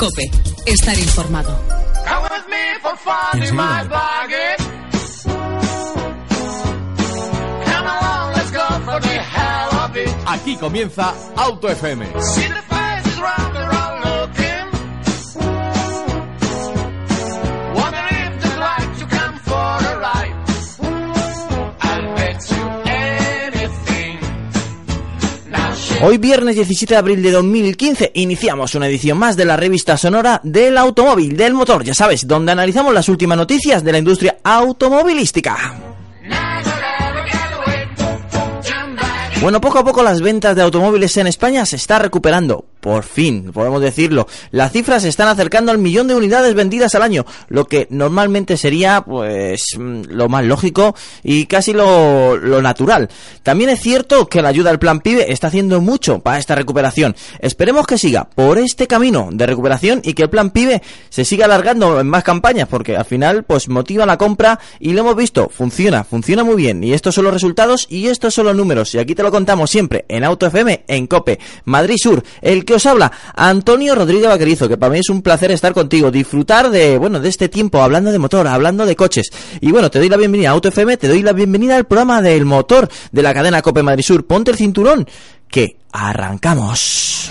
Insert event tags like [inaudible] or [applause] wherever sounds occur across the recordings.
Cope, estar informado. Aquí comienza Auto FM. Hoy viernes 17 de abril de 2015 iniciamos una edición más de la revista sonora del automóvil, del motor, ya sabes, donde analizamos las últimas noticias de la industria automovilística. Bueno, poco a poco las ventas de automóviles en España se están recuperando. Por fin, podemos decirlo. Las cifras se están acercando al millón de unidades vendidas al año, lo que normalmente sería, pues, mm, lo más lógico y casi lo, lo natural. También es cierto que la ayuda del Plan PIBE está haciendo mucho para esta recuperación. Esperemos que siga por este camino de recuperación y que el Plan PIBE se siga alargando en más campañas, porque al final, pues, motiva la compra y lo hemos visto. Funciona, funciona muy bien. Y estos son los resultados y estos son los números. Y aquí te lo contamos siempre en Auto FM, en COPE, Madrid Sur, el os habla, Antonio Rodríguez Vaquerizo, que para mí es un placer estar contigo, disfrutar de, bueno, de este tiempo hablando de motor, hablando de coches. Y bueno, te doy la bienvenida a Auto FM, te doy la bienvenida al programa del motor de la cadena COPE Madrid Sur. Ponte el cinturón, que arrancamos.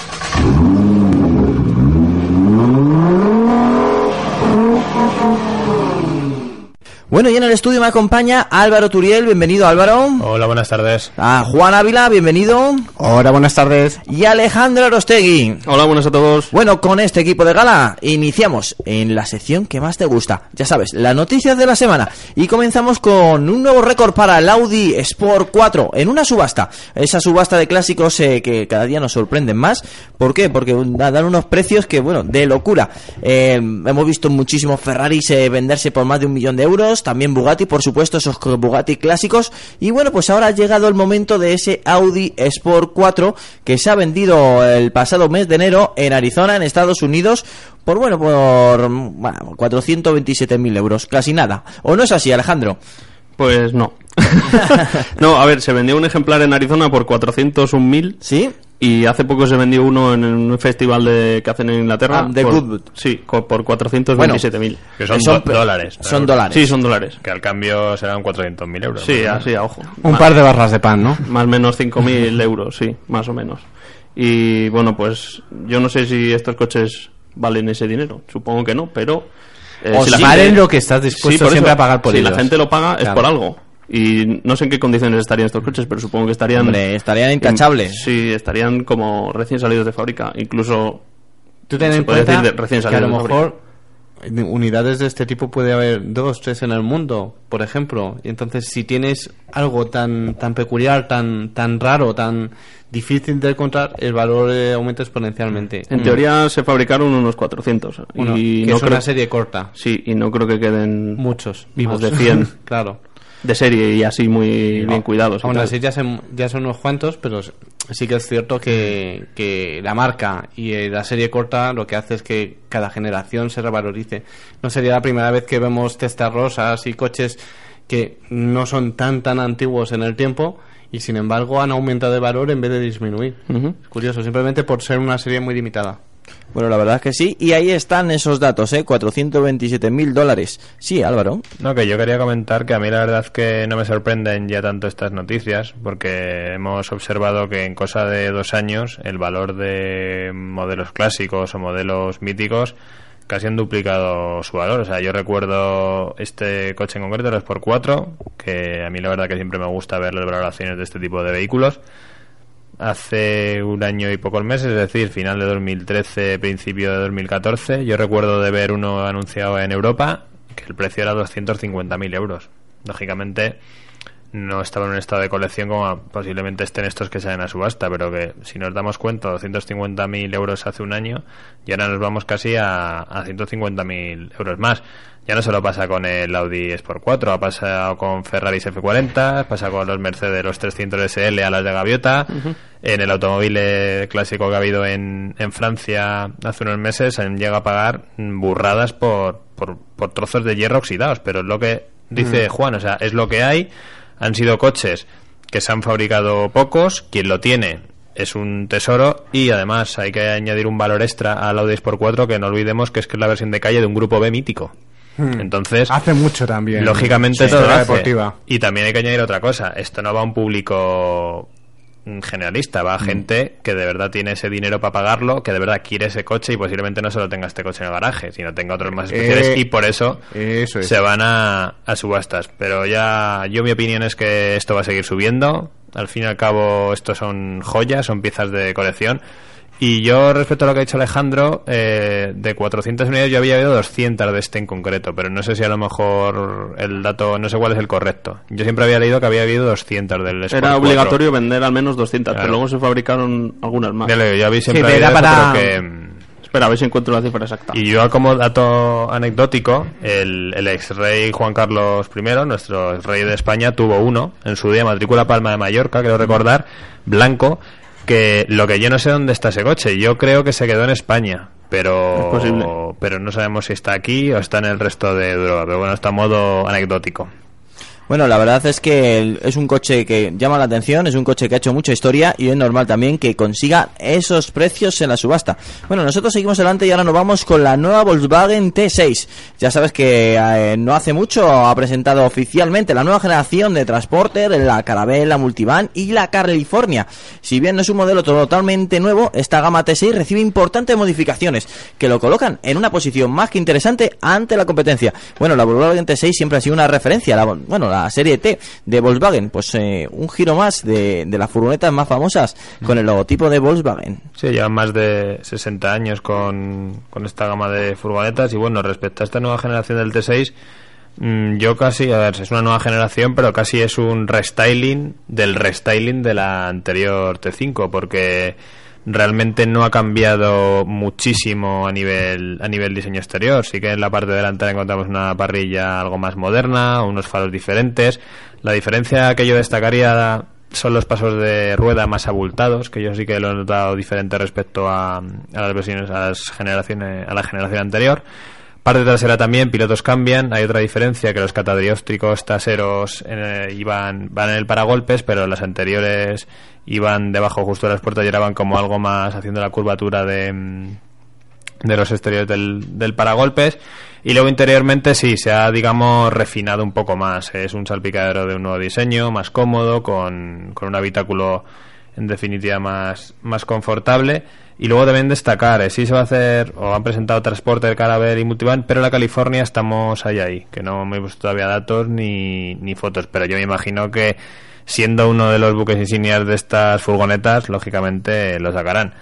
Bueno, y en el estudio me acompaña Álvaro Turiel, bienvenido Álvaro. Hola, buenas tardes. A Juan Ávila, bienvenido. Hola, buenas tardes. Y Alejandro Arostegui. Hola, buenas a todos. Bueno, con este equipo de gala iniciamos en la sección que más te gusta. Ya sabes, las noticias de la semana. Y comenzamos con un nuevo récord para el Audi Sport 4 en una subasta. Esa subasta de clásicos eh, que cada día nos sorprenden más. ¿Por qué? Porque dan unos precios que, bueno, de locura. Eh, hemos visto muchísimos Ferraris eh, venderse por más de un millón de euros. También Bugatti, por supuesto, esos Bugatti clásicos. Y bueno, pues ahora ha llegado el momento de ese Audi Sport 4 que se ha vendido el pasado mes de enero en Arizona, en Estados Unidos, por bueno, por bueno, 427.000 euros, casi nada. ¿O no es así, Alejandro? Pues no. [laughs] no, a ver, se vendió un ejemplar en Arizona por 401.000. ¿Sí? Y hace poco se vendió uno en un festival de, que hacen en Inglaterra. Ah, de por, Goodwood. Sí, por 427.000. Que son, dólares. Son dólares. Sí, son dólares. Que al cambio serán 400.000 euros. Sí, así a ojo. Un Más- par de barras de pan, ¿no? [laughs] Más o menos 5.000 [laughs] euros, sí, más o menos. Y bueno, pues yo no sé si estos coches valen ese dinero. Supongo que no, pero... eh, O si la gente- lo que estás dispuesto por siempre eso. a pagar por Si ellos. la gente lo paga es por algo. Y no sé en qué condiciones estarían estos coches, pero supongo que estarían... Hombre, estarían intachables. Sí, estarían como recién salidos de fábrica. Incluso Tú ten en cuenta decir de- recién que a lo mejor unidades de este tipo puede haber dos, tres en el mundo, por ejemplo. Y entonces si tienes algo tan tan peculiar, tan tan raro, tan difícil de encontrar, el valor eh, aumenta exponencialmente. En teoría se fabricaron unos 400. Bueno, y que no es creo, una serie corta. Sí, y no creo que queden Muchos vivos. de 100 [laughs] claro. de serie y así muy bien cuidados. Aún así ya, se- ya son unos cuantos, pero sí que es cierto que, que la marca y eh, la serie corta lo que hace es que cada generación se revalorice. No sería la primera vez que vemos testas rosas y coches que no son tan tan antiguos en el tiempo y sin embargo han aumentado de valor en vez de disminuir. Es curioso, simplemente por ser una serie muy limitada. Bueno, la verdad es que sí. Y ahí están esos datos, ¿eh? 427.000 dólares. Sí, Álvaro. No, que yo quería comentar que a mí la verdad que no me sorprenden ya tanto estas noticias, porque hemos observado que en cosa de dos años el valor de modelos clásicos o modelos míticos casi han duplicado su valor. O sea, yo recuerdo este coche en concreto, el Sport 4, que a mí la verdad que siempre me gusta ver las valoraciones de este tipo de vehículos. Hace un año y pocos meses, es decir, final de 2013, principio de 2014, yo recuerdo de ver uno anunciado en Europa que el precio era 250.000 euros. Lógicamente, no estaba en un estado de colección como posiblemente estén estos que salen a subasta, pero que si nos damos cuenta, 250.000 euros hace un año y ahora nos vamos casi a, a 150.000 euros más. Ya no solo pasa con el Audi Sport 4, ha pasado con Ferraris F40, pasa con los Mercedes los 300 SL a las de Gaviota, en el automóvil eh, clásico que ha habido en, en Francia hace unos meses se han llegado a pagar burradas por, por, por trozos de hierro oxidados, pero es lo que dice Juan, o sea, es lo que hay, han sido coches que se han fabricado pocos, quien lo tiene es un tesoro. Y además hay que añadir un valor extra al Audi Sport 4 que no olvidemos que es que es la versión de calle de un grupo B mítico. Hmm. Entonces, Hace mucho también. lógicamente Sí, todo hace. deportiva. Y también hay que añadir otra cosa, esto no va a un público generalista, Hmm. va a gente que de verdad tiene ese dinero para pagarlo, que de verdad quiere ese coche y posiblemente no solo tenga este coche en el garaje, sino tenga otros más especiales Eh, y por eso Eso es. se van a, a subastas. Pero ya, yo mi opinión es que esto va a seguir subiendo. Al fin y al cabo, esto son joyas, son piezas de colección. Y yo, respecto a lo que ha dicho Alejandro, eh, de 400 unidades yo había oído 200 de este en concreto, pero no sé si a lo mejor el dato, no sé cuál es el correcto. Yo siempre había leído que había habido 200 del Sport Era 4. obligatorio vender al menos 200, Claro. pero luego se fabricaron algunas más. Ya le digo, yo había siempre Sí, había era oído eso, para- pero que, Espera, a ver si encuentro la cifra exacta. Y yo como dato anecdótico, el, el ex rey Juan Carlos I, nuestro ex rey de España, tuvo uno en su día, matrícula Palma de Mallorca, creo recordar, blanco, que lo que yo no sé dónde está ese coche, yo creo que se quedó en España, pero, Es posible. pero no sabemos si está aquí o está en el resto de Europa, pero bueno, está a modo anecdótico. Bueno, la verdad es que es un coche que llama la atención, es un coche que ha hecho mucha historia y es normal también que consiga esos precios en la subasta. Bueno, nosotros seguimos adelante y ahora nos vamos con la nueva Volkswagen T6. Ya sabes que eh, no hace mucho ha presentado oficialmente la nueva generación de Transporter, la Caravelle, la Multivan y la California. Si bien no es un modelo totalmente nuevo, esta gama T6 recibe importantes modificaciones que lo colocan en una posición más que interesante ante la competencia. Bueno, la Volkswagen T6 siempre ha sido una referencia, la, bueno, la serie T de Volkswagen, pues eh, un giro más de, de las furgonetas más famosas con el logotipo de Volkswagen. Sí, llevan más de 60 años con, con esta gama de furgonetas y bueno, respecto a esta nueva generación del T6, mm, yo casi, a ver, es una nueva generación, pero casi es un restyling del restyling de la anterior T5, porque realmente no ha cambiado muchísimo a nivel a nivel diseño exterior. Sí que en la parte delantera encontramos una parrilla algo más moderna, unos faros diferentes. La diferencia que yo destacaría son los pasos de rueda más abultados, que yo sí que lo he notado diferente respecto a, a las versiones, a las generaciones, a la generación anterior. Parte trasera también, pilotos cambian. Hay otra diferencia que los catadióstricos traseros eh, iban, van en el paragolpes, pero las anteriores iban debajo justo de las puertas y van como algo más haciendo la curvatura de, mm, de los exteriores del, del paragolpes. Y luego interiormente sí, se ha, digamos, refinado un poco más. Es un salpicadero de un nuevo diseño, más cómodo, con, con un habitáculo en definitiva más, más confortable. Y luego también destacar, eh, sí se va a hacer, o han presentado Transporter, Caravel y Multivan, pero la California estamos ahí ahí, que no me he puesto todavía datos ni, ni fotos, pero yo me imagino que siendo uno de los buques insignias de estas furgonetas, lógicamente lo sacarán.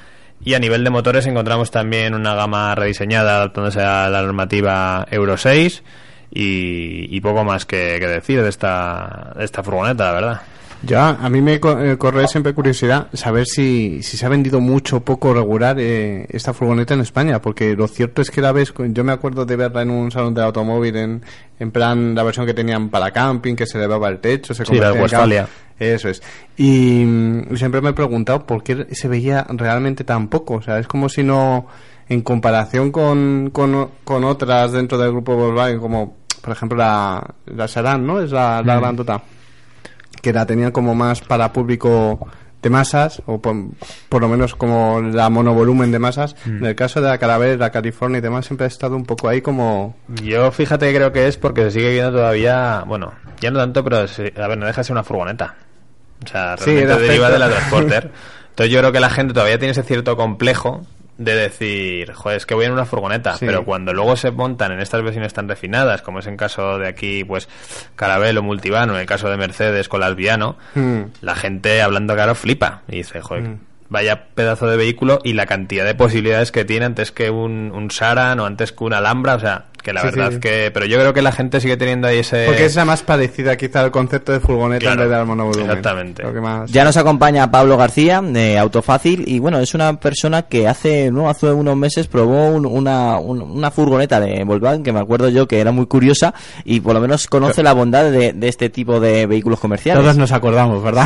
Y a nivel de motores encontramos también una gama rediseñada adaptándose a la normativa Euro 6 y, y poco más que, que decir de esta, de esta furgoneta, la verdad. Ya, a mí me eh, corre siempre curiosidad saber si, si se ha vendido mucho o poco regular eh, esta furgoneta en España, porque lo cierto es que la ves, yo me acuerdo de verla en un salón de automóvil en, en plan la versión que tenían para camping, que se elevaba el techo, se Sí, la de Westfalia. Eso es. Y mm, siempre me he preguntado por qué se veía realmente tan poco, o sea, es como si no, en comparación con, con, con otras dentro del grupo Volkswagen, como por ejemplo la, la Sedan, ¿no? Es la, la Mm. gran tota que la tenían como más para público de masas, o por, por lo menos como la monovolumen de masas. Mm. En el caso de la Caravelle, la California y demás, siempre ha estado un poco ahí como... Yo fíjate que creo que es porque se sigue viendo todavía, bueno, ya no tanto, pero se- a ver, no deja de ser una furgoneta. O sea, realmente de deriva de la Transporter. Entonces yo creo que la gente todavía tiene ese cierto complejo de decir, joder, es que voy en una furgoneta, Sí. pero cuando luego se montan en estas versiones tan refinadas, como es en caso de aquí, pues, Caravelle o Multivan, o en el caso de Mercedes con la Albiano, Hmm. la gente hablando claro flipa y dice, joder, vaya pedazo de vehículo y la cantidad de posibilidades que tiene antes que un, un Saran o antes que una Alhambra, o sea, que la Sí, verdad sí. que... Pero yo creo que la gente sigue teniendo ahí ese... Porque es la más parecida quizá al concepto de furgoneta Claro, en vez del monovolumen. exactamente. Lo que más... Ya nos acompaña Pablo García de Autofácil y bueno, es una persona que hace no hace unos meses probó un- una, un- una furgoneta de Volkswagen que me acuerdo yo que era muy curiosa y por lo menos conoce la bondad de, de este tipo de vehículos comerciales. Todos nos acordamos, ¿verdad?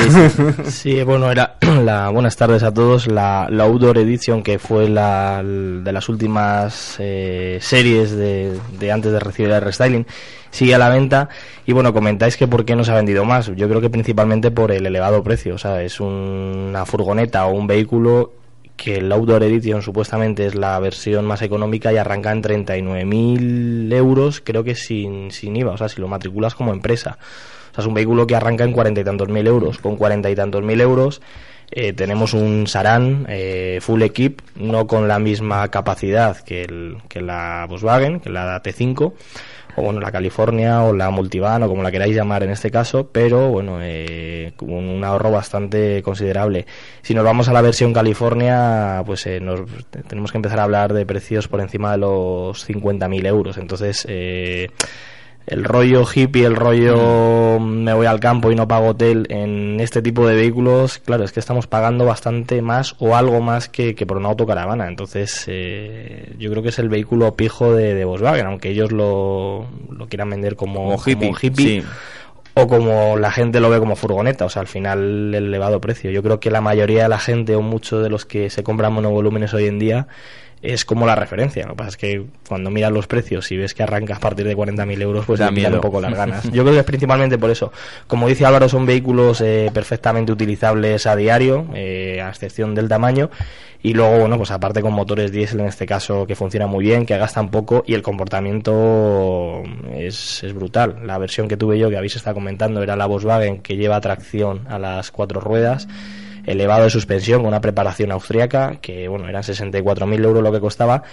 Sí, [laughs] bueno, era [clears throat] la buenas tardes a todos. La, la Outdoor Edition, que fue la de las últimas eh, series de, de antes de recibir el restyling, sigue a la venta. Y bueno, comentáis que por qué no se ha vendido más. Yo creo que principalmente por el elevado precio. O sea, es una furgoneta o un vehículo que el Outdoor Edition supuestamente es la versión más económica y arranca en 39.000 euros, creo que sin, sin IVA, o sea, si lo matriculas como empresa. O sea, es un vehículo que arranca en cuarenta y tantos mil euros. Con cuarenta y tantos mil euros eh, tenemos un Saran eh, full equip, no con la misma capacidad que, el, que la Volkswagen, que la T5, o bueno, la California o la Multivan o como la queráis llamar en este caso, pero bueno, eh, un ahorro bastante considerable. Si nos vamos a la versión California, pues eh, nos, tenemos que empezar a hablar de precios por encima de los 50.000 euros. Entonces, eh, el rollo hippie, el rollo me voy al campo y no pago hotel en este tipo de vehículos, claro, es que estamos pagando bastante más o algo más que, que por una autocaravana. Entonces, eh, yo creo que es el vehículo pijo de, de Volkswagen, aunque ellos lo, lo quieran vender como, Como hippie, como hippie sí. o como la gente lo ve como furgoneta, o sea, al final el elevado precio. Yo creo que la mayoría de la gente o muchos de los que se compran monovolúmenes hoy en día es como la referencia. Lo que pasa es que cuando miras los precios y ves que arranca a partir de 40.000 euros, pues Da miedo. un poco las ganas. [laughs] Yo creo que es principalmente por eso. Como dice Álvaro, son vehículos eh, perfectamente utilizables a diario, eh, a excepción del tamaño. Y luego, bueno, pues aparte con motores diésel en este caso que funcionan muy bien, que gastan poco y el comportamiento es, es brutal. La versión que tuve yo, que habéis estado comentando, era la Volkswagen que lleva tracción a las cuatro ruedas elevado de suspensión con una preparación austríaca que bueno eran 64.000 euros lo que costaba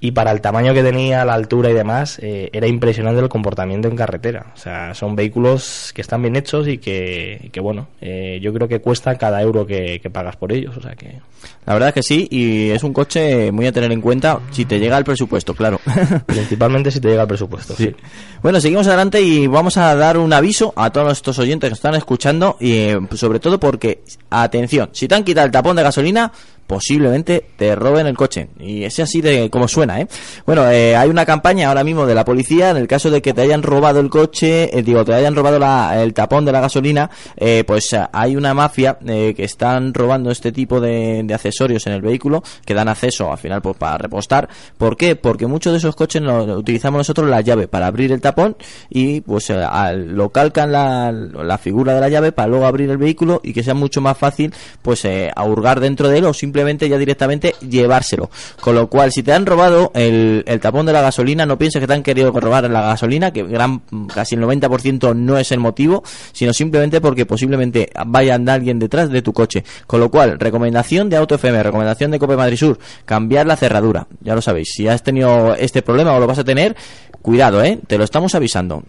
y para el tamaño que tenía, la altura y demás, eh, era impresionante el comportamiento en carretera. O sea, son vehículos que están bien hechos y que, y que bueno, eh, yo creo que cuesta cada euro que, que pagas por ellos. O sea que. La verdad es que sí, y es un coche muy a tener en cuenta si te llega el presupuesto, claro. [laughs] Principalmente si te llega el presupuesto. Sí. Bueno, seguimos adelante y vamos a dar un aviso a todos estos oyentes que están escuchando y eh, sobre todo porque, atención, si te han quitado el tapón de gasolina, posiblemente te roben el coche. Y es así de como suena, ¿eh? Bueno, eh, hay una campaña ahora mismo de la policía en el caso de que te hayan robado el coche, eh, digo, te hayan robado la- el tapón de la gasolina, eh, pues eh, hay una mafia que están robando este tipo de, accesorios en el vehículo que dan acceso al final pues, para repostar. ¿Por qué? Porque muchos de esos coches lo utilizamos nosotros la llave para abrir el tapón y pues al- lo calcan la, la figura de la llave para luego abrir el vehículo y que sea mucho más fácil pues eh, a hurgar dentro de él o simplemente ya directamente llevárselo. Con lo cual, si te han robado el, el tapón de la gasolina, no pienses que te han querido robar la gasolina, que gran casi el 90% no es el motivo, sino simplemente porque posiblemente vaya a andar alguien detrás de tu coche. Con lo cual, recomendación de Auto FM, recomendación de Cope Madrid Sur, cambiar la cerradura. Ya lo sabéis, si has tenido este problema o lo vas a tener, cuidado, ¿eh? Te lo estamos avisando.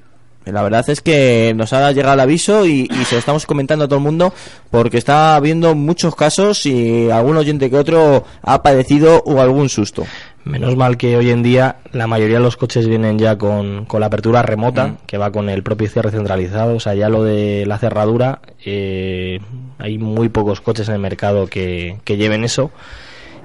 La verdad es que nos ha llegado el aviso y, y se lo estamos comentando a todo el mundo porque está habiendo muchos casos y algún oyente que otro ha padecido o algún susto. Menos mal que hoy en día la mayoría de los coches vienen ya con, con la apertura remota, que va con el propio cierre centralizado. O sea, ya lo de la cerradura, eh, hay muy pocos coches en el mercado que, que lleven eso.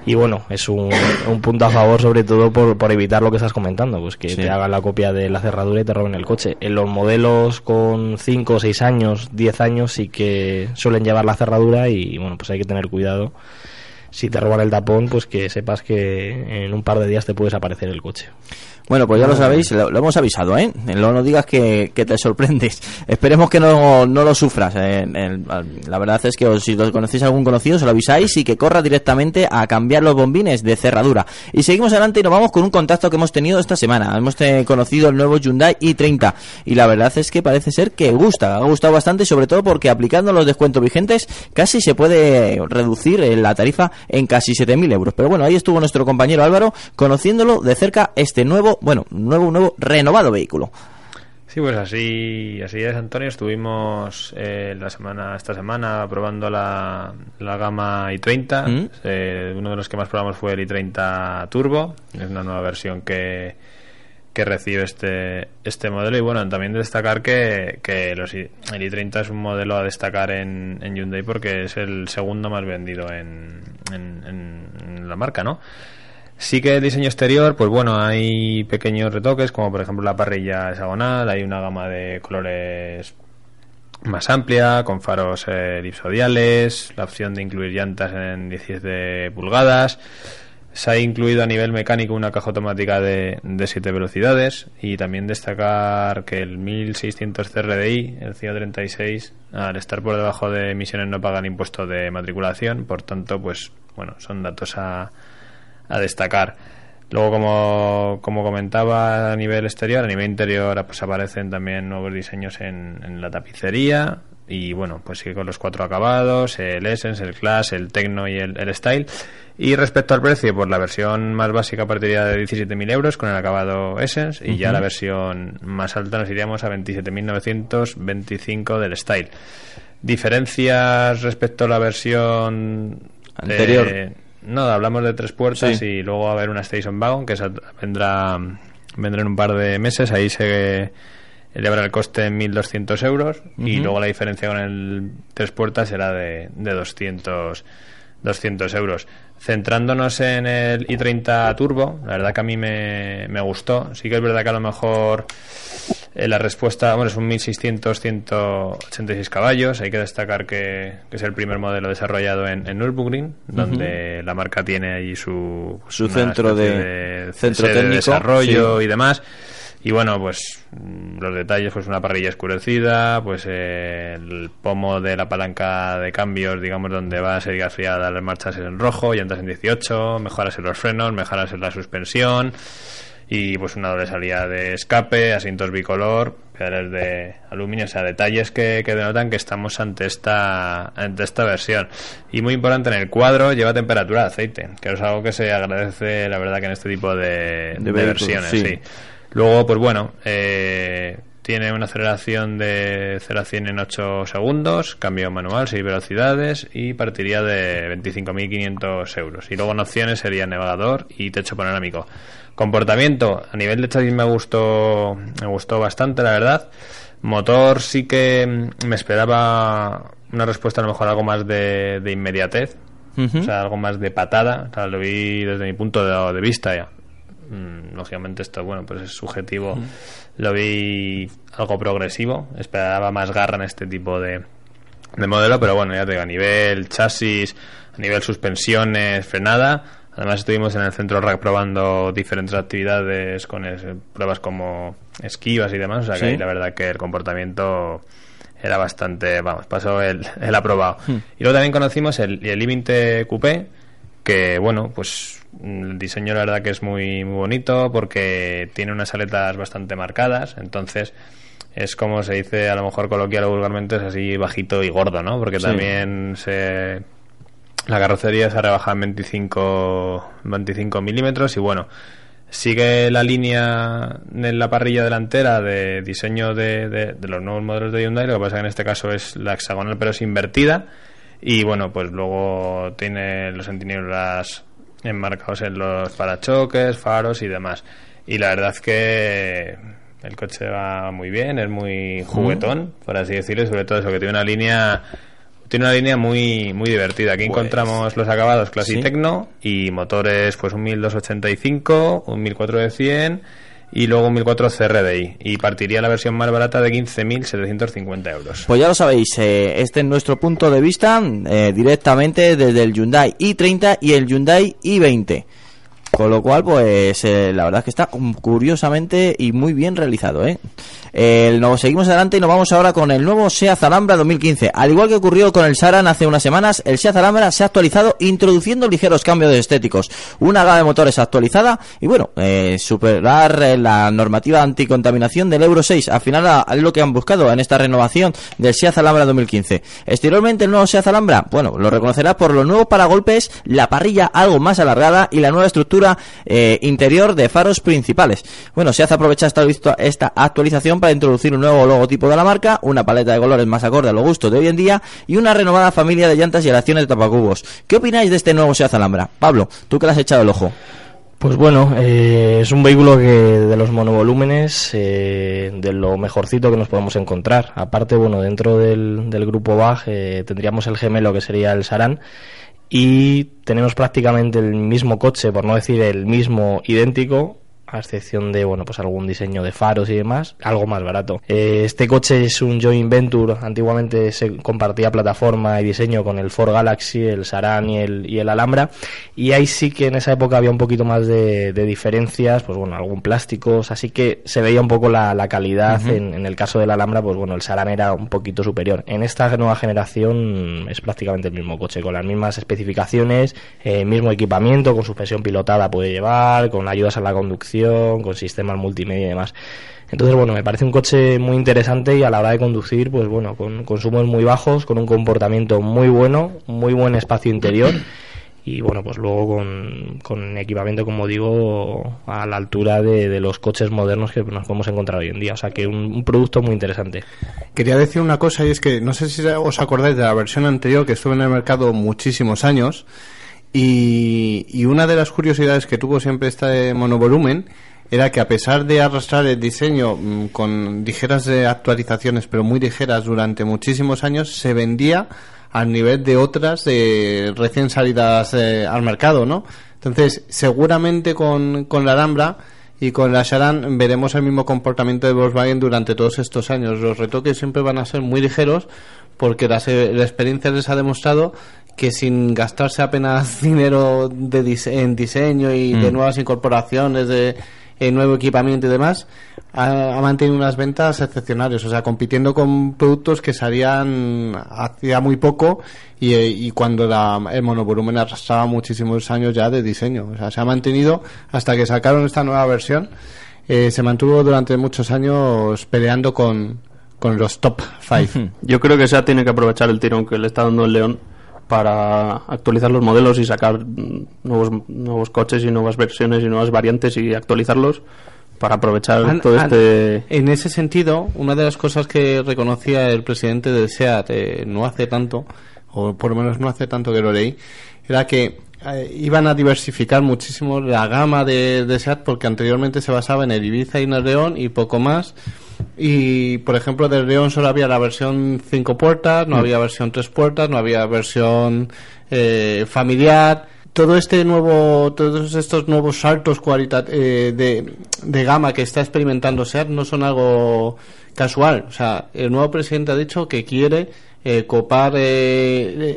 Y bueno, es un, un punto a favor sobre todo por, por evitar lo que estás comentando, pues que Sí. te hagan la copia de la cerradura y te roben el coche. En los modelos con 5, 6 años, 10 años sí que suelen llevar la cerradura y bueno, pues hay que tener cuidado. Si te roban el tapón, pues que sepas que en un par de días te puedes aparecer el coche. Bueno, pues ya lo sabéis, lo, lo hemos avisado, ¿eh? No, no digas que, que te sorprendes. [laughs] Esperemos que no, no lo sufras. eh, la verdad es que os- si lo conocéis a algún conocido, se lo avisáis y que corra directamente a cambiar los bombines de cerradura. Y seguimos adelante y nos vamos con un contacto que hemos tenido esta semana. Hemos conocido el nuevo Hyundai i30 y la verdad es que parece ser que gusta, ha gustado bastante, sobre todo porque aplicando los descuentos vigentes casi se puede reducir eh, la tarifa en casi 7.000 euros. Pero bueno, ahí estuvo nuestro compañero Álvaro conociéndolo de cerca este nuevo, bueno, nuevo, nuevo, renovado vehículo. Sí, pues así, así es, Antonio. Estuvimos eh, la semana, esta semana probando la, la gama i30. ¿Mm? Eh, uno de los que más probamos fue el i30 Turbo. Es una nueva versión que, que recibe este, este modelo. Y bueno, también destacar que, que los el i30 es un modelo a destacar en, en Hyundai porque es el segundo más vendido en, en, en- en la marca, ¿no? Sí que el diseño exterior, pues bueno, hay pequeños retoques, como por ejemplo la parrilla hexagonal, hay una gama de colores más amplia, con faros eh, elipsodiales, la opción de incluir llantas en 17 pulgadas. Se ha incluido a nivel mecánico una caja automática de, de 7 velocidades y también destacar que el 1600 CRDI, el 136, al estar por debajo de emisiones no pagan impuesto de matriculación, por tanto, pues bueno, son datos a, a destacar. Luego, como, como comentaba a nivel exterior, a nivel interior pues aparecen también nuevos diseños en, en la tapicería y bueno, pues sigue con los cuatro acabados, el Essence, el Class, el Tecno y el, el Style. Y respecto al precio, pues la versión más básica partiría de 17.000 euros con el acabado Essence y ya la versión más alta nos iríamos a 27.925 del Style. Diferencias respecto a la versión Anterior. de- no, hablamos de tres puertas Sí. y luego va a haber una Station Wagon que esa vendrá, vendrá en un par de meses. Ahí se elevará el coste en 1.200 euros y luego la diferencia con el tres puertas será de, de 200, 200 euros. Centrándonos en el i30 Turbo, la verdad que a mí me, me gustó. Sí que es verdad que a lo mejor eh, la respuesta, bueno, es un 1600, 186 caballos. Hay que destacar que, que es el primer modelo desarrollado en, en Nürburgring, donde la marca tiene ahí su, Su centro de- centro de técnico, desarrollo sí. y demás. Y bueno, pues mm, los detalles, pues una parrilla escurecida, pues eh, el pomo de la palanca de cambios, digamos, donde va a ser friada las marchas en rojo, llantas en 18, mejoras en los frenos, mejoras en la suspensión y pues una doble salida de escape, asientos bicolor, pedales de aluminio, o sea, detalles que, que denotan que estamos ante esta, ante esta versión. Y muy importante, en el cuadro lleva temperatura de aceite, que es algo que se agradece, la verdad, que en este tipo de, versiones, sí. sí. Luego, pues bueno, eh, tiene una aceleración de 0 a 100 en 8 segundos, cambio manual, 6 velocidades y partiría de 25.500 euros. Y luego en opciones sería navegador y techo panorámico. Comportamiento, a nivel de chasis me gustó, me gustó bastante, la verdad. Motor sí que mm, me esperaba una respuesta a lo mejor algo más de, de inmediatez, o sea, algo más de patada. O sea, lo vi desde mi punto de, de vista ya. Mm, lógicamente esto, bueno, pues es subjetivo. Lo vi algo progresivo. Esperaba más garra en este tipo de, de modelo, pero bueno, ya te digo, a nivel chasis, a nivel suspensiones, frenada. Además estuvimos en el centro rack probando diferentes actividades con es- pruebas como esquivas y demás, o sea que Sí. ahí la verdad que el comportamiento era bastante, vamos, pasó el, el aprobado. Y luego también conocimos el, el i20 Coupé, que bueno, pues el diseño la verdad que es muy, muy bonito porque tiene unas aletas bastante marcadas, entonces es como se dice a lo mejor coloquial o vulgarmente es así bajito y gordo, ¿no? Porque Sí. también se la carrocería se rebaja en 25, 25 milímetros y bueno, sigue la línea en la parrilla delantera de diseño de, de- de los nuevos modelos de Hyundai, lo que pasa que en este caso es la hexagonal pero es invertida y bueno, pues luego tiene los sentinelas enmarcados en los parachoques, faros y demás. Y la verdad que el coche va muy bien, es muy juguetón, por así decirlo, y sobre todo eso, que tiene una línea tiene una línea muy muy divertida. Aquí Pues, encontramos los acabados Classic sí. Tecno y motores pues un 1285, un 1400 de 100 y luego un 1400 CRDI y partiría la versión más barata de 15.750 euros. Pues ya lo sabéis, eh, este es nuestro punto de vista eh, directamente desde el Hyundai i30 y el Hyundai i20. Con lo cual, pues eh, la verdad es que está curiosamente y muy bien realizado. ¿eh? Nos seguimos adelante y nos vamos ahora con el nuevo SEAT Alhambra 2015. Al igual que ocurrió con el Saran hace unas semanas, el SEAT Alhambra se ha actualizado introduciendo ligeros cambios estéticos. Una gama de motores actualizada y bueno, eh, superar eh, la normativa anticontaminación del Euro 6. Al final es lo que han buscado en esta renovación del SEAT Alhambra 2015. Exteriormente el nuevo SEAT Alhambra, bueno, lo reconocerás por los nuevos paragolpes, la parrilla algo más alargada y la nueva estructura eh, interior de faros principales. Bueno, SEAT aprovecha esta, esta actualización para introducir un nuevo logotipo de la marca, una paleta de colores más acorde a los gustos de hoy en día y una renovada familia de llantas y aleaciones de tapacubos. ¿Qué opináis de este nuevo SEAT Alhambra? Pablo, tú que le has echado el ojo. Pues bueno, eh, es un vehículo que de los monovolúmenes, eh, de lo mejorcito que nos podemos encontrar. Aparte, bueno, dentro del, del grupo BAG eh, tendríamos el gemelo que sería el Saran y tenemos prácticamente el mismo coche, por no decir el mismo idéntico, a excepción de bueno pues algún diseño de faros y demás, algo más barato. Eh, este coche es un joint venture, antiguamente se compartía plataforma y diseño con el Ford Galaxy, el Saran y el, y el Alhambra, y ahí sí que en esa época había un poquito más de, de diferencias, pues bueno, algún plásticos, así que se veía un poco la, la calidad, en, en el caso del Alhambra, pues bueno, el Saran era un poquito superior. En esta nueva generación es prácticamente el mismo coche, con las mismas especificaciones, eh, mismo equipamiento, con suspensión pilotada puede llevar, con ayudas a la conducción, con sistemas multimedia y demás. Entonces, bueno, me parece un coche muy interesante y a la hora de conducir, pues bueno, con consumos muy bajos, con un comportamiento muy bueno, muy buen espacio interior y bueno, pues luego con, con equipamiento, como digo, a la altura de, de los coches modernos que nos podemos encontrar hoy en día. O sea que un, un producto muy interesante. Quería decir una cosa y es que no sé si os acordáis de la versión anterior que estuvo en el mercado muchísimos años y, y una de las curiosidades que tuvo siempre este monovolumen era que a pesar de arrastrar el diseño mm, con ligeras eh, actualizaciones, pero muy ligeras durante muchísimos años, se vendía al nivel de otras de recién salidas eh, al mercado, ¿no? Entonces, seguramente con, con la Alhambra y con la Sharan veremos el mismo comportamiento de Volkswagen durante todos estos años. Los retoques siempre van a ser muy ligeros porque la, se- la experiencia les ha demostrado que sin gastarse apenas [laughs] dinero de dise- en diseño y de Mm. nuevas incorporaciones, de eh, nuevo equipamiento y demás, ha, mantenido unas ventas excepcionales, o sea, compitiendo con productos que salían hacía muy poco y, eh, y cuando la- el monovolumen arrastraba muchísimos años ya de diseño. O sea, se ha mantenido hasta que sacaron esta nueva versión, eh, se mantuvo durante muchos años peleando con, con los top 5. Yo creo que SEAT tiene que aprovechar el tirón que le está dando el León para actualizar los modelos y sacar nuevos, nuevos coches y nuevas versiones y nuevas variantes y actualizarlos para aprovechar todo este... En ese sentido, una de las cosas que reconocía el presidente del SEAT eh, no hace tanto, o por lo menos no hace tanto que lo leí, era que eh, iban a diversificar muchísimo la gama de, de SEAT porque anteriormente se basaba en el Ibiza y en el León y poco más. Y, por ejemplo, del León solo había la versión 5 puertas, no había versión 3 puertas, no había versión eh, familiar. Todo este nuevo, todos estos nuevos saltos eh, de, de gama que está experimentando SEAT no son algo casual. O sea, el nuevo presidente ha dicho que quiere eh, copar eh,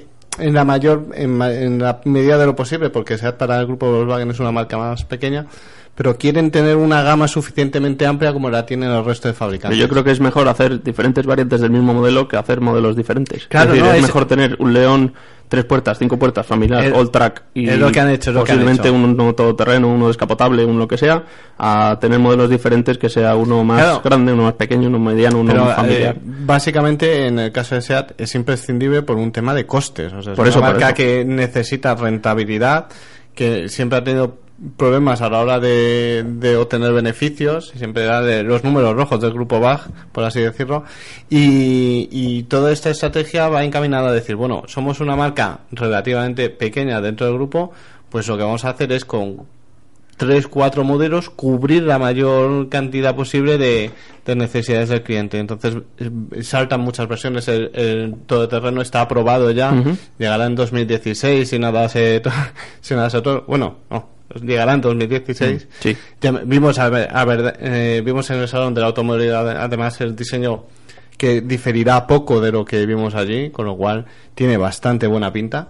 eh, en la mayor, en, en la medida de lo posible, porque SEAT para el grupo Volkswagen es una marca más pequeña, pero quieren tener una gama suficientemente amplia como la tienen el resto de fabricantes. Yo creo que es mejor hacer diferentes variantes del mismo modelo que hacer modelos diferentes. Claro, es decir, no, es es- mejor tener un León tres puertas, cinco puertas, familiar, Es- all track y es lo que han hecho, es lo que han posiblemente hecho. uno todoterreno, uno descapotable, uno lo que sea, a tener modelos diferentes que sea uno más Claro. grande, uno más pequeño, uno mediano, uno Pero más familiar. eh, básicamente en el caso de SEAT es imprescindible por un tema de costes. O sea, es Por una eso, por marca eso. que necesita rentabilidad, que siempre ha tenido problemas a la hora de, de obtener beneficios, siempre era de los números rojos del grupo BAG, por así decirlo, y, y toda esta estrategia va encaminada a decir, bueno, somos una marca relativamente pequeña dentro del grupo, pues lo que vamos a hacer es con tres, cuatro modelos, cubrir la mayor cantidad posible de, de necesidades del cliente. Entonces, eh, saltan muchas versiones. El, el todoterreno está aprobado ya. Ujú. Llegará en 2016 si nada se, [laughs] si nada se Bueno, no. Llegará en 2016. Sí. Ya vimos, a ver, a ver, eh, vimos en el salón de la automovilidad, además, el diseño que diferirá poco de lo que vimos allí, con lo cual tiene bastante buena pinta.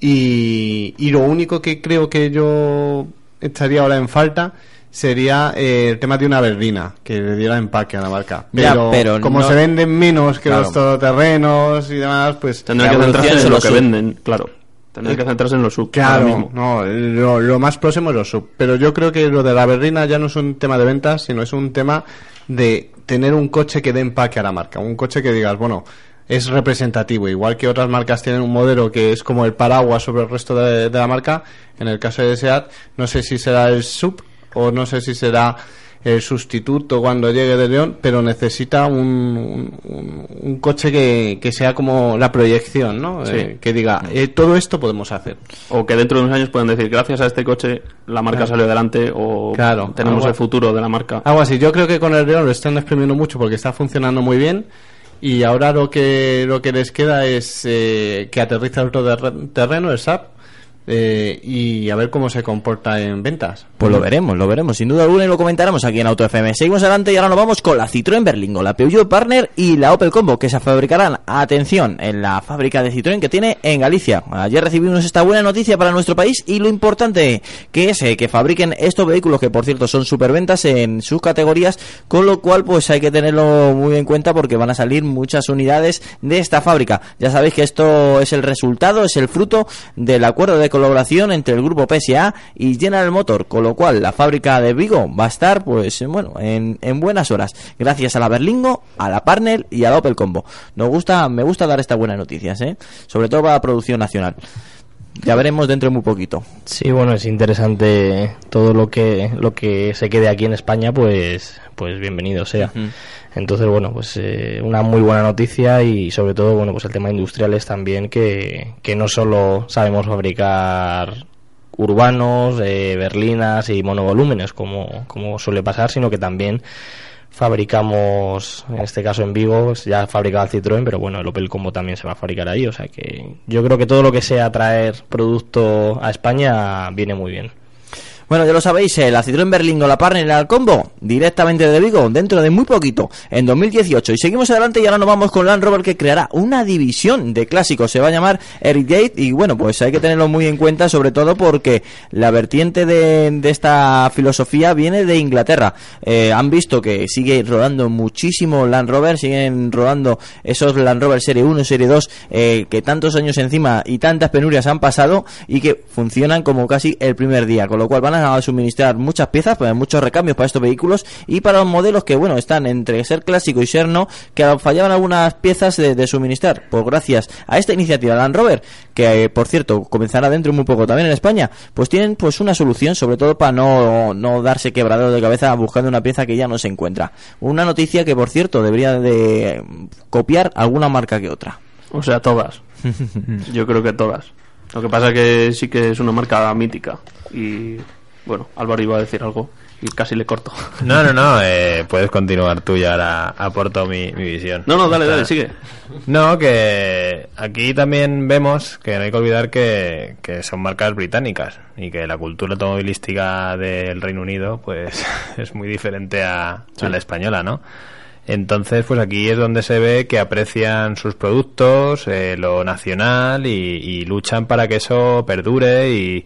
Y, y lo único que creo que yo echaría ahora en falta sería eh, el tema de una berlina que le diera empaque a la marca. Ya, Pero, como no- se venden menos que Claro. los todoterrenos y demás, pues Tendrán que centrarse en lo que venden, claro. Tendrán que centrarse en los sub. Claro, mismo. no, lo, lo más próximo es los sub. Pero yo creo que lo de la berlina ya no es un tema de ventas, sino es un tema de tener un coche que dé empaque a la marca. Un coche que digas, bueno, es representativo. Igual que otras marcas tienen un modelo que es como el paraguas sobre el resto de, de la marca, en el caso de SEAT, no sé si será el sub o no sé si será el sustituto cuando llegue de León, pero necesita un, un- coche que, que sea como la proyección, ¿no? Sí. Eh, que diga, eh, todo esto podemos hacer. O que dentro de unos años puedan decir, gracias a este coche la marca Claro. salió adelante o Claro, tenemos el futuro de la marca. Algo así. Yo creo que con el León lo están exprimiendo mucho porque está funcionando muy bien. Y ahora lo que lo que les queda es eh, que aterriza el terreno, el SAP, eh, y a ver cómo se comporta en ventas. Pues lo veremos, lo veremos, sin duda alguna, y lo comentaremos aquí en Auto FM. Seguimos adelante y ahora nos vamos con la Citroën Berlingo, la Peugeot Partner y la Opel Combo, que se fabricarán, atención, en la fábrica de Citroën que tiene en Galicia. Ayer recibimos esta buena noticia para nuestro país y lo importante que es eh, que fabriquen estos vehículos, que por cierto son superventas en sus categorías, con lo cual pues hay que tenerlo muy en cuenta porque van a salir muchas unidades de esta fábrica. Ya sabéis que esto es el resultado, es el fruto del acuerdo de colaboración entre el grupo PSA y General Motor, con lo cual la fábrica de Vigo va a estar pues bueno en, en buenas horas, gracias a la Berlingo, a la Partner y a la Opel Combo. Nos gusta, me gusta dar estas buenas noticias, ¿eh? sobre todo para la producción nacional. Ya veremos dentro de muy poquito. Sí, bueno, es interesante todo lo que lo que se quede aquí en España, pues pues bienvenido sea. Entonces, bueno, pues eh, una muy buena noticia y sobre todo, bueno, pues el tema industrial es también que, que no solo sabemos fabricar urbanos, eh, berlinas y monovolúmenes como, como suele pasar, sino que también fabricamos, en este caso en Vigo, ya fabricaba el Citroën, pero bueno, el Opel Combo también se va a fabricar ahí, o sea que yo creo que todo lo que sea traer producto a España viene muy bien. Bueno, ya lo sabéis, eh, la Citroën Berlingo, la Partner y la Combo, directamente de Vigo, dentro de muy poquito, en 2018. Y seguimos adelante y ahora nos vamos con Land Rover que creará una división de clásicos, se va a llamar Heritage y bueno, pues hay que tenerlo muy en cuenta, sobre todo porque la vertiente de, de esta filosofía viene de Inglaterra. Eh, han visto que sigue rodando muchísimo Land Rover, siguen rodando esos Land Rover Serie 1, Serie 2, eh, que tantos años encima y tantas penurias han pasado y que funcionan como casi el primer día, con lo cual van a a suministrar muchas piezas, pues, muchos recambios para estos vehículos y para los modelos que, bueno, están entre ser clásico y ser no, que fallaban algunas piezas de, de suministrar. Pues gracias a esta iniciativa Land Rover, que eh, por cierto comenzará dentro de muy poco también en España, pues tienen pues una solución, sobre todo para no, no darse quebradero de cabeza buscando una pieza que ya no se encuentra. Una noticia que, por cierto, debería de copiar alguna marca que otra. O sea, todas. [laughs] Yo creo que todas. Lo que pasa que sí que es una marca mítica. Y bueno, Álvaro iba a decir algo y casi le corto. [laughs] No, no, no, eh, puedes continuar tú y ahora aporto mi, mi visión. No, no, dale, Está- dale, sigue. No, que aquí también vemos que no hay que olvidar que, que son marcas británicas y que la cultura automovilística del Reino Unido pues [laughs] es muy diferente a, a la española, ¿no? Entonces, pues aquí es donde se ve que aprecian sus productos, eh, lo nacional y, y luchan para que eso perdure y,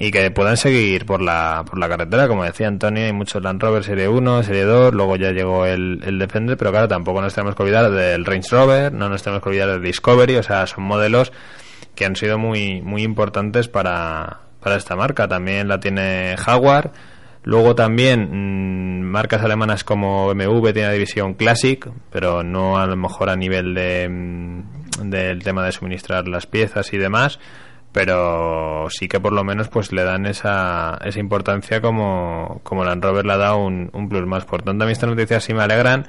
y que puedan seguir por la, por la carretera. Como decía Antonio, hay muchos Land Rover Serie 1, Serie 2, luego ya llegó el, el Defender, pero claro, tampoco nos tenemos que olvidar del Range Rover, no nos tenemos que olvidar del Discovery, o sea, son modelos que han sido muy, muy importantes para, para esta marca. También la tiene Jaguar. Luego también mm, marcas alemanas como BMW tiene la división Classic, pero no a lo mejor a nivel de, mm, del tema de suministrar las piezas y demás pero sí que por lo menos pues le dan esa, esa importancia como, como Land Rover le ha dado un, un plus más. Por tanto, a mí estas noticias sí me alegran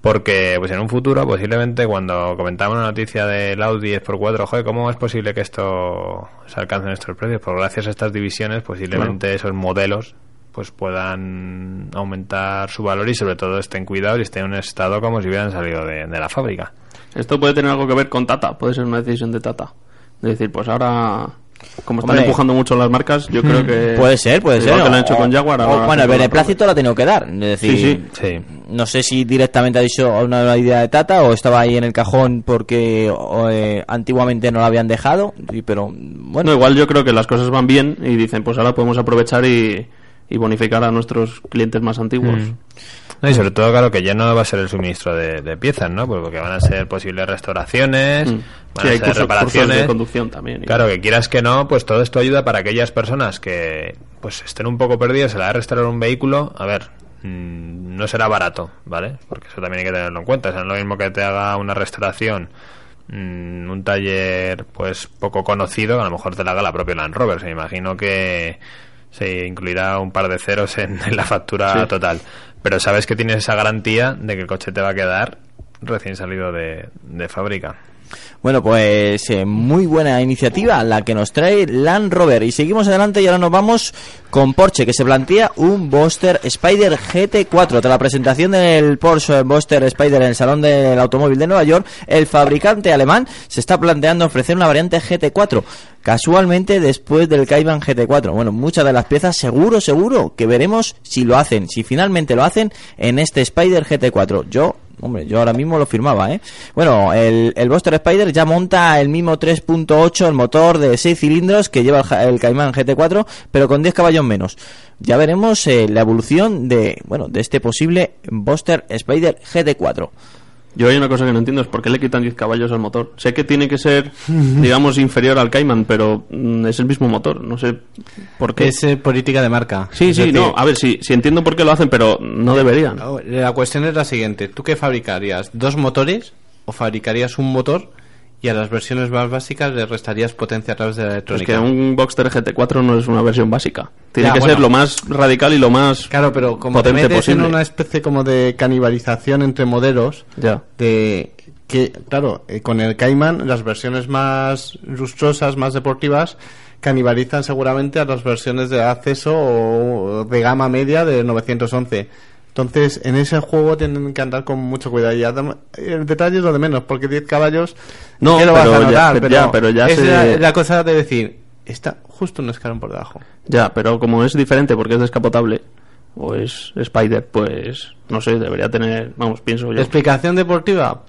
porque pues en un futuro posiblemente cuando comentamos la noticia del Audi 10x4, joder, ¿cómo es posible que esto se alcance en estos precios? Pues gracias a estas divisiones posiblemente esos modelos pues puedan aumentar su valor y sobre todo estén cuidados y estén en un estado como si hubieran salido de, de la fábrica. Esto puede tener algo que ver con Tata, puede ser una decisión de Tata. De decir, pues ahora, como están Hombre. empujando mucho las marcas, yo creo que. Puede ser, puede ser. que lo han hecho O- con Jaguar. o- bueno, el beneplácito lo ha tenido que dar. Es decir, Sí, Sí. no sé si directamente ha dicho una nueva idea de Tata o estaba ahí en el cajón porque o, eh, antiguamente no lo habían dejado. pero bueno, igual yo creo que las cosas van bien y dicen, pues ahora podemos aprovechar y, y bonificar a nuestros clientes más antiguos. Mm. No, y sobre todo, claro, que ya no va a ser el suministro de, de piezas, ¿no? Pues Porque van a ser posibles restauraciones, Mm. van Sí, a hay ser cursos, cursos reparaciones. de conducción también. y- Claro, que quieras que no, pues todo esto ayuda para aquellas personas que pues estén un poco perdidas a la de restaurar un vehículo. A ver, mm, no será barato, ¿vale? Porque eso también hay que tenerlo en cuenta. O sea, no es lo mismo que te haga una restauración mm, un taller pues poco conocido, a lo mejor te la haga la propia Land Rover. Se me imagino que se incluirá un par de ceros en, en la factura Sí. total. Pero sabes que tienes esa garantía de que el coche te va a quedar recién salido de, fábrica. Bueno, pues eh, muy buena iniciativa la que nos trae Land Rover. Y seguimos adelante y ahora nos vamos con Porsche, que se plantea un Boxster Spider GT4. Tras la presentación del Porsche Boxster Spider en el Salón del Automóvil de Nueva York, el fabricante alemán se está planteando ofrecer una variante GT4. Casualmente después del Cayman GT4. Bueno, muchas de las piezas seguro, seguro que veremos si lo hacen, si finalmente lo hacen en este Spider GT4. Yo Hombre, yo ahora mismo lo firmaba, ¿eh? Bueno, el, el Buster Spider ya monta el mismo 3.8, el motor de 6 cilindros que lleva el, el Cayman GT4, pero con 10 caballos menos. Ya veremos eh, la evolución de, bueno, de este posible Buster Spider GT4. Yo hay una cosa que no entiendo, es por qué le quitan 10 caballos al motor. Sé que tiene que ser, [laughs] digamos, inferior al Cayman, pero mm, es el mismo motor. No sé por qué. Es eh, política de marca. Sí, Es sí, decir, no. A ver, sí, sí entiendo por qué lo hacen, pero no deberían. La cuestión es la siguiente. ¿Tú qué fabricarías? ¿Dos motores? ¿O fabricarías un motor y a las versiones más básicas le restarías potencia a través de la Es electrónica? que un Boxster GT4 no es una versión básica. Tiene Ya, que bueno. ser lo más radical y lo más Claro, pero como te potente metes posible. en una especie como de canibalización entre modelos, Ya. de que, claro, eh, con el Cayman las versiones más lustrosas, más deportivas, canibalizan seguramente a las versiones de acceso o de gama media de 911. Entonces, en ese juego tienen que andar con mucho cuidado. Y el detalle es lo de menos, porque 10 caballos No, ¿qué lo vas a ya- pero ya- pero ya es se- la, la cosa de decir, está justo un escalón por debajo. Ya, pero como es diferente porque es descapotable o es Spider, pues no sé, debería tener, vamos, pienso yo. ¿Explicación deportiva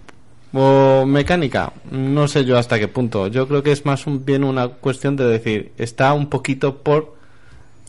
o mecánica? No sé yo hasta qué punto. Yo creo que es más un- bien una cuestión de decir, está un poquito por...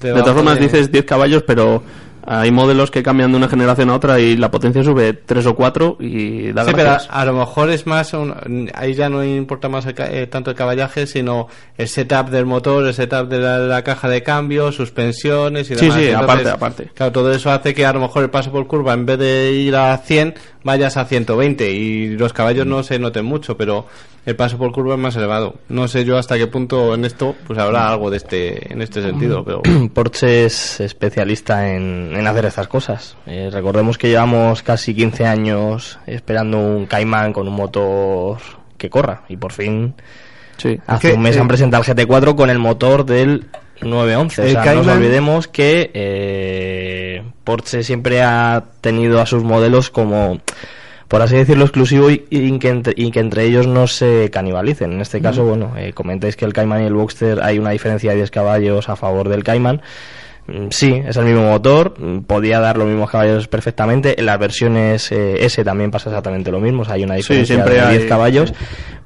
De todas formas dices 10 caballos, pero hay modelos que cambian de una generación a otra y la potencia sube 3 o 4 y da Sí, pero a, a lo mejor es más... un- ahí ya no importa más el ca- eh, tanto el caballaje, sino el setup del motor, el setup de la, la caja de cambio, suspensiones y Sí, demás. sí, Entonces, aparte, aparte. Claro, todo eso hace que a lo mejor el paso por curva, en vez de ir a 100, vayas a 120 y los caballos no se noten mucho, pero el paso por curva es más elevado. No sé yo hasta qué punto en esto pues habrá algo de este en este sentido, pero [clears throat] Porsche es especialista en, en hacer estas cosas. Eh, recordemos que llevamos casi 15 años esperando un Cayman con un motor que corra y por fin Sí. hace que, un mes eh, han presentado el GT4 con el motor del 911. O El no nos olvidemos que eh, Porsche siempre ha tenido a sus modelos como por así decirlo, exclusivo y, y que, entre, y que entre ellos no se canibalicen. En este caso, bueno, eh, comentáis que el Cayman y el Boxster hay una diferencia de 10 caballos a favor del Cayman. Mm, Sí, es el mismo motor, mm, podía dar los mismos caballos perfectamente. En las versiones eh, S también pasa exactamente lo mismo, o sea, hay una diferencia siempre de 10 hay- caballos.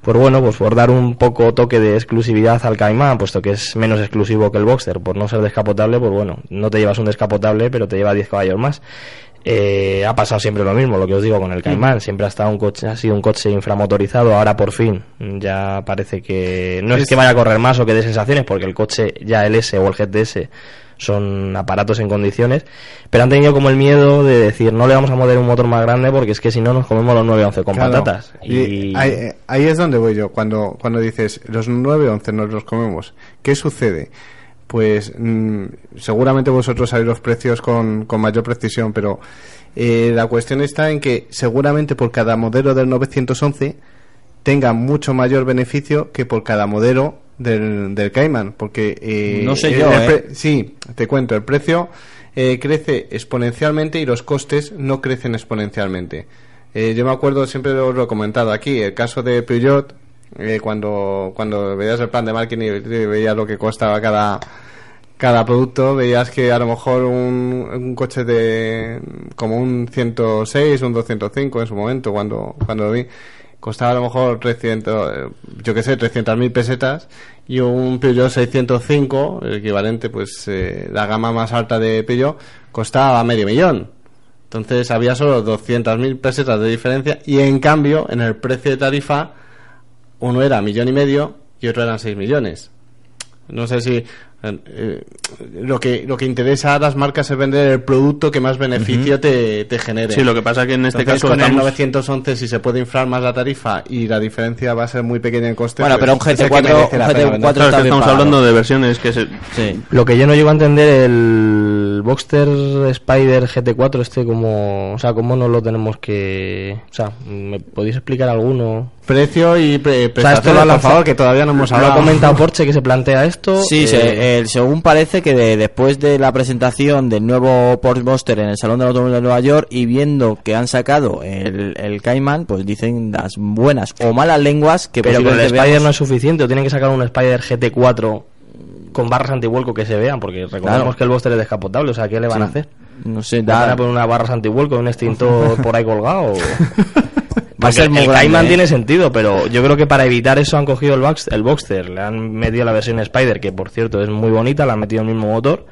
Pues bueno, pues por dar un poco toque de exclusividad al Cayman, puesto que es menos exclusivo que el Boxster, por no ser descapotable, pues bueno, no te llevas un descapotable, pero te lleva 10 caballos más. Eh, ha pasado siempre lo mismo, lo que os digo con el Cayman, siempre ha estado un coche, ha sido un coche inframotorizado, ahora por fin ya parece que no es, Es- que vaya a correr más o que dé sensaciones, porque el coche ya el S o el GTS son aparatos en condiciones, pero han tenido como el miedo de decir no le vamos a mover un motor más grande porque es que si no nos comemos los 911 con Claro. patatas. Y ahí, ahí es donde voy yo, cuando, cuando dices los 9-11 nos los comemos. ¿Qué sucede? Pues mm, seguramente vosotros sabéis los precios con, con mayor precisión, pero eh, la cuestión está en que seguramente por cada modelo del 911 tenga mucho mayor beneficio que por cada modelo del, del Cayman, porque... eh, No sé yo, ¿eh? Sí, te cuento, el precio eh, crece exponencialmente y los costes no crecen exponencialmente. Eh, yo me acuerdo, siempre os lo he comentado aquí, el caso de Peugeot, eh, cuando, cuando veías el plan de marketing y veías lo que costaba cada, cada producto, veías que a lo mejor un, un coche de como un 106, un 205 en su momento, cuando, cuando lo vi, costaba a lo mejor 300, eh, yo qué sé, 300.000 pesetas y un Peugeot 605, el equivalente, pues eh, la gama más alta de Peugeot, costaba medio millón. Entonces había solo 200.000 pesetas de diferencia y en cambio en el precio de tarifa uno era millón y medio y otro eran 6 millones. No sé si eh, lo que lo que interesa a las marcas es vender el producto que más beneficio te, te genere. Sí, lo que pasa que en este Entonces, caso con el estamos- 911 si se puede inflar más la tarifa y la diferencia va a ser muy pequeña en coste. Bueno, pero un pues, es el que GT4 merece la un pena GT4 vender. Claro, es está que estamos pagado. hablando de versiones que se... Sí. Lo que yo no llego a entender el Boxster Spider GT4 este como, o sea, cómo no lo tenemos que, o sea, ¿me podéis explicar alguno? Precio y pre esto prestaciones, lo ha por favor, que todavía no hemos Lo ha hablado. comentado Porsche que se plantea esto. Sí, eh, se- eh, según parece que de- después de la presentación del nuevo Porsche Buster en el Salón del Automóvil de Nueva York y viendo que han sacado el, el Cayman, pues dicen las buenas o malas lenguas que pero con el Spider veamos- no es suficiente. o Tienen que sacar un Spider GT4 con barras antivuelco que se vean, porque recordemos Claro. que el Buster es descapotable. O sea, ¿qué le van a Sí. hacer? no sé, ¿Le van a poner unas barras antivuelco un extintor [laughs] por ahí colgado? o- [laughs] Va a Porque ser muy el grande, Cayman ¿eh? tiene sentido, pero yo creo que para evitar eso han cogido el, Box, el Boxster, le han metido la versión Spider, que por cierto es muy bonita, le han metido el mismo motor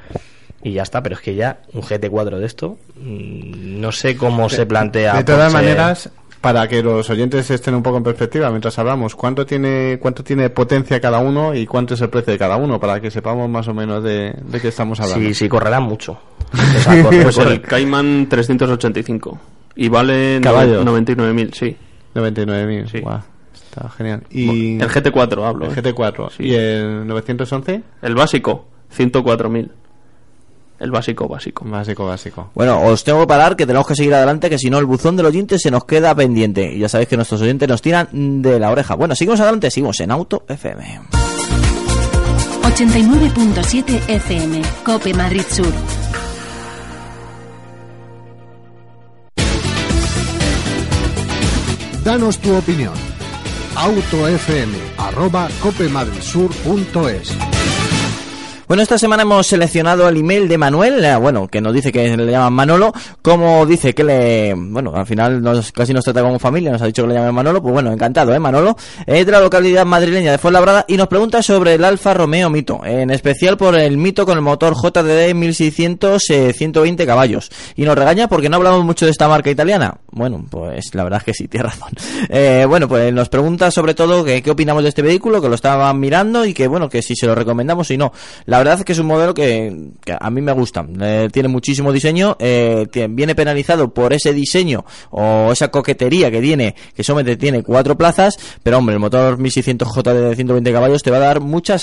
y ya está, pero es que ya un GT4 de esto, mm, no sé cómo se plantea. De todas Porsche- maneras, para que los oyentes estén un poco en perspectiva mientras hablamos, ¿cuánto tiene cuánto tiene potencia cada uno y cuánto es el precio de cada uno? Para que sepamos más o menos de, de qué estamos hablando. Sí, sí, correrán mucho. [laughs] O sea, corre- Pues el Cayman 385. Y vale Caballos. 99.000, sí. 99.000. Sí. Guau, está genial. Y El GT4 hablo. el ¿eh? GT4 Sí. y el 911 El básico, 104.000. El básico, básico. básico básico. Bueno, os tengo que parar, que tenemos que seguir adelante, que si no el buzón del oyente se nos queda pendiente. Y ya sabéis que nuestros oyentes nos tiran de la oreja. Bueno, seguimos adelante, seguimos en Auto FM. 89.7 FM, Cope Madrid Sur. Danos tu opinión. autofm arroba copemadridsur.es Bueno, esta semana hemos seleccionado el email de Manuel, eh, bueno, que nos dice que le llaman Manolo, como dice que le, bueno, al final nos, casi nos trata como familia, nos ha dicho que le llaman Manolo, pues bueno, encantado, ¿eh, Manolo? Es de la localidad madrileña de Fuenlabrada y nos pregunta sobre el Alfa Romeo Mito, en especial por el Mito con el motor JDD 1600, eh, 120 caballos. Y nos regaña porque no hablamos mucho de esta marca italiana. Bueno, pues la verdad es que sí, tiene razón. [laughs] Eh, bueno, pues nos pregunta sobre todo que, qué opinamos de este vehículo, que lo estaban mirando y que bueno, que si se lo recomendamos y no. Verdad es que es un modelo que, a mí me gusta. Eh, tiene muchísimo diseño, eh, tiene- viene penalizado por ese diseño o esa coquetería que tiene, que solamente tiene cuatro plazas, pero hombre, el motor 1600J de 120 caballos te va a dar muchas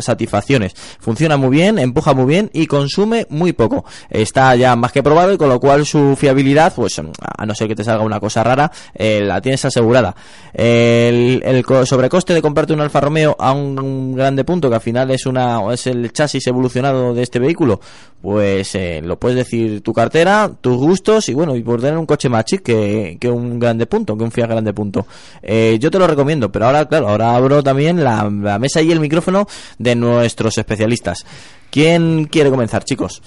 satisfacciones. Funciona muy bien, empuja muy bien y consume muy poco. Está ya más que probado y con lo cual su fiabilidad, pues a no ser que te salga una cosa rara, eh, la tienes asegurada. El, el co- sobrecoste de comprarte un Alfa Romeo a un, un grande punto, que al final es una es el chasis evolucionado de este vehículo, pues eh, lo puedes decir tu cartera, tus gustos y bueno, y por tener un coche más chic que, que un grande punto, que un Fiat grande punto. Eh, yo te lo recomiendo, pero ahora, claro, ahora abro también la, la mesa y el micrófono de nuestros especialistas. ¿Quién quiere comenzar, chicos?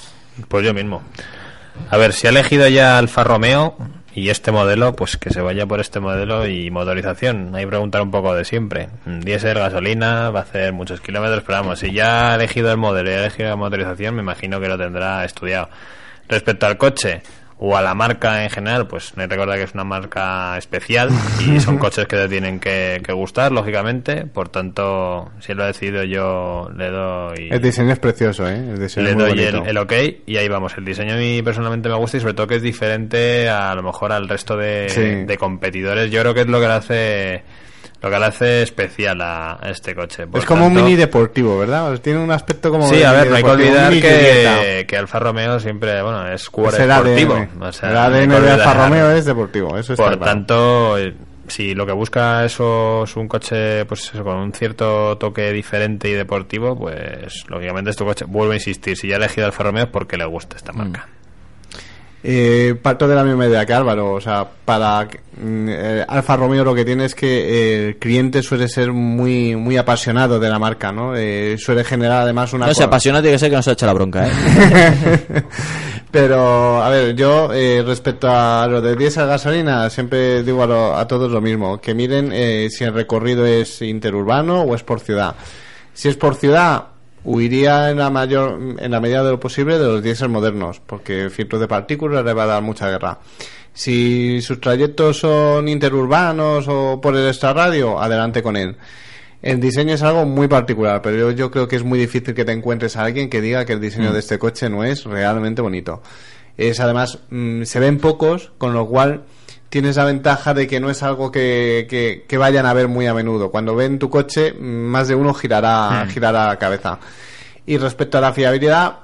Pues yo mismo. A ver, si ha elegido ya Alfa Romeo y este modelo, pues que se vaya por este modelo y motorización. Hay que preguntar un poco de siempre. Mm, Diésel, gasolina, va a hacer muchos kilómetros, pero vamos, si ya ha elegido el modelo y ha elegido la motorización, me imagino que lo tendrá estudiado. Respecto al coche o a la marca en general, pues me recuerda que es una marca especial y [laughs] son coches que te tienen que, que gustar, lógicamente. Por tanto, si lo he decidido yo, le doy El diseño es precioso, ¿eh? El diseño le es muy doy el, el ok y ahí vamos. El diseño a mí personalmente me gusta y sobre todo que es diferente a, lo mejor al resto de, Sí. de competidores. Yo creo que es lo que le hace lo que le hace especial a, este coche. Por es como un mini deportivo, ¿verdad? Tiene un aspecto como Sí, a ver, no hay que olvidar que, que Alfa Romeo siempre, bueno, es cuore deportivo. ADN. O sea, el ADN de Alfa. Romeo es deportivo, eso Por tanto, eh, si lo que busca eso es un coche pues eso, con un cierto toque diferente y deportivo, pues lógicamente es tu coche. Vuelvo a insistir, si ya ha elegido Alfa Romeo es porque le gusta esta marca. Eh, parto de la misma idea que Álvaro, o sea, para mm, eh, Alfa Romeo lo que tiene es que eh, el cliente suele ser muy muy apasionado de la marca, ¿no? Eh, suele generar además una No se apasiona, tiene que ser que nos ha hecho la bronca, ¿eh? [laughs] Pero, a ver, yo eh, respecto a lo de diésel gasolina, siempre digo a, lo- a todos lo mismo, que miren eh, si el recorrido es interurbano o es por ciudad. Si es por ciudad, huiría en la mayor, en la medida de lo posible de los diésel modernos, porque el filtro de partículas le va a dar mucha guerra. Si sus trayectos son interurbanos o por el extrarradio, adelante con él. El diseño es algo muy particular, pero yo, yo creo que es muy difícil que te encuentres a alguien que diga que el diseño de este coche no es realmente bonito. Es además, mm, se ven pocos, con lo cual tienes la ventaja de que no es algo que, que, que vayan a ver muy a menudo. Cuando ven tu coche, más de uno girará, girará la cabeza. Y respecto a la fiabilidad,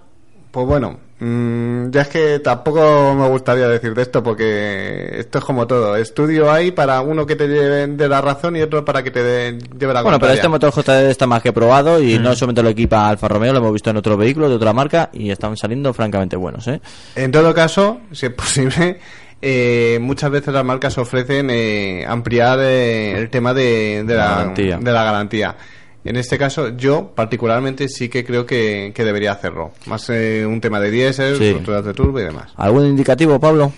Pues bueno, mm, ya es que tampoco me gustaría decir de esto porque esto es como todo. Estudio hay para uno que te de la razón y otro para que te de- lleve la Bueno, pero este motor JD está más que probado y no solamente lo equipa Alfa Romeo, lo hemos visto en otros vehículos de otra marca y están saliendo francamente buenos, ¿eh? En todo caso, si es posible, eh, muchas veces las marcas ofrecen eh, ampliar eh, el tema de, de la, Garantía. de la garantía. En este caso, yo particularmente sí que creo que, que debería hacerlo. Más eh, un tema de diésel, Sí. estructuras de turbo y demás. ¿Algún indicativo, Pablo?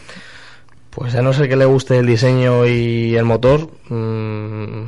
Pues a no ser que le guste el diseño y el motor, mm,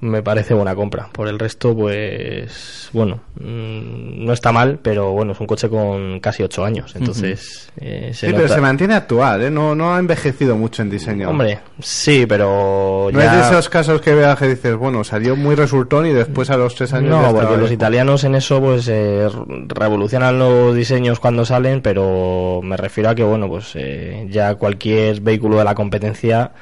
me parece buena compra. Por el resto, pues bueno, mm, no está mal, pero bueno, es un coche con casi 8 años, entonces eh, se Sí, pero se mantiene actual, ¿eh? No, no ha envejecido mucho en diseño. Hombre, sí, pero No ya- es de esos casos que veas que dices, bueno, salió muy resultón y después a los tres años ya No, porque los italianos en eso pues eh, revolucionan los diseños cuando salen, pero me refiero a que bueno, pues eh, ya cualquier vehículo de la competencia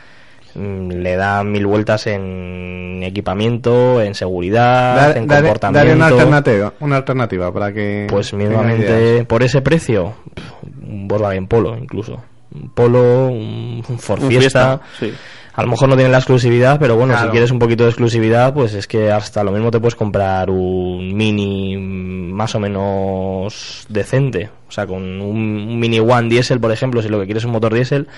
le da mil vueltas en equipamiento, en seguridad, Dar- en comportamiento. daré una alternativa, una alternativa para que Pues ideas. por ese precio, un Volkswagen Polo incluso. Un Polo, un, un Ford Un Fiesta. Fiesta, sí. A lo mejor no tienen la exclusividad, pero bueno, Claro. si quieres un poquito de exclusividad, pues es que hasta lo mismo te puedes comprar un Mini mm, más o menos decente. O sea, con un, un Mini One diésel, por ejemplo, si lo que quieres es un motor diésel,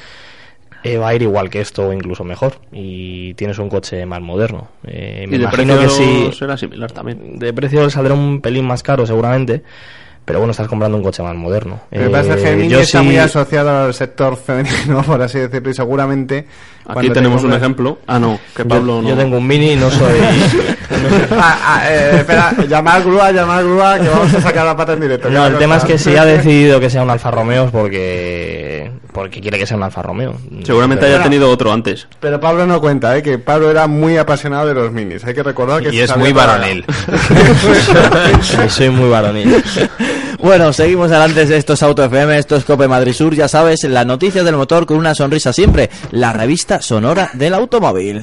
eh, va a ir igual que esto o incluso mejor. Y tienes un coche más moderno. Eh, me Y de imagino precio que sí. será similar también. De precio saldrá un pelín más caro seguramente, pero bueno, estás comprando un coche más moderno. Lo que pasa es que Eh, el Mini yo está sí- muy asociado al sector femenino, [laughs] por así decirlo, y seguramente... Aquí tenemos un ejemplo. Ah, no, que yo- Pablo no. yo tengo un Mini y no soy... [laughs] [laughs] Ah, ah, eh, espera, llamar grúa, llamar grúa, que vamos a sacar la pata en directo. No, el tema es que si ha [laughs] decidido que sea un Alfa Romeo es porque porque quiere que sea un Alfa Romeo. Seguramente Pero- haya tenido otro antes. Pero Pablo no cuenta, ¿eh? que Pablo era muy apasionado de los minis. Hay que recordar que Y es muy varonil. Soy muy varonil. Bueno, seguimos adelante de estos Auto FM, esto es Cope Madrid Sur, ya sabes, la noticia del motor con una sonrisa siempre, la revista sonora del automóvil.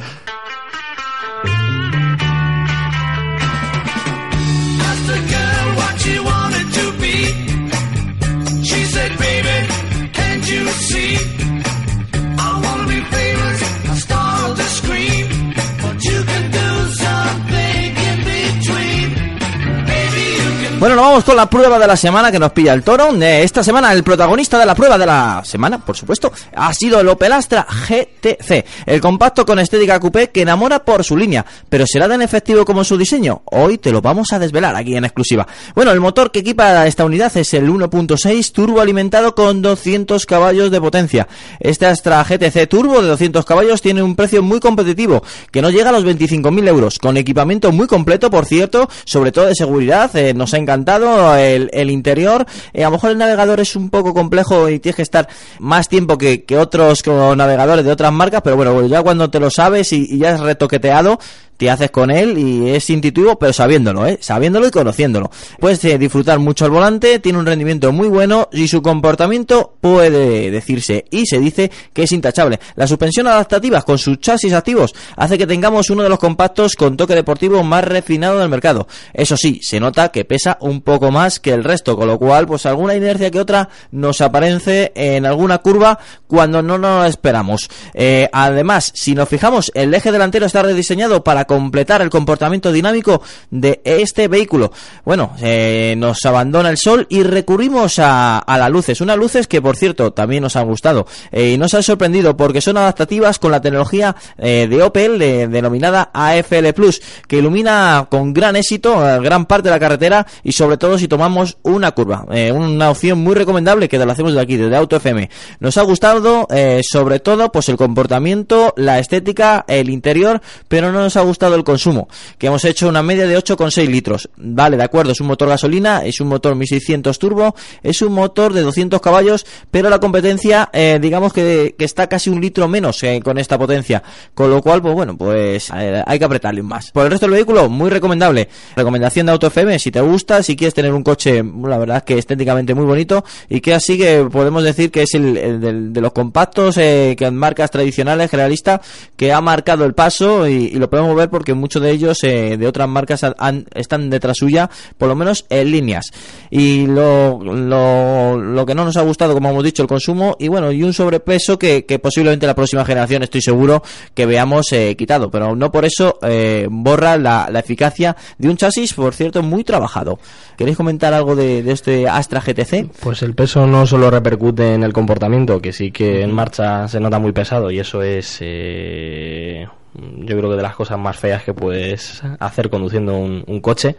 Bueno, nos vamos con la prueba de la semana que nos pilla el toro. Esta semana el protagonista de la prueba de la semana, por supuesto, ha sido el Opel Astra GTC, el compacto con estética coupé que enamora por su línea, pero será tan efectivo como su diseño. Hoy te lo vamos a desvelar aquí en exclusiva. Bueno, el motor que equipa esta unidad es el 1.6 turbo alimentado con 200 caballos de potencia. Este Astra GTC turbo de 200 caballos tiene un precio muy competitivo, que no llega a los 25.000 euros, con equipamiento muy completo, por cierto, sobre todo de seguridad. eh, nos ha el, el interior. Eh, a lo mejor el navegador es un poco complejo y tienes que estar más tiempo que, que otros navegadores de otras marcas, pero bueno, ya cuando te lo sabes y, y ya es retoqueteado, haces con él y es intuitivo, pero sabiéndolo, ¿eh? Sabiéndolo y conociéndolo. Puedes eh, disfrutar mucho el volante, tiene un rendimiento muy bueno y su comportamiento puede decirse y se dice que es intachable. La suspensión adaptativa con sus chasis activos hace que tengamos uno de los compactos con toque deportivo más refinado del mercado. Eso sí, se nota que pesa un poco más que el resto, con lo cual, pues alguna inercia que otra nos aparece en alguna curva cuando no nos esperamos. Eh, además, si nos fijamos, el eje delantero está rediseñado para completar el comportamiento dinámico de este vehículo. Bueno, eh, nos abandona el sol y recurrimos a, las luces. Unas luces que, por cierto, también nos han gustado eh, y nos han sorprendido porque son adaptativas con la tecnología eh, de Opel de- denominada AFL Plus, que ilumina con gran éxito gran parte de la carretera y sobre todo si tomamos una curva. Una opción muy recomendable que te la hacemos de aquí, desde Auto FM. Nos ha gustado sobre todo pues el comportamiento, la estética, el interior, pero no nos ha gustado el consumo, que hemos hecho una media de 8,6 litros. Vale, de acuerdo, es un motor gasolina, es un motor 1600 turbo, es un motor de 200 caballos, pero la competencia, eh, digamos que, está casi un litro menos eh, con esta potencia, con lo cual, pues bueno, pues eh, hay que apretarle más. Por el resto del vehículo, muy recomendable. Recomendación de Auto FM, si te gusta, si quieres tener un coche, la verdad es que estéticamente muy bonito y que así que podemos decir que es el, de los compactos que marcas tradicionales, generalistas, que ha marcado el paso y, y lo podemos ver ver porque muchos de ellos eh, de otras marcas han- están detrás suya, por lo menos en líneas. Y lo, lo, lo que no nos ha gustado, como hemos dicho, el consumo y bueno, y un sobrepeso que, que posiblemente la próxima generación estoy seguro que veamos eh, quitado, pero no por eso eh, borra la, la eficacia de un chasis, por cierto, muy trabajado. ¿Queréis comentar algo de, de este Astra GTC? Pues el peso no solo repercute en el comportamiento, que sí que en marcha se nota muy pesado y eso es, eh, yo creo que de las cosas más feas que puedes hacer conduciendo un, coche,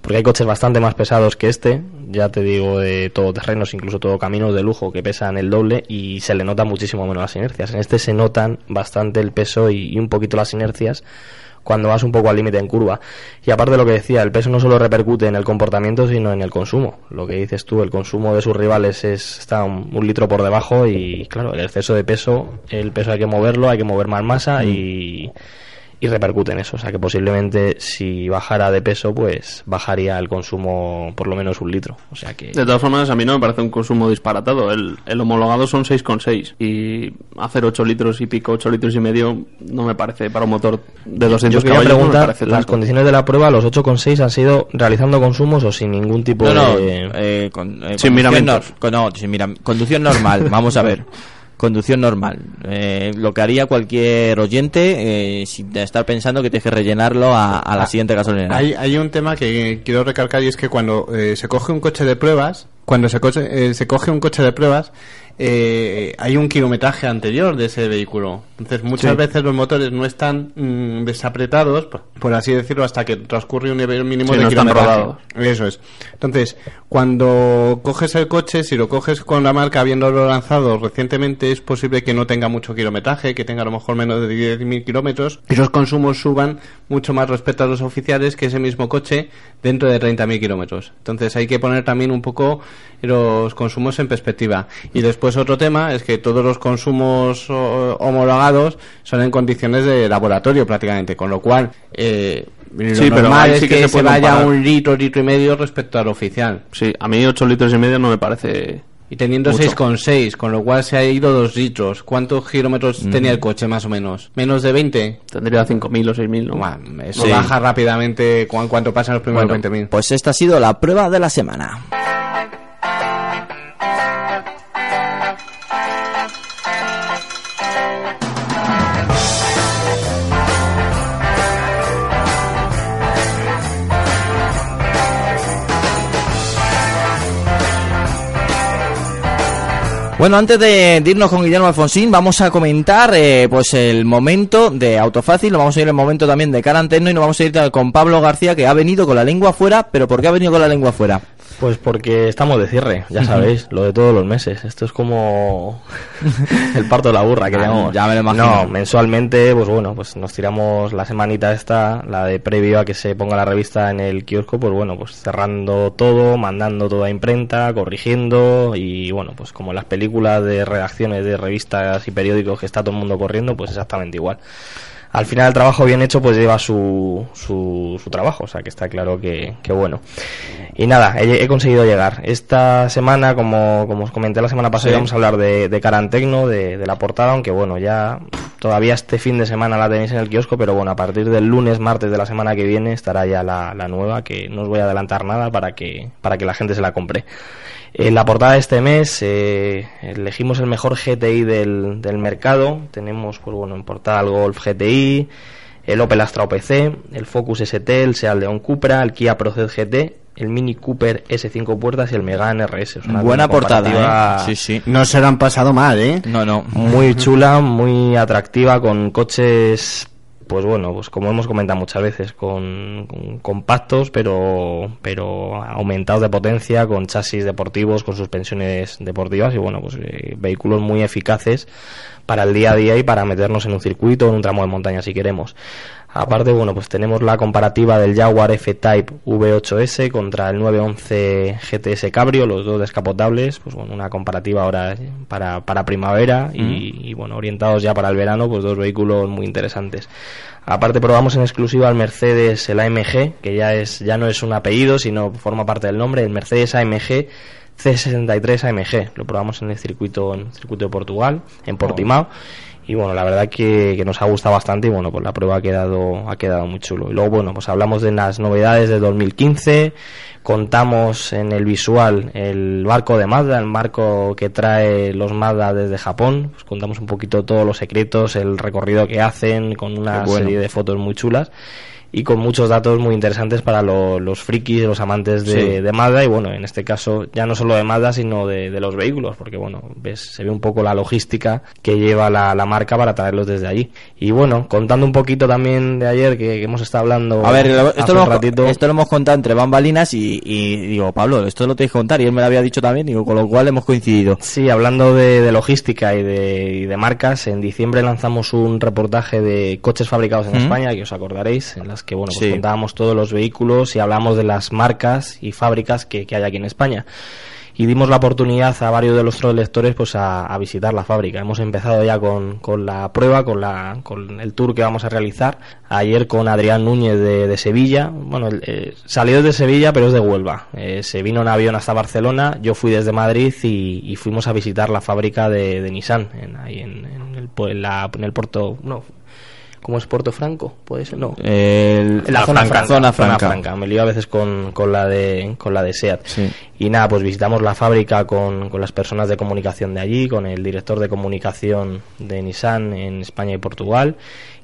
porque hay coches bastante más pesados que este, ya te digo, de todoterrenos, incluso todo caminos de lujo que pesan el doble y se le nota muchísimo menos las inercias. En este se notan bastante el peso y un poquito las inercias cuando vas un poco al límite en curva. Y aparte de lo que decía, el peso no solo repercute en el comportamiento, sino en el consumo. Lo que dices tú, el consumo de sus rivales es, está un, un litro por debajo y claro, el exceso de peso, el peso hay que moverlo, hay que mover más masa y, y repercute en eso. O sea que posiblemente si bajara de peso, pues bajaría el consumo por lo menos un litro. O sea que... De todas formas, a mí no me parece un consumo disparatado. El, el homologado son 6,6 y hacer 8 litros y pico, 8 litros y medio, no me parece para un motor de 200 Yo caballos. no me parece las tanto. condiciones de la prueba, los 8,6 han sido realizando consumos o sin ningún tipo No, no, de... eh, con, eh, Sin con- no, sin miram- conducción normal, vamos a ver. [laughs] Conducción normal. Eh, lo que haría cualquier oyente eh, sin estar pensando que tienes que rellenarlo a, a la siguiente gasolinera. Hay, hay un tema que quiero recalcar y es que cuando eh, se coge un coche de pruebas, cuando se, coche- eh, se coge un coche de pruebas, eh, hay un kilometraje anterior de ese vehículo. Entonces muchas Sí. veces los motores no están mm, desapretados, por, por así decirlo, hasta que transcurre un nivel mínimo Sí, de no kilometraje. Eso es. Entonces, cuando coges el coche, si lo coges con la marca habiéndolo lanzado recientemente, es posible que no tenga mucho kilometraje, que tenga a lo mejor menos de 10.000 kilómetros, y los consumos suban mucho más respecto a los oficiales que ese mismo coche dentro de 30.000 kilómetros. Entonces hay que poner también un poco los consumos en perspectiva. Y después otro tema es que todos los consumos homologados son en condiciones de laboratorio prácticamente, con lo cual... Eh, lo Sí, pero normal ahí es sí que, que se se, vaya un litro, litro y medio respecto al oficial. Sí, a mí 8 litros y medio no me parece... Y teniendo Mucho. 6,6, con lo cual se ha ido 2 litros. ¿Cuántos kilómetros tenía el coche más o menos? ¿Menos de 20? Tendría 5.000 o 6.000, ¿no? Bueno, eso Sí. baja rápidamente cu- cuanto pasan los primeros Bueno, 20.000. pues esta ha sido la prueba de la semana. Bueno, antes de, irnos con Guillermo Alfonsín, vamos a comentar eh, pues el momento de Autofácil, lo vamos a ir el momento también de Caranteno y nos vamos a ir con Pablo García que ha venido con la lengua fuera, pero ¿por qué ha venido con la lengua fuera? Pues porque estamos de cierre, ya sabéis, lo de todos los meses. Esto es como [laughs] el parto de la burra que llamamos. ya me lo imagino. No, mensualmente, pues bueno, pues nos tiramos la semanita esta, la de previo a que se ponga la revista en el kiosco, pues bueno, pues cerrando todo, mandando todo a imprenta, corrigiendo y bueno, pues como las películas de redacciones de revistas y periódicos que está todo el mundo corriendo, pues exactamente igual al final el trabajo bien hecho pues lleva su, su, su trabajo, o sea que está claro que, que bueno. Y nada, he, he conseguido llegar. Esta semana, como, como os comenté la semana pasada, Sí. vamos a hablar de, de Carantecno, de, de la portada, aunque bueno, ya todavía este fin de semana la tenéis en el kiosco, pero bueno, a partir del lunes, martes de la semana que viene estará ya la, la nueva, que no os voy a adelantar nada para que, para que la gente se la compre. En la portada de este mes eh, elegimos el mejor GTI del, del mercado. Tenemos, pues bueno, en portada el Golf GTI, el Opel Astra OPC, el Focus ST, el Seat León Cupra, el Kia Proced GT, el Mini Cooper S5 puertas y el Megane RS. Sea, una Buena portada, ¿eh? Sí, sí. No se lo han pasado mal, ¿eh? No, no. Muy chula, muy atractiva, con coches pues bueno, pues como hemos comentado muchas veces, con, compactos, pero, pero aumentados de potencia, con chasis deportivos, con suspensiones deportivas y bueno, pues eh, vehículos muy eficaces para el día a día y para meternos en un circuito, en un tramo de montaña si queremos. Aparte, bueno, pues tenemos la comparativa del Jaguar F-Type V8S contra el 911 GTS Cabrio, los dos descapotables, pues bueno, una comparativa ahora para, para primavera y, y, bueno, orientados ya para el verano, pues dos vehículos muy interesantes. Aparte probamos en exclusiva el Mercedes, el AMG, que ya es ya no es un apellido, sino forma parte del nombre, el Mercedes AMG C63 AMG. Lo probamos en el circuito, en el circuito de Portugal, en Portimao. Y bueno, la verdad que, que nos ha gustado bastante y bueno, pues la prueba ha quedado, ha quedado muy chulo. Y luego, bueno, pues hablamos de las novedades de 2015, contamos en el visual el barco de Mazda, el barco que trae los Mazda desde Japón, pues contamos un poquito todos los secretos, el recorrido que hacen con una bueno. serie de fotos muy chulas y con muchos datos muy interesantes para lo- los frikis, los amantes de, Sí. de Mazda y bueno, en este caso ya no solo de Mazda sino de, de los vehículos, porque bueno, ves, se ve un poco la logística que lleva la, la marca para traerlos desde allí. Y bueno, contando un poquito también de ayer que, que hemos estado hablando A ver, lo- esto un lo, hemos, ratito. esto lo hemos contado entre bambalinas y, y digo, Pablo, esto lo tenéis que contar y él me lo había dicho también, digo, con lo cual hemos coincidido. Sí, hablando de, de logística y de, y de marcas, en diciembre lanzamos un reportaje de coches fabricados en ¿Mm? España, que os acordaréis, en las que bueno, pues Sí. contábamos todos los vehículos y hablamos de las marcas y fábricas que, que hay aquí en España. Y dimos la oportunidad a varios de nuestros lectores pues a, a visitar la fábrica. Hemos empezado ya con, con la prueba, con, la, con el tour que vamos a realizar. Ayer con Adrián Núñez de, de Sevilla. Bueno, eh, salió de Sevilla, pero es de Huelva. Eh, se vino en avión hasta Barcelona. Yo fui desde Madrid y, y fuimos a visitar la fábrica de, de Nissan, en, ahí en, en el, en la- en el puerto. No, ¿Cómo es Puerto Franco? ¿Puede ser? No. El- la zona franca, Zona franca. Me lío a veces con, con la de con la de Seat. Sí. Y nada, pues visitamos la fábrica con, con las personas de comunicación de allí, con el director de comunicación de Nissan en España y Portugal.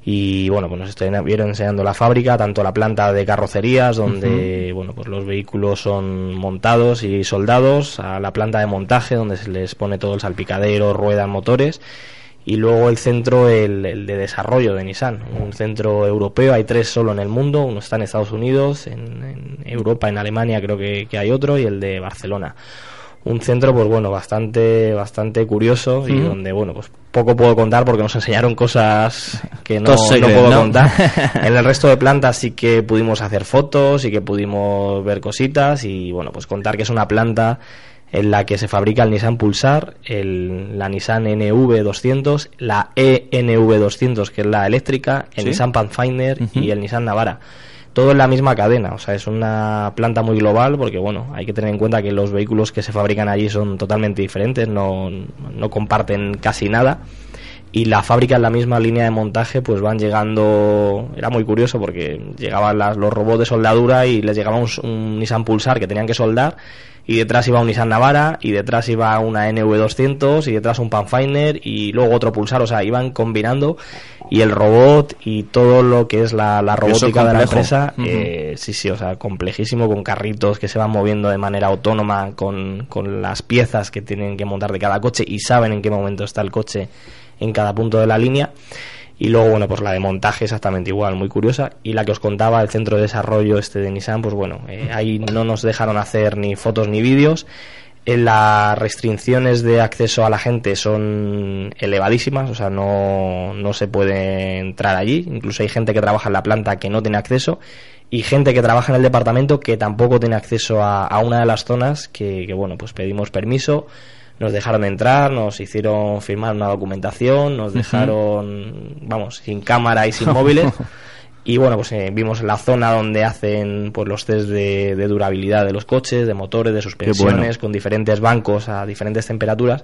Y bueno, pues nos estuvieron enseñando la fábrica, tanto la planta de carrocerías, donde bueno, pues los vehículos son montados y soldados, a la planta de montaje, donde se les pone todo el salpicadero, ruedas, motores y luego el centro el, el de desarrollo de Nissan, un centro europeo, hay tres solo en el mundo, uno está en Estados Unidos, en, en Europa, en Alemania creo que, que hay otro y el de Barcelona. Un centro pues bueno, bastante bastante curioso y donde bueno, pues poco puedo contar porque nos enseñaron cosas que no, no puedo ¿no? contar. [laughs] en el resto de plantas sí que pudimos hacer fotos y que pudimos ver cositas y bueno, pues contar que es una planta en la que se fabrica el Nissan Pulsar, el, la Nissan NV200, la E ENV200, que es la eléctrica, el Sí. Nissan Pathfinder y el Nissan Navara. Todo en la misma cadena, o sea, es una planta muy global porque, bueno, hay que tener en cuenta que los vehículos que se fabrican allí son totalmente diferentes, no, no comparten casi nada y la fábrica en la misma línea de montaje pues van llegando era muy curioso porque llegaban las- los robots de soldadura y les llegaba un, un Nissan Pulsar que tenían que soldar y detrás iba un Nissan Navara y detrás iba una NV200 y detrás un Pathfinder y luego otro Pulsar, o sea, iban combinando y el robot y todo lo que es la, la robótica de la empresa, eh, sí, sí, o sea, complejísimo con carritos que se van moviendo de manera autónoma con, con las piezas que tienen que montar de cada coche y saben en qué momento está el coche en cada punto de la línea. Y luego, bueno, pues la de montaje exactamente igual, muy curiosa. Y la que os contaba, el centro de desarrollo este de Nissan, pues bueno, eh, ahí no nos dejaron hacer ni fotos ni vídeos. Eh, las restricciones de acceso a la gente son elevadísimas, o sea, no, no se puede entrar allí. Incluso hay gente que trabaja en la planta que no tiene acceso y gente que trabaja en el departamento que tampoco tiene acceso a, una de las zonas que, bueno, pues pedimos permiso, nos dejaron entrar, nos hicieron firmar una documentación, nos dejaron, vamos, sin cámara y sin móviles. [laughs] Y bueno, pues eh, vimos la zona donde hacen pues los test de, de durabilidad de los coches, de motores, de suspensiones, bueno. con diferentes bancos a diferentes temperaturas.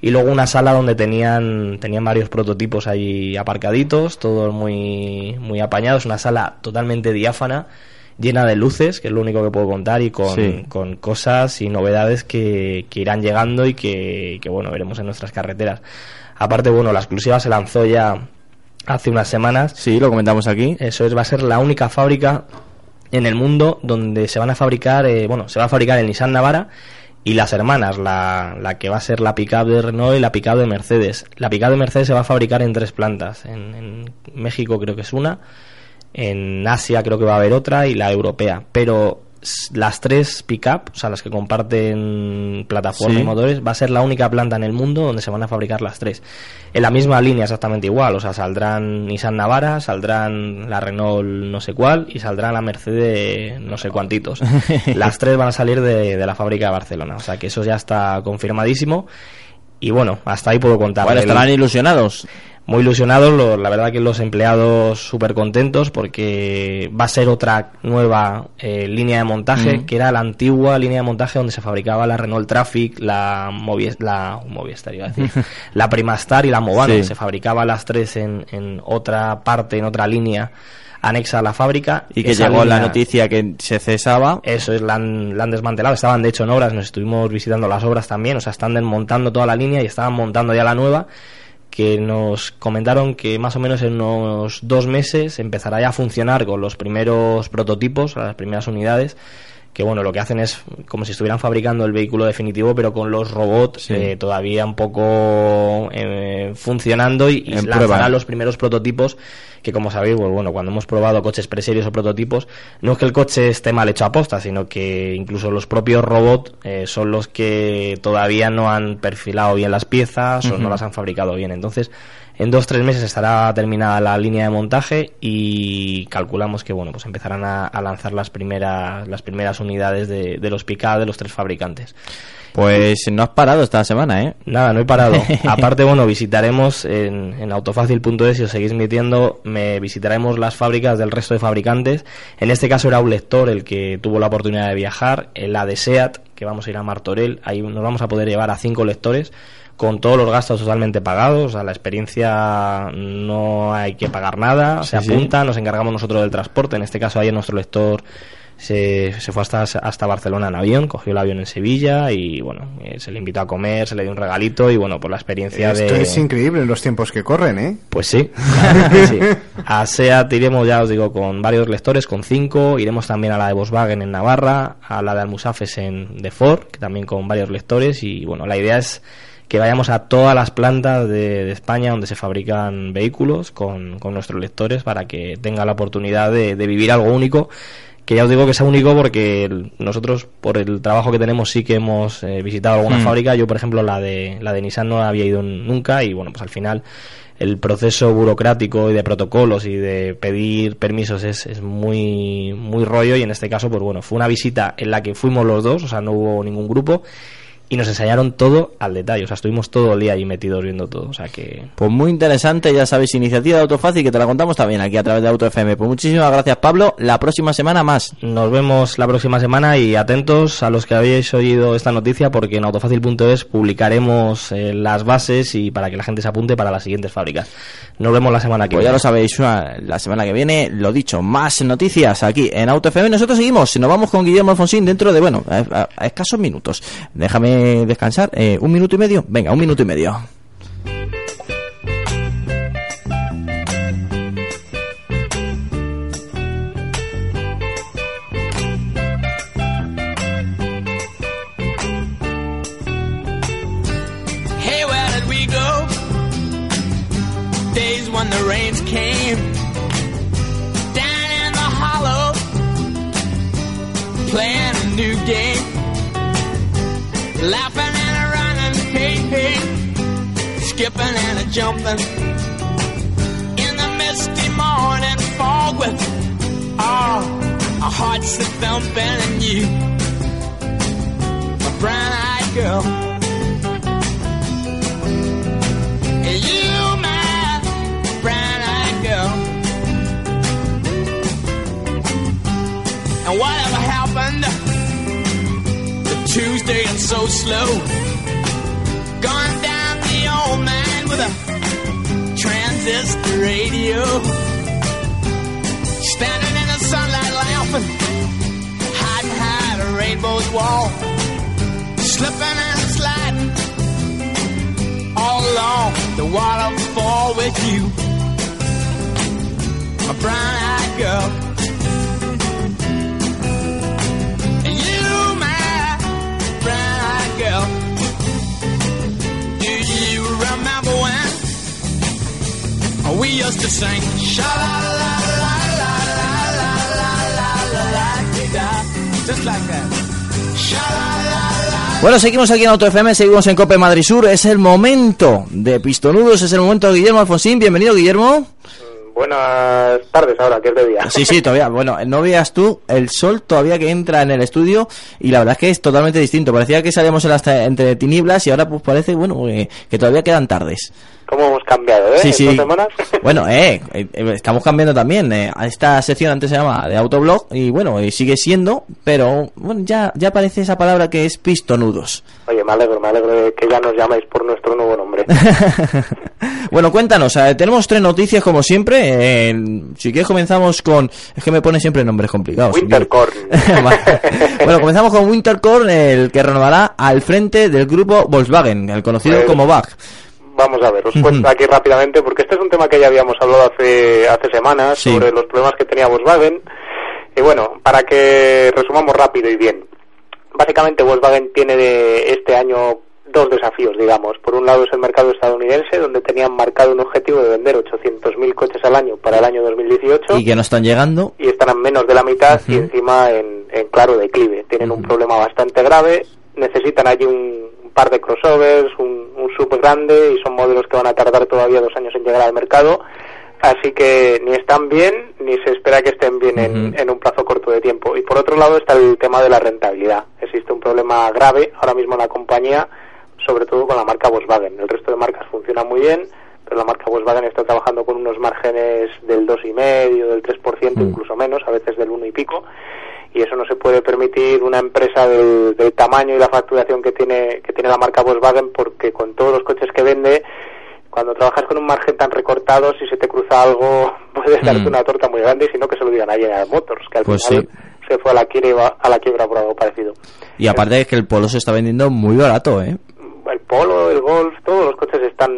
Y luego una sala donde tenían, tenían varios prototipos ahí aparcaditos, todos muy, muy apañados, una sala totalmente diáfana, llena de luces, que es lo único que puedo contar, y con, Sí. con cosas y novedades que, que irán llegando y que, que, bueno, veremos en nuestras carreteras. Aparte, bueno, la exclusiva se lanzó ya hace unas semanas. Sí, lo comentamos aquí. Eso es, va a ser la única fábrica en el mundo donde se van a fabricar, eh, bueno, se va a fabricar el Nissan Navara y las hermanas, la, la que va a ser la pickup de Renault y la pickup de Mercedes. La pickup de Mercedes se va a fabricar en tres plantas. En, en México creo que es una, en Asia creo que va a haber otra y la europea. Pero las tres pickup, o sea, las que comparten plataforma Sí. y motores, va a ser la única planta en el mundo donde se van a fabricar las tres. En la misma línea exactamente igual, o sea, saldrán Nissan Navara, saldrán la Renault no sé cuál y saldrá la Mercedes no sé cuantitos. [laughs] las tres van a salir de, de la fábrica de Barcelona, o sea que eso ya está confirmadísimo. Y bueno, hasta ahí puedo contar. Bueno, El- estarán ilusionados. muy ilusionados, lo- la verdad que los empleados súper contentos porque va a ser otra nueva eh, línea de montaje, que era la antigua línea de montaje donde se fabricaba la Renault Traffic, la Movi- la Movistar, iba a decir, [laughs] la Primastar y la Movano. Sí. Se fabricaba las tres en, en otra parte, en otra línea anexa a la fábrica. Y que llegó la noticia que se cesaba. eso es, la han, la han desmantelado. Estaban de hecho en obras, nos estuvimos visitando las obras también. O sea, están desmontando toda la línea y estaban montando ya la nueva. Que nos comentaron que más o menos en unos dos meses empezará ya a funcionar con los primeros prototipos, las primeras unidades. Que bueno, lo que hacen es como si estuvieran fabricando el vehículo definitivo, pero con los robots Sí. eh, todavía un poco eh, funcionando y, y lanzarán prueba. los primeros prototipos que como sabéis pues bueno cuando hemos probado coches preserios o prototipos no es que el coche esté mal hecho a posta sino que incluso los propios robots eh, son los que todavía no han perfilado bien las piezas o no las han fabricado bien entonces en dos tres meses estará terminada la línea de montaje y calculamos que bueno pues empezarán a, a lanzar las primeras las primeras unidades de, de los Picard de los tres fabricantes Pues no has parado esta semana, ¿eh? Nada, no he parado. [laughs] Aparte, bueno, visitaremos en, en autofácil.es, si os seguís metiendo, me visitaremos las fábricas del resto de fabricantes. En este caso era un lector el que tuvo la oportunidad de viajar, en la de SEAT, que vamos a ir a Martorell, ahí nos vamos a poder llevar a cinco lectores con todos los gastos totalmente pagados, o sea, la experiencia no hay que pagar nada, se sí. apunta, nos encargamos nosotros del transporte, en este caso ayer nuestro lector se, se fue hasta, hasta Barcelona en avión, cogió el avión en Sevilla y bueno, eh, se le invitó a comer, se le dio un regalito y bueno, por la experiencia Esto de... es increíble en los tiempos que corren, ¿eh? Pues sí, sí. A SEAT iremos, ya os digo, con varios lectores, con cinco. Iremos también a la de Volkswagen en Navarra, a la de Almusafes en de Ford, que también con varios lectores. Y bueno, la idea es que vayamos a todas las plantas de, de España donde se fabrican vehículos con, con nuestros lectores para que tenga la oportunidad de, de vivir algo único. Que ya os digo que sea único porque nosotros, por el trabajo que tenemos, sí que hemos eh, visitado alguna Mm. fábrica. Yo, por ejemplo, la de, la de Nissan no había ido nunca y bueno, pues al final el proceso burocrático y de protocolos y de pedir permisos es, es muy muy rollo y en este caso pues bueno fue una visita en la que fuimos los dos o sea no hubo ningún grupo y nos enseñaron todo al detalle o sea estuvimos todo el día ahí metidos viendo todo o sea que Pues muy interesante, ya sabéis, iniciativa de Autofácil que te la contamos también aquí a través de Auto FM. Pues muchísimas gracias, Pablo. La próxima semana más. nos vemos la próxima semana y atentos a los que habéis oído esta noticia porque en autofácil.es publicaremos eh, las bases y para que la gente se apunte para las siguientes fábricas nos vemos la semana que Pues ya lo sabéis, una- la semana que viene, lo dicho, más noticias aquí en Auto FM. Nosotros seguimos, nos vamos con Guillermo Alfonsín dentro de, bueno, a, a- a escasos minutos. Déjame descansar, eh, un minuto y medio. Venga, un minuto y medio. Jumping in the misty morning fog with oh, our hearts a thumping and you, my brown-eyed girl. You, my brown-eyed girl. And whatever happened to Tuesday and so slow? Transistor radio. Standing in the sunlight laughing, hiding behind a rainbow's wall. Slipping and sliding all along the waterfall with you, a brown-eyed girl. Bueno, seguimos aquí en Auto FM, seguimos en Cope Madrid Sur. Es el momento de Pistonudos, es el momento de Guillermo Alfonsín. Bienvenido, Guillermo. Buenas tardes ahora, que es de día. Sí, sí, todavía. Bueno, no veas tú el sol todavía que entra en el estudio y la verdad es que es totalmente distinto. Parecía que salíamos en las entre tinieblas y ahora pues parece, bueno, que todavía quedan tardes. ¿Cómo hemos cambiado, eh? Sí, sí. [laughs] Bueno, eh, eh, eh, estamos cambiando también. eh, esta sección antes se llama de autoblog y bueno, y sigue siendo, pero bueno, ya, ya aparece esa palabra que es pistonudos. Oye, me alegro, me alegro de que ya nos llamáis por nuestro nuevo nombre. [laughs] Bueno, cuéntanos, eh, tenemos tres noticias como siempre. eh, si quieres comenzamos con... Es que me pone siempre nombres complicados. Wintercorn. [laughs] Bueno, comenzamos con Wintercorn, el que renovará al frente del grupo Volkswagen, el conocido Pues- como VAG. Vamos a ver, os cuento aquí rápidamente, porque este es un tema que ya habíamos hablado hace, hace semanas Sí. sobre los problemas que tenía Volkswagen. Y bueno, para que resumamos rápido y bien. Básicamente Volkswagen tiene de este año dos desafíos, digamos. Por un lado es el mercado estadounidense, donde tenían marcado un objetivo de vender 800.000 coches al año para el año 2018 Y que no están llegando. y están a menos de la mitad y encima en, en claro declive. Tienen un problema bastante grave, necesitan allí un, un par de crossovers, un, un sub grande y son modelos que van a tardar todavía dos años en llegar al mercado. Así que ni están bien ni se espera que estén bien en, en un plazo corto de tiempo. Y por otro lado está el tema de la rentabilidad. Existe un problema grave ahora mismo en la compañía, sobre todo con la marca Volkswagen. El resto de marcas funcionan muy bien, pero la marca Volkswagen está trabajando con unos márgenes del 2,5, del 3%, incluso menos, a veces del 1 y pico. Y eso no se puede permitir una empresa del, del tamaño y la facturación que tiene, que tiene la marca Volkswagen, porque con todos los coches que vende, cuando trabajas con un margen tan recortado, si se te cruza algo, [laughs] puedes darte Mm. una torta muy grande, y si no que se lo digan a General Motors, que al Pues final se fue a la quiebra, a la quiebra por algo parecido. Y aparte es que el Polo se está vendiendo muy barato, ¿eh? el Polo, el Golf, todos los coches están...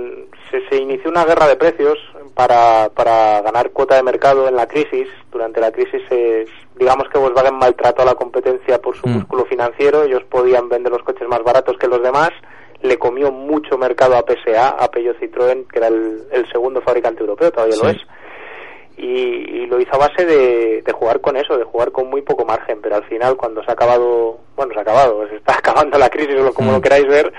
Se, se inició una guerra de precios para, para ganar cuota de mercado en la crisis. Durante la crisis, es, digamos que Volkswagen maltrató a la competencia por su Mm. músculo financiero. Ellos podían vender los coches más baratos que los demás. Le comió mucho mercado a PSA, a Peugeot Citroën, que era el, el segundo fabricante europeo, todavía lo es. Y, y lo hizo a base de, de jugar con eso, de jugar con muy poco margen, pero al final cuando se ha acabado, bueno, se ha acabado, [laughs] se está acabando la crisis o como Mm. lo queráis ver,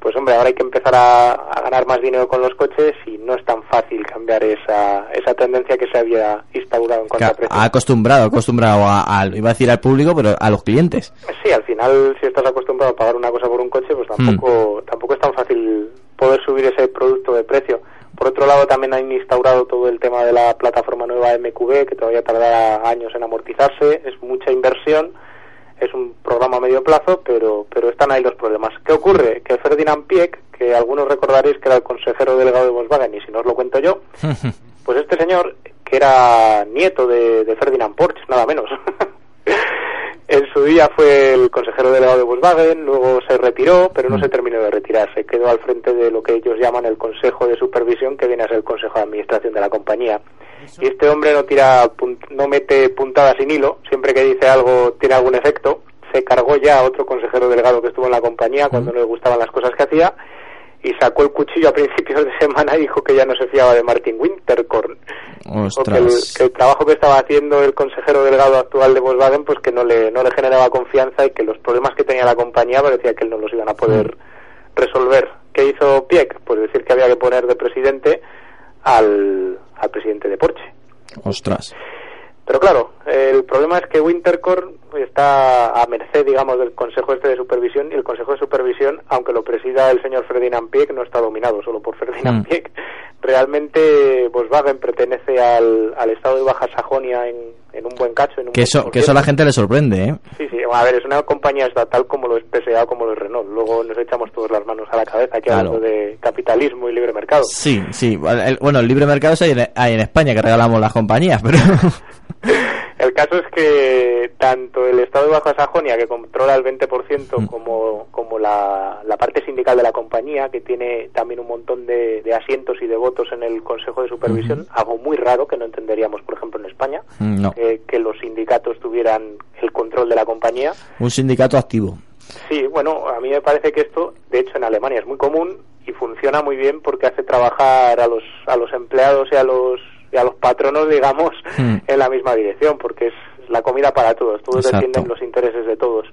pues hombre, ahora hay que empezar a, a ganar más dinero con los coches y no es tan fácil cambiar esa, esa tendencia que se había instaurado en cuanto a ha precios. ha acostumbrado, acostumbrado a, a- iba a decir al público, pero a los clientes. Sí, al final si estás acostumbrado a pagar una cosa por un coche, pues tampoco, tampoco es tan fácil poder subir ese producto de precio. Por otro lado, también han instaurado todo el tema de la plataforma nueva MQB, que todavía tardará años en amortizarse, es mucha inversión, es un programa a medio plazo, pero, pero están ahí los problemas. ¿Qué ocurre? Que Ferdinand Pieck, que algunos recordaréis que era el consejero delegado de Volkswagen, y si no os lo cuento yo, [laughs] pues este señor, que era nieto de, de Ferdinand Porsche, nada menos. [laughs] en su día fue el consejero delegado de Volkswagen, luego se retiró, pero no se terminó de retirar. Se quedó al frente de lo que ellos llaman el Consejo de Supervisión, que viene a ser el Consejo de Administración de la compañía. Y este hombre no tira, no mete puntadas sin hilo. Siempre que dice algo tiene algún efecto. Se cargó ya a otro consejero delegado que estuvo en la compañía cuando no le gustaban las cosas que hacía y sacó el cuchillo a principios de semana y dijo que ya no se fiaba de Martin Winterkorn. Que el, que el trabajo que estaba haciendo el consejero delegado actual de Volkswagen pues que no le, no le generaba confianza y que los problemas que tenía la compañía parecía que él no los iban a poder resolver. ¿Qué hizo Pieck? Pues decir que había que poner de presidente al, al presidente de Porsche. Ostras. Pero claro, el problema es que Winterkorn está a merced, digamos, del Consejo este de Supervisión y el Consejo de Supervisión, aunque lo presida el señor Ferdinand Pieck, no está dominado solo por Ferdinand Mm. Pieck. Realmente Volkswagen pertenece al, al estado de Baja Sajonia en, en un buen cacho. En un Que eso, que eso a la gente le sorprende, ¿eh? Sí, sí, a ver, es una compañía estatal como lo es PSA, como lo es Renault. Luego nos echamos todas las manos a la cabeza aquí Claro. hablando de capitalismo y libre mercado. Sí, sí. Bueno, el libre mercado hay en, hay en España, que regalamos las compañías, pero... [laughs] El caso es que tanto el Estado de Baja Sajonia, que controla el 20%, como, como la, la parte sindical de la compañía, que tiene también un montón de, de asientos y de votos en el Consejo de Supervisión, algo muy raro que no entenderíamos, por ejemplo, en España, no. Que, que los sindicatos tuvieran el control de la compañía. Un sindicato activo. Sí, bueno, a mí me parece que esto, de hecho, en Alemania es muy común y funciona muy bien porque hace trabajar a los, a los empleados y a los, y a los patronos, digamos, Hmm. en la misma dirección, porque es la comida para todos, todos Exacto. defienden los intereses de todos.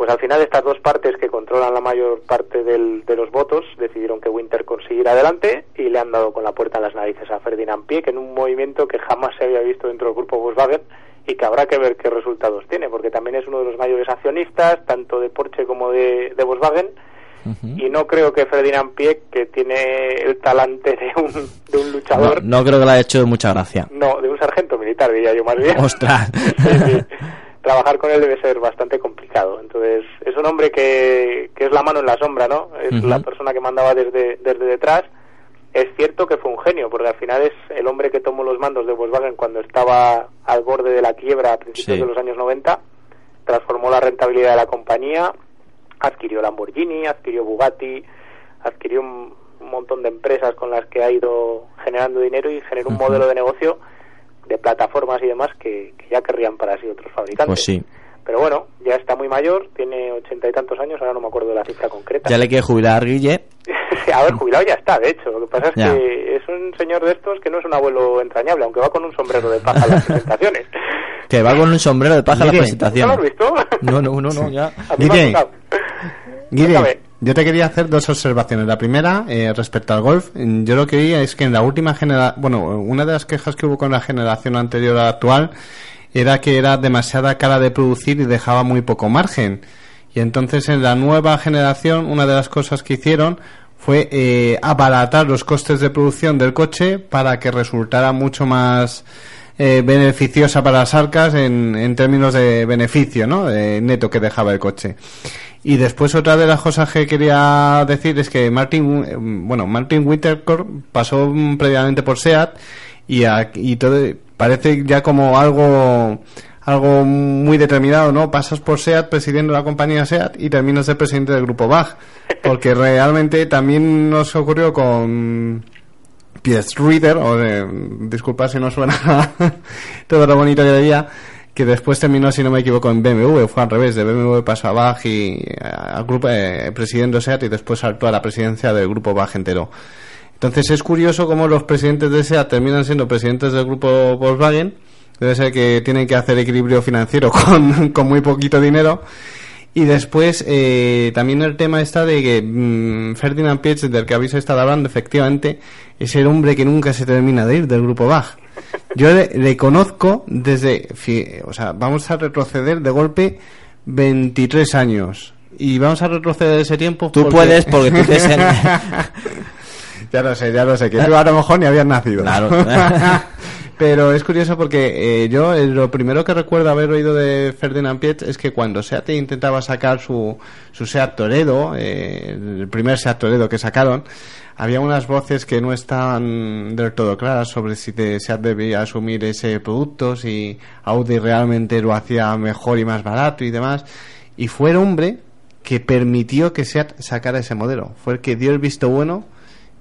Pues al final estas dos partes que controlan la mayor parte del- de los votos decidieron que Winter consiguiera adelante y le han dado con la puerta en las narices a Ferdinand Pieck en un movimiento que jamás se había visto dentro del grupo Volkswagen y que habrá que ver qué resultados tiene, porque también es uno de los mayores accionistas, tanto de Porsche como de, de Volkswagen, y no creo que Ferdinand Pieck, que tiene el talante de un, de un No, luchador, no creo que le haya hecho mucha gracia. no, de un sargento militar, diría yo más bien. Ostras. [laughs] Sí, sí. Trabajar con él debe ser bastante complicado. Entonces, es un hombre que, que es la mano en la sombra, ¿no? Es la persona que mandaba desde, desde detrás. Es cierto que fue un genio, porque al final es el hombre que tomó los mandos de Volkswagen cuando estaba al borde de la quiebra a principios Sí. de los años 90, transformó la rentabilidad de la compañía, adquirió Lamborghini, adquirió Bugatti, adquirió un, un montón de empresas con las que ha ido generando dinero y generó un modelo de negocio de plataformas y demás que, que ya querría para sí otros fabricantes. Pues sí. Pero bueno, ya está muy mayor, tiene ochenta y tantos años, ahora no me acuerdo de la cifra concreta. Ya le quiere jubilar Guille. [laughs] a ver, jubilado ya está, de hecho. Lo que pasa es Ya. que es un señor de estos que no es un abuelo entrañable, aunque va con un sombrero de paja a las [laughs] presentaciones. Que va con un sombrero de paja a la Mire, presentación. ¿No lo has visto? No, no, no, no, ya. [laughs] Guille. Guille. Yo te quería hacer dos observaciones. La primera, eh, respecto al golf, yo lo que vi es que en la última generación, bueno, una de las quejas que hubo con la generación anterior a la actual era que era demasiada cara de producir y dejaba muy poco margen. Y entonces en la nueva generación, una de las cosas que hicieron fue eh, abaratar los costes de producción del coche para que resultara mucho más eh, beneficiosa para las arcas en, en términos de beneficio, ¿no? De neto que dejaba el coche. Y después otra de las cosas que quería decir es que Martin, eh, bueno, Martin Winterkorn pasó previamente por SEAT y, a- y todo parece ya como algo algo muy determinado, ¿no? Pasas por SEAT presidiendo la compañía SEAT y terminas de presidente del grupo BAG, porque realmente también nos ocurrió con Piers Reader, o eh, disculpa si no suena [laughs] todo lo bonito que decía, que después terminó, si no me equivoco, en BMW, fue al revés, de BMW pasó a BAG y eh, al grupo, eh, presidiendo SEAT y después saltó a la presidencia del grupo BAG entero. Entonces es curioso cómo los presidentes de SEAT terminan siendo presidentes del grupo Volkswagen, debe ser que tienen que hacer equilibrio financiero [laughs] con, muy poquito dinero. Y después, eh, también el tema está de que mm, Ferdinand Pietz, del que habéis estado hablando, efectivamente, es el hombre que nunca se termina de ir del grupo Bach. Yo le, conozco desde, o sea, vamos a retroceder de golpe 23 años. Y vamos a retroceder ese tiempo. Tú puedes porque tú crees en- [laughs] ya lo sé, ya lo sé, que tú a lo mejor ni habías nacido. Claro. [laughs] Pero es curioso porque eh, yo eh, lo primero que recuerdo haber oído de Ferdinand Pietz es que cuando Seat intentaba sacar su, su Seat Toledo, eh, el primer Seat Toledo que sacaron, había unas voces que no estaban del todo claras sobre si de Seat debía asumir ese producto, si Audi realmente lo hacía mejor y más barato y demás. Y fue el hombre que permitió que Seat sacara ese modelo. Fue el que dio el visto bueno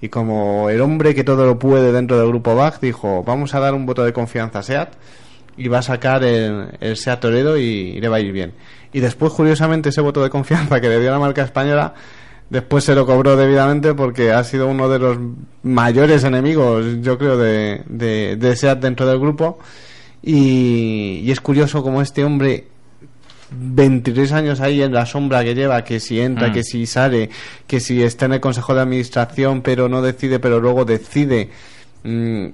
y como el hombre que todo lo puede dentro del grupo BAG dijo, vamos a dar un voto de confianza a SEAT y va a sacar el, el SEAT Toledo y, y le va a ir bien. Y después, curiosamente, ese voto de confianza [laughs] que le dio la marca española, después se lo cobró debidamente porque ha sido uno de los mayores enemigos, yo creo, de, de, de SEAT dentro del grupo. Y, y es curioso como este hombre 23 años ahí en la sombra que lleva, que si entra, Mm. que si sale, que si está en el consejo de administración pero no decide, pero luego decide. Mm,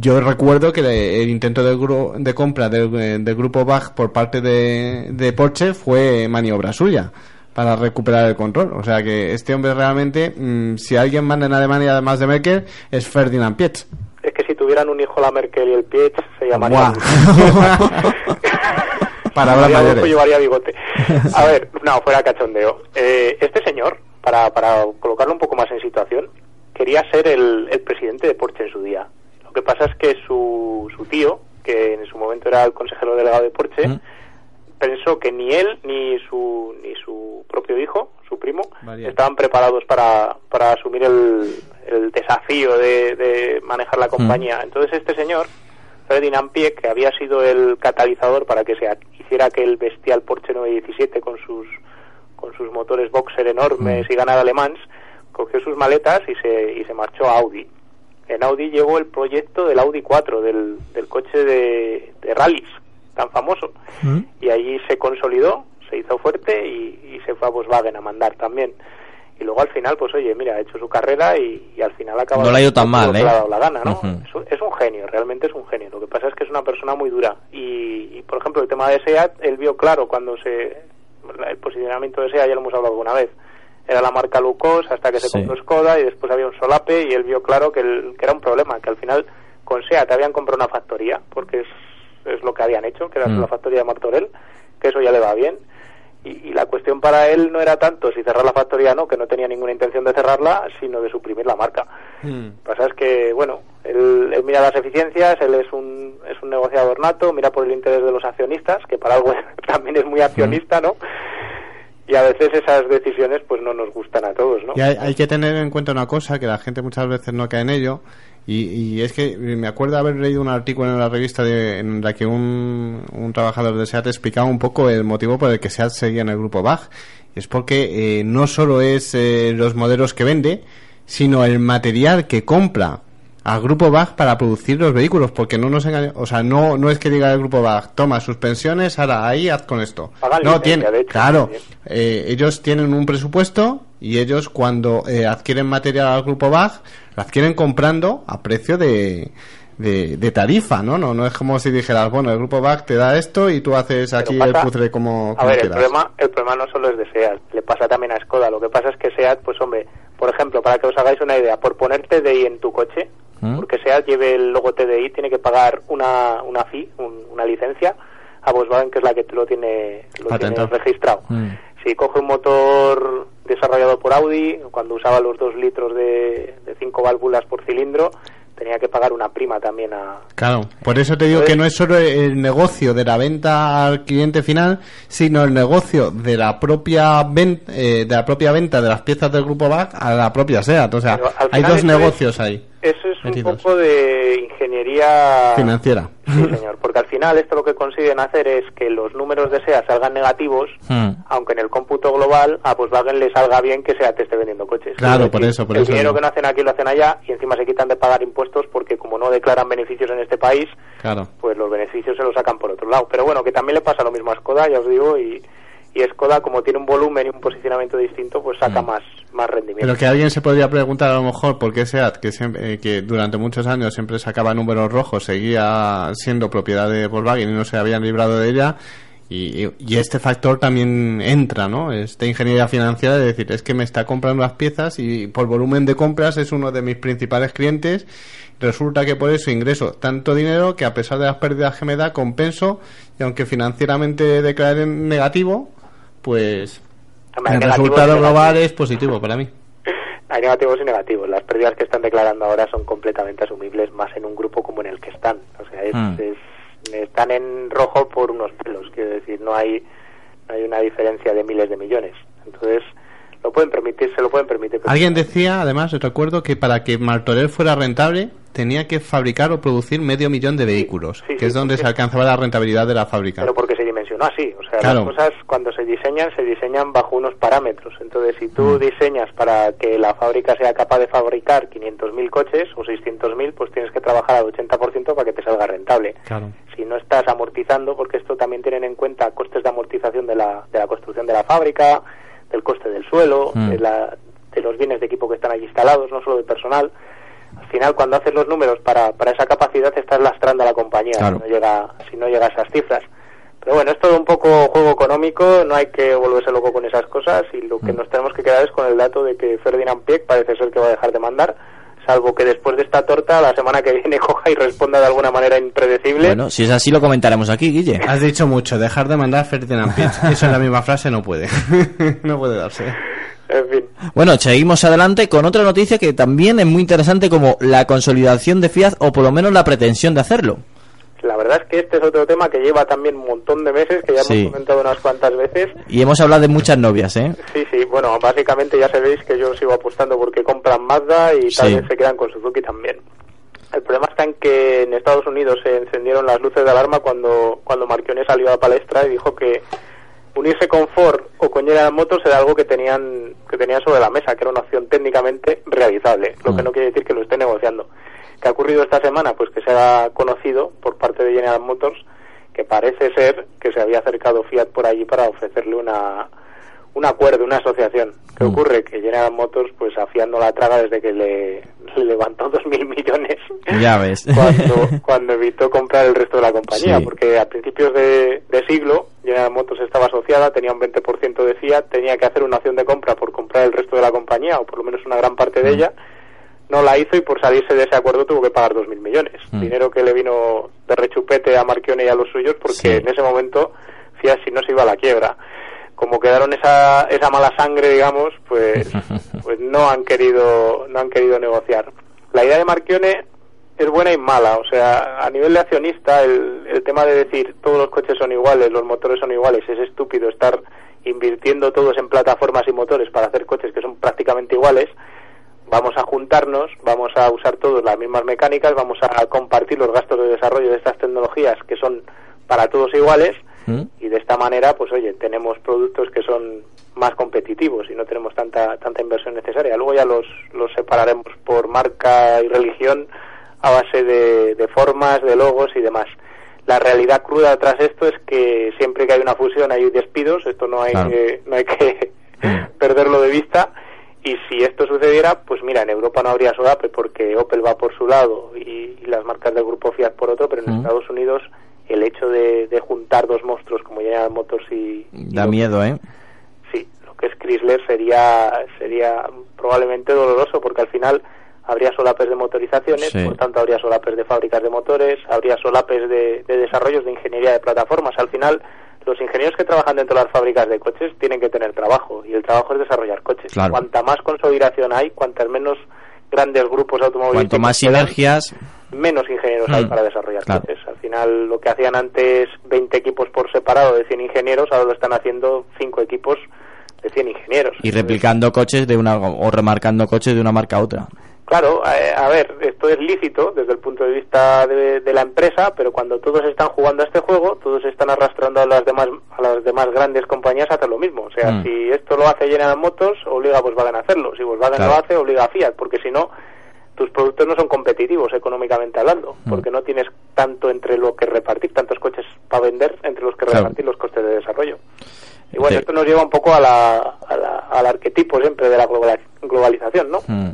Yo recuerdo que le- el intento de, gru- de compra del, eh, del grupo Bach por parte de, de Porsche fue maniobra suya para recuperar el control. O sea que este hombre realmente, mm, si alguien manda en Alemania además de Merkel, es Ferdinand Pietz. Es que si tuvieran un hijo la Merkel y el Pietz, se llamaría... [laughs] Palabras Llevaría mayores. llevaría bigote. [laughs] A ver, no, fuera cachondeo. Eh, este señor, para, para colocarlo un poco más en situación, quería ser el, el presidente de Porsche en su día. Lo que pasa es que su, su tío, que en su momento era el consejero delegado de Porsche, Mm. Pensó que ni él ni su, ni su propio hijo, su primo, estaban preparados para, para asumir el, el desafío de, de manejar la compañía. Entonces este señor, Ferdinand Pieck, que había sido el catalizador para que se hiciera aquel bestial Porsche 917 con sus con sus motores boxer enormes y ganara Le Mans, cogió sus maletas y se, y se marchó a Audi. En Audi llegó el proyecto del Audi 4, del, del coche de, de rallies, tan famoso. Y allí se consolidó, se hizo fuerte y, y se fue a Volkswagen a mandar también. Y luego al final, pues oye, mira, ha hecho su carrera y, y al final ha acabado No le ha ido tan mal, ¿eh? le ha dado la gana, ¿no? Es, un, es un genio, realmente es un genio. Lo que pasa es que es una persona muy dura. Y, y, por ejemplo, el tema de SEAT, él vio claro cuando se... El posicionamiento de SEAT ya lo hemos hablado alguna vez. era la marca Lucos hasta que se Sí. compró Skoda y después había un solape y él vio claro que, el- que era un problema, que al final con SEAT habían comprado una factoría, porque es, lo que habían hecho, que era Mm. la factoría de Martorell, que eso ya le va bien. Y, y la cuestión para él no era tanto si cerrar la factoría o no, que no tenía ninguna intención de cerrarla, sino de suprimir la marca. Lo que pasa es que, bueno, él, él mira las eficiencias, él es un, es un negociador nato, mira por el interés de los accionistas, que para algo [laughs] también es muy accionista, ¿no? Y a veces esas decisiones pues no nos gustan a todos, ¿no? Y hay, hay que tener en cuenta una cosa que la gente muchas veces no cae en ello. Y, y es que me acuerdo haber leído un artículo en la revista de, en la que un, un trabajador de SEAT explicaba un poco el motivo por el que SEAT seguía en el grupo BAG. Es porque eh, no solo es eh, los modelos que vende, sino el material que compra al grupo BAG para producir los vehículos, porque no nos engañe- o sea, no, no es que diga el grupo BAG, toma suspensiones, ahora ahí haz con esto. Pagan no, tiene, claro, eh, ellos tienen un presupuesto y ellos cuando eh, adquieren material al grupo BAG, lo adquieren comprando a precio de, de, de tarifa, ¿no? ¿no? No es como si dijeras, bueno, el grupo BAG te da esto y tú haces aquí el puzzle como, A ver, el problema, el problema no solo es de SEAT, le pasa también a Skoda. Lo que pasa es que SEAT, pues hombre, por ejemplo, para que os hagáis una idea, por poner TDI en tu coche, ¿Mm? porque SEAT lleve el logo TDI, tiene que pagar una, una fee, un- una licencia, a Volkswagen, que es la que lo tiene, lo tiene registrado. Mm. Si coge un motor desarrollado por Audi, cuando usaba los dos litros de, de cinco válvulas por cilindro, tenía que pagar una prima también a, Claro, por eso te digo que no es solo el negocio de la venta al cliente final, sino el negocio de la propia venta, de la propia venta de las piezas del grupo BAC a la propia SEAT. O sea, hay dos es- negocios ahí. Eso es un poco de ingeniería Financiera. Sí, señor, porque al final esto lo que consiguen hacer es que los números de SEA salgan negativos, Mm. aunque en el cómputo global a Volkswagen le salga bien que SEAT esté vendiendo coches. Claro, Es por decir, eso, por el eso dinero que no hacen aquí lo hacen allá y encima se quitan de pagar impuestos porque como no declaran beneficios en este país, Claro. pues los beneficios se los sacan por otro lado. Pero bueno, que también le pasa lo mismo a Skoda, ya os digo, y, y Skoda como tiene un volumen y un posicionamiento distinto, pues saca más, más rendimiento. Pero que alguien se podría preguntar a lo mejor por qué SEAT, que, siempre, eh, que durante muchos años siempre sacaba números rojos, seguía siendo propiedad de Volkswagen y no se habían librado de ella. Y, y- y este factor también entra, ¿no? Esta ingeniería financiera de decir, es que me está comprando las piezas y por volumen de compras es uno de mis principales clientes. Resulta que por eso ingreso tanto dinero que a pesar de las pérdidas que me da, compenso y aunque financieramente declare en negativo, pues Hombre, el resultado global es positivo para mí. [laughs] Hay negativos y negativos. Las pérdidas que están declarando ahora son completamente asumibles, más en un grupo como en el que están. O sea, es- Mm. es- están en rojo por unos pelos, quiero decir, no hay, no hay una diferencia de miles de millones. Entonces, lo pueden permitir, se lo pueden permitir. Alguien decía, además, recuerdo que para que Martorell fuera rentable tenía que fabricar o producir medio millón de vehículos, sí, que es donde se alcanzaba la rentabilidad de la fábrica. Pero porque se dimensionó así. O sea, Claro. las cosas cuando se diseñan, se diseñan bajo unos parámetros. Entonces, si tú Mm. diseñas para que la fábrica sea capaz de fabricar 500.000 coches o 600.000, pues tienes que trabajar al 80% para que te salga rentable. Claro. si no estás amortizando, porque esto también tienen en cuenta costes de amortización de la, de la construcción de la fábrica, del coste del suelo, Mm. de, la, de los bienes de equipo que están allí instalados, no solo de personal. Al final, cuando haces los números para, para esa capacidad, estás lastrando a la compañía Claro. si, no llega, si no llega a esas cifras. Pero bueno, es todo un poco juego económico, no hay que volverse loco con esas cosas y lo que nos tenemos que quedar es con el dato de que Ferdinand Pieck parece ser que va a dejar de mandar, salvo que después de esta torta la semana que viene [laughs] coja y responda de alguna manera impredecible. Bueno, si es así lo comentaremos aquí, Guille. Has dicho mucho, dejar de mandar Ferdinand Pitch. [laughs] Eso en la misma frase no puede. [laughs] no puede darse. En fin. Bueno, seguimos adelante con otra noticia que también es muy interesante como la consolidación de Fiat o por lo menos la pretensión de hacerlo. La verdad es que este es otro tema que lleva también un montón de meses, que ya Sí. hemos comentado unas cuantas veces. Y hemos hablado de muchas novias, ¿eh? Sí, sí, bueno, básicamente ya sabéis que yo sigo apostando porque compran Mazda y tal Sí. vez se quedan con Suzuki también. El problema está en que en Estados Unidos se encendieron las luces de alarma cuando, cuando Marchionne salió a la palestra y dijo que unirse con Ford o con General Motors era algo que tenían, que tenían sobre la mesa, que era una opción técnicamente realizable, lo que Mm. no quiere decir que lo esté negociando. ¿Qué ha ocurrido esta semana? Pues que se ha conocido por parte de General Motors que parece ser que se había acercado Fiat por allí para ofrecerle una, un acuerdo, una asociación. ¿Qué Mm. ocurre? Que General Motors, pues afiando la traga desde que le, le levantó dos mil millones Ya ves. [laughs] cuando, [laughs] cuando evitó comprar el resto de la compañía, Sí. porque a principios de, de siglo General Motors estaba asociada, tenía un 20% de Fiat, tenía que hacer una opción de compra por comprar el resto de la compañía, o por lo menos una gran parte Mm. de ella, no la hizo y por salirse de ese acuerdo tuvo que pagar 2.000 millones. Mm. Dinero que le vino de rechupete a Marchione y a los suyos, porque Sí. en ese momento Fiat si no se iba a la quiebra. Como quedaron esa, esa mala sangre, digamos, pues, [laughs] pues no han querido no han querido negociar. La idea de Marchione es buena y mala, o sea, a nivel de accionista, el, el tema de decir todos los coches son iguales, los motores son iguales, es estúpido estar invirtiendo todos en plataformas y motores para hacer coches que son prácticamente iguales. Vamos a juntarnos, vamos a usar todos las mismas mecánicas, vamos a compartir los gastos de desarrollo de estas tecnologías que son para todos iguales ¿Mm? y de esta manera, pues oye, tenemos productos que son más competitivos y no tenemos tanta tanta inversión necesaria. Luego ya los, los separaremos por marca y religión a base de, de formas, de logos y demás. La realidad cruda tras esto es que siempre que hay una fusión hay despidos, esto no hay Claro. que, no hay que [laughs] perderlo de vista. Y si esto sucediera, pues mira, en Europa no habría solape porque Opel va por su lado y, y las marcas del grupo Fiat por otro, pero en. Estados Unidos el hecho de, de juntar dos monstruos como General Motors y, y Da miedo, ¿eh? sí, lo que es Chrysler sería sería probablemente doloroso porque al final habría solapes de motorizaciones, Sí. por tanto habría solapes de fábricas de motores, habría solapes de, de desarrollos de ingeniería de plataformas. Al final, los ingenieros que trabajan dentro de las fábricas de coches tienen que tener trabajo y el trabajo es desarrollar coches. Claro. Cuanta más consolidación hay, cuantas menos grandes grupos automovilísticos Cuanto más sinergias, menos ingenieros hay Mm. para desarrollar Claro. coches. Al final, lo que hacían antes 20 equipos por separado de 100 ingenieros, ahora lo están haciendo 5 equipos de 100 ingenieros. y replicando coches de una o remarcando coches de una marca a otra. Claro, eh, a ver, esto es lícito desde el punto de vista de, de la empresa, pero cuando todos están jugando a este juego, todos están arrastrando a las demás a las demás grandes compañías a hacer lo mismo. O sea, Mm. si esto lo hace General Motors, obliga a Volkswagen a hacerlo. Si Volkswagen Claro. lo hace, obliga a Fiat, porque si no, tus productos no son competitivos económicamente hablando, Mm. porque no tienes tanto entre lo que repartir, tantos coches para vender, entre los que Claro. repartir los costes de desarrollo. Y bueno, esto nos lleva un poco a la, a la- al arquetipo siempre de la global- globalización, ¿no? Mm.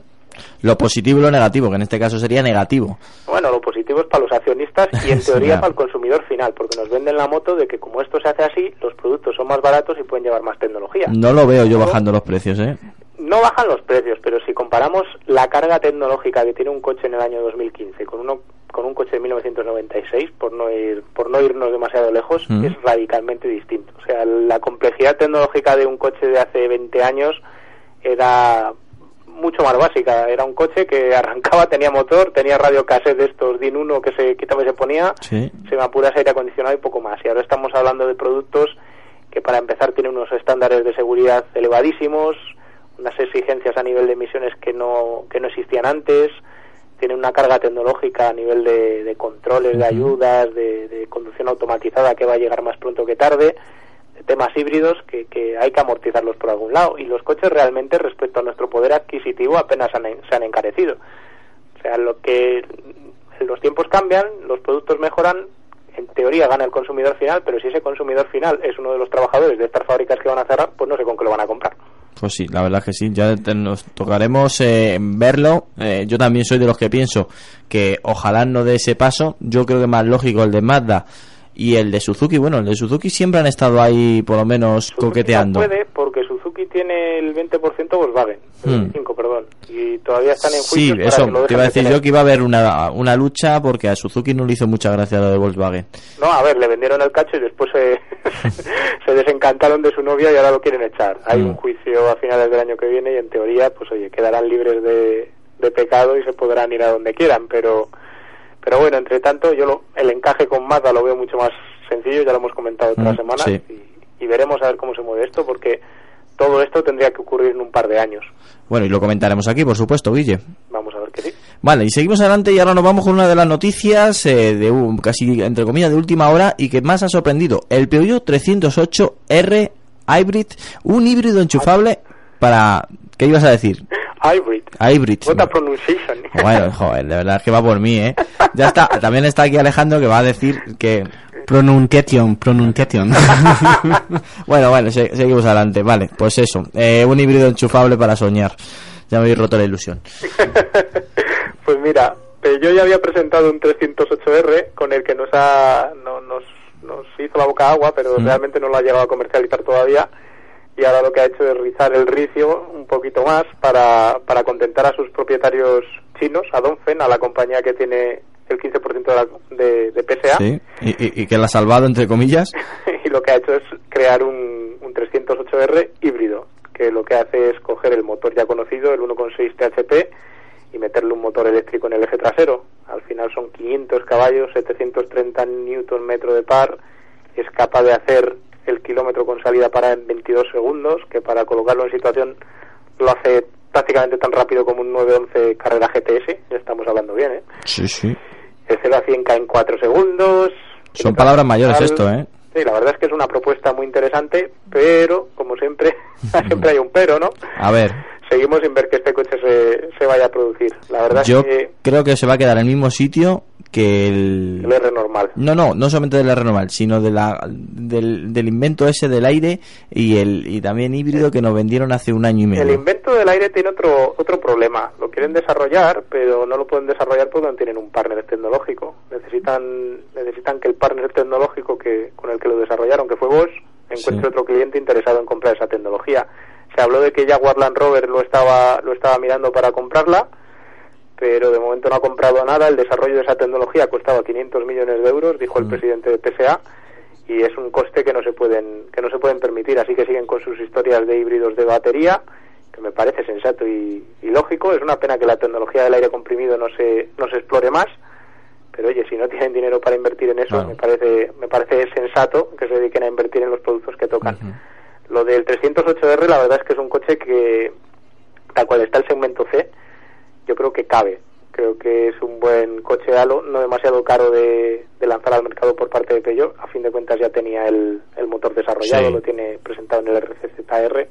Lo positivo y lo negativo, que en este caso sería negativo. Bueno, lo positivo es para los accionistas y en [laughs] teoría para el consumidor final, porque nos venden la moto de que como esto se hace así, los productos son más baratos y pueden llevar más tecnología. No lo veo yo bajando los precios, ¿eh? No bajan los precios, pero si comparamos la carga tecnológica que tiene un coche en el año 2015 con uno con un coche de 1996, por no ir por no irnos demasiado lejos, Mm. es radicalmente distinto. O sea, la complejidad tecnológica de un coche de hace 20 años era mucho más básica. Era un coche que [laughs] arrancaba, tenía motor, tenía radio cassette de estos DIN 1 que se quitaba y se ponía, Sí. se me apuras aire acondicionado y poco más. Y ahora estamos hablando de productos que para empezar tienen unos estándares de seguridad elevadísimos, unas exigencias a nivel de emisiones que no, que no existían antes, tienen una carga tecnológica a nivel de, de controles, de ayudas, de, de conducción automatizada que va a llegar más pronto que tarde, de temas híbridos que, hay que amortizarlos por algún lado. Y los coches realmente respecto a nuestro poder adquisitivo apenas han- se han encarecido. O sea, lo que los tiempos cambian, los productos mejoran, en teoría gana el consumidor final, pero si ese consumidor final es uno de los trabajadores de estas fábricas que van a cerrar, pues no sé con qué lo van a comprar. Pues sí, la verdad que sí, ya nos tocaremos eh, verlo. Eh, yo también soy de los que pienso que ojalá no dé ese paso. Yo creo que más lógico el de Mazda y el de Suzuki. Bueno, el de Suzuki siempre han estado ahí por lo menos coqueteando. No puede porque Suzuki tiene el 20% Volkswagen, el Hmm. 25, perdón, y todavía están en Sí, juicio eso que lo te iba a de decir yo que iba a haber una, una lucha porque a Suzuki no le hizo mucha gracia lo de Volkswagen. No, a ver, le vendieron el cacho y después se, [laughs] se desencantaron de su novia y ahora lo quieren echar. Hay un juicio a finales del año que viene y en teoría, pues oye, quedarán libres de, de pecado y se podrán ir a donde quieran, pero pero bueno, entre tanto, yo lo- el encaje con Mazda lo veo mucho más sencillo, ya lo hemos comentado otras Mm, semanas, sí. y, y veremos a ver cómo se mueve esto, porque todo esto tendría que ocurrir en un par de años. Bueno, y lo comentaremos aquí, por supuesto, Guille. Vamos a ver que sí. Vale, y seguimos adelante y ahora nos vamos con una de las noticias eh, de un, casi entre comillas de última hora y que más ha sorprendido. El Peugeot 308R Hybrid, un híbrido enchufable para... ¿Qué ibas a decir? Hybrid. Hybrid. What a pronunciation. Bueno, joder, de verdad es que va por mí, ¿eh? Ya está, también está aquí Alejandro que va a decir que... Pronunciation, pronunciation. [laughs] bueno, bueno, se- seguimos adelante. Vale, pues eso, eh, un híbrido enchufable para soñar. Ya me habéis roto la ilusión. [laughs] Pues mira, Peugeot ya había presentado un 308R con el que nos ha no- nos, nos hizo la boca agua, pero Mm. realmente no lo ha llegado a comercializar todavía. Y ahora lo que ha hecho es rizar el ricio un poquito más para, para contentar a sus propietarios chinos, a Dongfeng, a la compañía que tiene el 15% de, la- de, de PSA. Sí, y, y- y que la ha salvado, entre comillas. [laughs] y lo que ha hecho es crear un, un 308R híbrido, que lo que hace es coger el motor ya conocido, el 1.6 THP, y meterle un motor eléctrico en el eje trasero. Al final son 500 caballos, 730 newton metro de par, es capaz de hacer el kilómetro con salida para en 22 segundos, que para colocarlo en situación lo hace prácticamente tan rápido como un 911 carrera GTS, ya estamos hablando bien, ¿eh? Sí, sí. El 0 a 100 cae en 4 segundos, Son palabras mayores esto, ¿eh? Sí, la verdad es que es una propuesta muy interesante, pero como siempre, [laughs] siempre hay un pero, ¿no? A ver, Seguimos sin ver que este coche se, se vaya a producir. La verdad yo es que creo que se va a quedar en el mismo sitio que el... el R normal. No, no, no solamente del R normal, sino de la, del, del invento ese del aire y el y también híbrido que nos vendieron hace un año y El medio. invento del aire tiene otro otro problema. Lo quieren desarrollar, pero no lo pueden desarrollar porque no tienen un partner tecnológico. Necesitan necesitan que el partner tecnológico que con el que lo desarrollaron, que fue Bosch, encuentre Sí. otro cliente interesado en comprar esa tecnología. Se habló de que Jaguar Land Rover lo estaba lo estaba mirando para comprarla, pero de momento no ha comprado nada. El desarrollo de esa tecnología costaba 500 millones de euros, dijo el presidente de PSA, y es un coste que no se pueden que no se pueden permitir. Así que siguen con sus historias de híbridos de batería, que me parece sensato y, y lógico. Es una pena que la tecnología del aire comprimido no se no se explore más. Pero oye, si no tienen dinero para invertir en eso, Claro. me parece me parece sensato que se dediquen a invertir en los productos que tocan. Lo del 308R, la verdad es que es un coche que, tal cual está el segmento C, yo creo que cabe. Creo que es un buen coche halo, no demasiado caro de, de lanzar al mercado por parte de Peugeot. A fin de cuentas ya tenía el, el motor desarrollado, Sí. lo tiene presentado en el RCZR.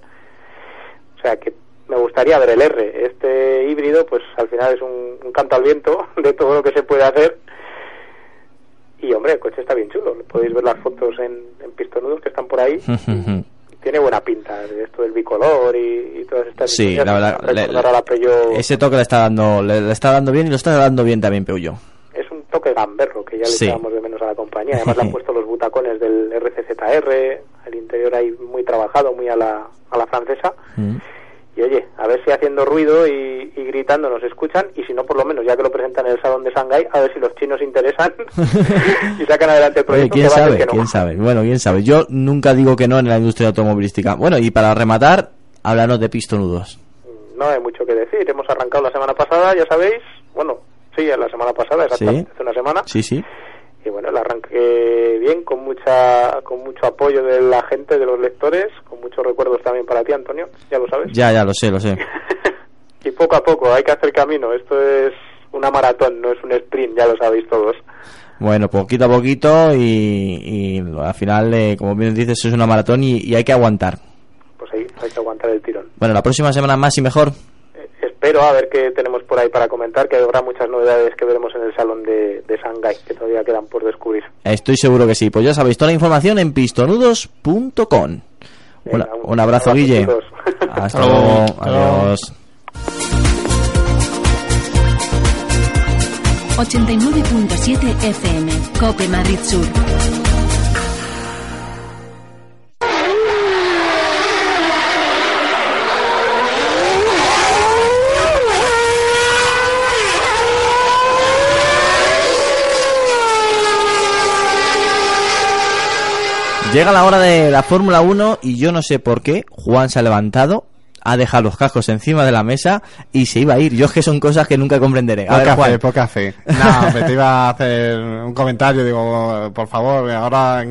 O sea que me gustaría ver el R. Este híbrido, pues al final es un, un canto al viento [laughs] de todo lo que se puede hacer. Y hombre, el coche está bien chulo. Podéis ver las fotos en, en pistonudos que están por ahí. [laughs] Tiene buena pinta de esto del bicolor y, y todas estas Sí, la verdad, Recordar le- la Ese toque le está dando le, le está dando bien y lo está dando bien también Peugeot. es un toque gamberro que ya le Sí. echábamos de menos a la compañía. Además le han [laughs] puesto los butacones del RCZR, el interior ahí muy trabajado, muy a la, a la francesa. Mm. Y oye, a ver si haciendo ruido y, y gritando nos escuchan y si no, por lo menos ya que lo presentan en el Salón de Shanghái, a ver si los chinos interesan [laughs] y sacan adelante el Oye, proyecto. quién que a ser sabe, que no. quién sabe. Bueno, quién sabe. Yo nunca digo que no en la industria automovilística. Bueno, y para rematar, háblanos de pistonudos. No hay mucho que decir. Hemos arrancado la semana pasada, ya sabéis. Bueno, sí, la semana pasada, exactamente, hace una semana. Sí, sí. Y bueno el arranque bien con mucha con mucho apoyo de la gente de los lectores con muchos recuerdos también para ti Antonio ya lo sabes Ya, ya lo sé, lo sé. [laughs] y poco a poco hay que hacer camino esto es una maratón no es un sprint ya lo sabéis todos Bueno, poquito a poquito y, y al final, eh, como bien dices, es una maratón y, y hay que aguantar. pues ahí hay que aguantar el tirón Bueno, la próxima semana más y mejor. Espero a ver qué tenemos por ahí para comentar que habrá muchas novedades que veremos en el salón de, de Shanghái que todavía quedan por descubrir Estoy seguro que sí. Pues ya sabéis, toda la información en pistonudos.com. Un- un abrazo, un Guille. Hasta luego. Adiós. 89.7 FM, Cope Madrid Sur. Llega la hora de la Fórmula 1 y yo no sé por qué Juan se ha levantado, ha dejado los cascos encima de la mesa y se iba a ir. Yo es que son cosas que nunca comprenderé. A ver, Poca Juan. fe, poca fe. No, hombre, te iba a hacer un comentario, digo, por favor, ahora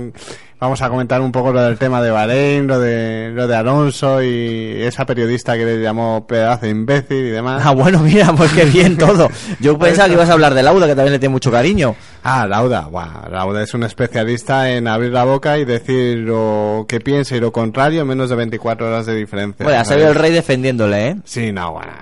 vamos a comentar un poco lo del tema de Bahrein, lo de, lo de Alonso y esa periodista que le llamó pedazo de imbécil y demás. Ah, bueno, mira, pues qué bien [laughs] todo. Yo pensaba que ibas a hablar de Lauda, que también le tiene mucho cariño. Ah, Lauda, buah, Lauda es un especialista en abrir la boca y decir lo que piensa y lo contrario en menos de 24 horas de diferencia. Bueno, ha salido el rey defendiéndole, ¿eh? Sí, no, bueno,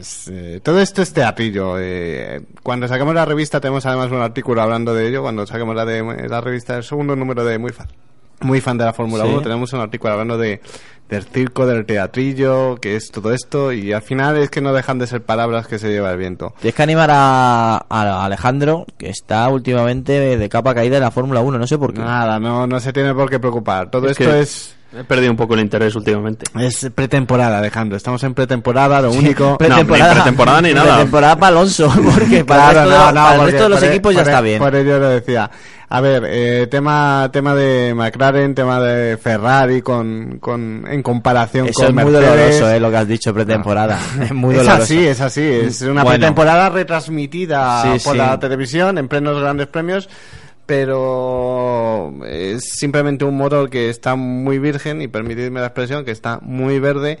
es, eh, todo esto es teatrillo. eh, cuando saquemos la revista tenemos además un artículo hablando de ello, cuando saquemos la de la revista, el segundo número de Muy Fácil. Muy fan de la Fórmula Sí. 1, tenemos un artículo hablando de del circo, del teatrillo, que es todo esto, y al final es que no dejan de ser palabras que se lleva el viento. Tienes que animar a, a Alejandro, que está últimamente de capa caída en la Fórmula 1, no sé por qué. Nada, no, no se tiene por qué preocupar. Todo Es esto que es He perdido un poco el interés últimamente. Es pretemporada, Alejandro. Estamos en pretemporada, lo único. Pretemporada- ni pretemporada ni nada. Pretemporada para Alonso, [laughs] porque para, Claro, el, resto, no, no, para el resto de los por- equipos ya por- está bien. Por ello lo decía. A ver, eh, tema tema de McLaren, tema de Ferrari con, con en comparación Eso con es muy Mercedes. doloroso, eh, lo que has dicho, pretemporada. [laughs] Es muy es doloroso. así, es así. Es una Bueno. pretemporada retransmitida Sí, por sí. la televisión en plenos grandes premios, pero es simplemente un motor que está muy virgen y permitidme la expresión, que está muy verde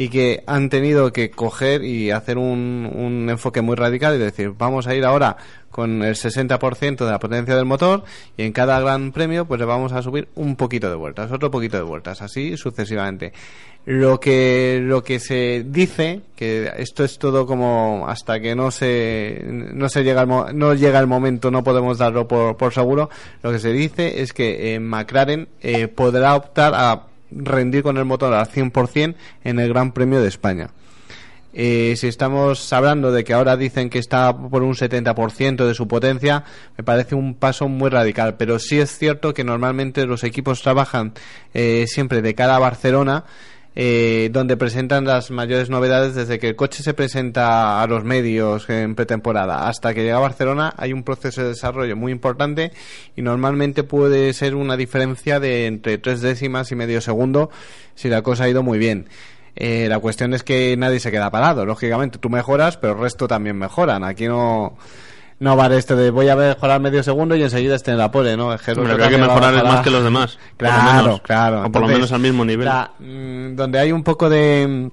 y que han tenido que coger y hacer un, un enfoque muy radical y decir, vamos a ir ahora con el 60% de la potencia del motor y en cada gran premio pues le vamos a subir un poquito de vueltas, otro poquito de vueltas, así sucesivamente. Lo que lo que se dice que esto es todo como hasta que no se no se llega el no llega el momento no podemos darlo por, por seguro lo que se dice es que eh, McLaren eh, podrá optar a rendir con el motor al 100% en el Gran Premio de España. Eh, si estamos hablando de que ahora dicen que está por un 70% de su potencia, me parece un paso muy radical. Pero sí es cierto que normalmente los equipos trabajan eh, siempre de cara a Barcelona, eh, donde presentan las mayores novedades desde que el coche se presenta a los medios en pretemporada hasta que llega a Barcelona. Hay un proceso de desarrollo muy importante y normalmente puede ser una diferencia de entre tres décimas y medio segundo si la cosa ha ido muy bien. Eh, la cuestión es que nadie se queda parado. Lógicamente, tú mejoras, pero el resto también mejoran. Aquí no, no vale esto de voy a mejorar medio segundo y enseguida esté en la pole, ¿no? Hombre, otro que hay que va mejorar más que los demás. Claro, menos. claro. O por lo menos al mismo nivel. la- mm, donde hay un poco de,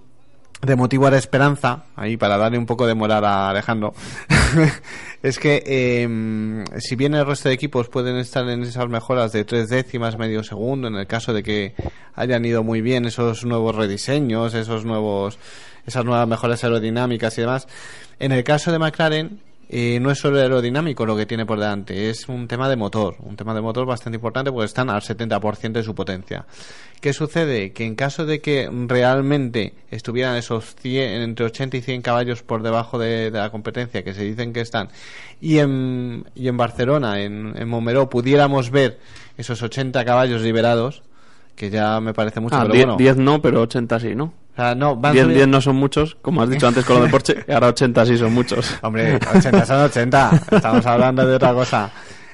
de motivo a la esperanza, ahí para darle un poco de moral a Alejandro, [laughs] es que eh, si bien el resto de equipos pueden estar en esas mejoras de tres décimas, medio segundo, en el caso de que hayan ido muy bien esos nuevos rediseños, esos nuevos, esas nuevas mejoras aerodinámicas y demás, en el caso de McLaren eh, no es solo aerodinámico lo que tiene por delante, es un tema de motor, un tema de motor bastante importante porque están al 70% de su potencia. ¿Qué sucede? Que en caso de que realmente estuvieran esos 100, entre 80 y 100 caballos por debajo de, la competencia que se dicen que están, y en, y en Barcelona, en, en Montmeló, pudiéramos ver esos 80 caballos liberados, que ya me parece mucho, Ah, pero 10, bueno. 10 no, pero 80 sí, ¿no? O sea, no, van 10, subiendo- 10 no son muchos, como has dicho antes con lo de Porsche, [laughs] y ahora 80 sí son muchos. Hombre, 80 son 80. Estamos hablando de otra cosa.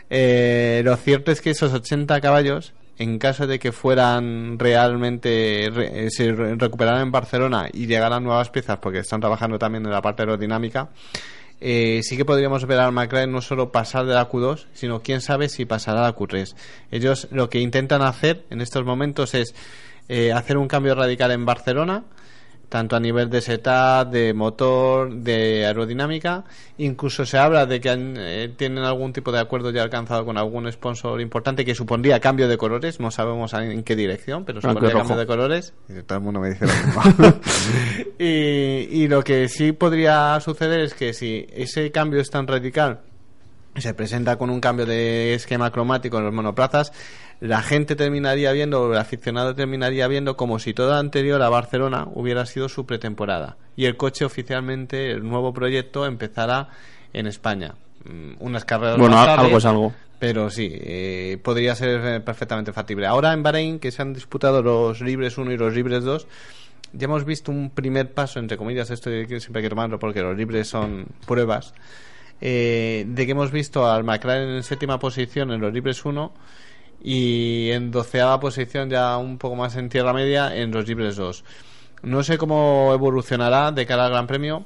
Eh, lo cierto es que esos 80 caballos, en caso de que fueran realmente, re- eh, se re- recuperaran en Barcelona y llegaran nuevas piezas, porque están trabajando también en la parte aerodinámica, eh, sí que podríamos ver al McLaren no solo pasar de la Q2, sino quién sabe si pasará a la Q3. Ellos lo que intentan hacer en estos momentos es eh, hacer un cambio radical en Barcelona, tanto a nivel de setup, de motor, de aerodinámica. Incluso se habla de que han- eh, tienen algún tipo de acuerdo ya alcanzado con algún sponsor importante que supondría cambio de colores. No sabemos en qué dirección, pero y supondría rojo. cambio de colores. Y todo el mundo me dice lo mismo. [laughs] y, y lo que sí podría suceder es que si ese cambio es tan radical se presenta con un cambio de esquema cromático en los monoplazas, la gente terminaría viendo, o el aficionado terminaría viendo como si todo anterior a Barcelona hubiera sido su pretemporada. Y el coche oficialmente, el nuevo proyecto, empezará en España. Mm, Unas carreras Bueno, más al- tarde, algo es algo. Pero sí, eh, podría ser eh, perfectamente factible. Ahora en Bahrein, que se han disputado los libres 1 y los libres 2, ya hemos visto un primer paso, entre comillas, esto siempre hay que tomarlo porque los libres son pruebas, eh, de que hemos visto al McLaren en séptima posición en los libres 1 y en doceava posición ya un poco más en tierra media en los libres 2. No sé cómo evolucionará de cara al Gran Premio.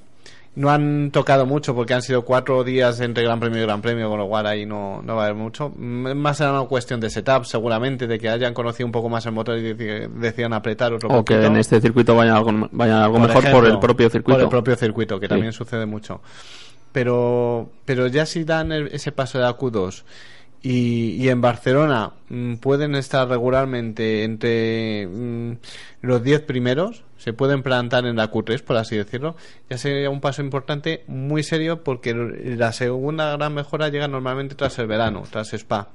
No han tocado mucho porque han sido cuatro días entre Gran Premio y Gran Premio, con lo cual ahí no, no va a haber mucho. Más será una cuestión de setup, seguramente, de que hayan conocido un poco más el motor y deci- decidan apretar otro O que en este circuito vaya algo, vaya algo Por mejor por el propio circuito. Por el propio circuito, que Sí. también sucede mucho. Pero, pero ya si dan el- ese paso de la Q2 y, en Barcelona mm, pueden estar regularmente entre mm, los 10 primeros, se pueden plantar en la Q3, por así decirlo, ya sería un paso importante, muy serio, porque la segunda gran mejora llega normalmente tras el verano, tras Spa.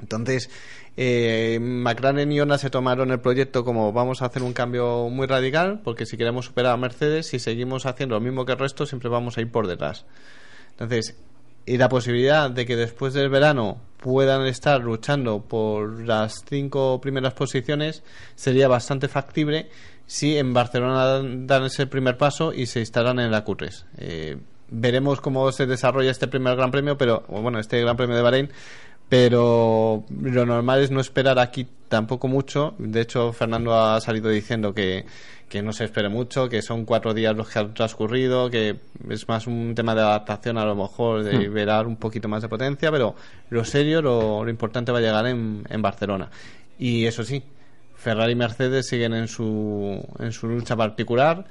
Entonces, eh, McLaren y Honda se tomaron el proyecto como vamos a hacer un cambio muy radical, porque si queremos superar a Mercedes, si seguimos haciendo lo mismo que el resto, siempre vamos a ir por detrás. Entonces, y la posibilidad de que después del verano puedan estar luchando por las cinco primeras posiciones sería bastante factible si en Barcelona dan ese primer paso y se instalan en la Q3. Eh, veremos cómo se desarrolla este primer Gran Premio, pero bueno, este Gran Premio de Bahrein, pero lo normal es no esperar aquí tampoco mucho. De hecho, Fernando ha salido diciendo que, que no se espere mucho, que son cuatro días los que han transcurrido, que es más un tema de adaptación a lo mejor, de Hmm. ver un poquito más de potencia, pero lo serio, lo, lo importante va a llegar en, en Barcelona. Y eso sí, Ferrari y Mercedes siguen en su, en su lucha particular.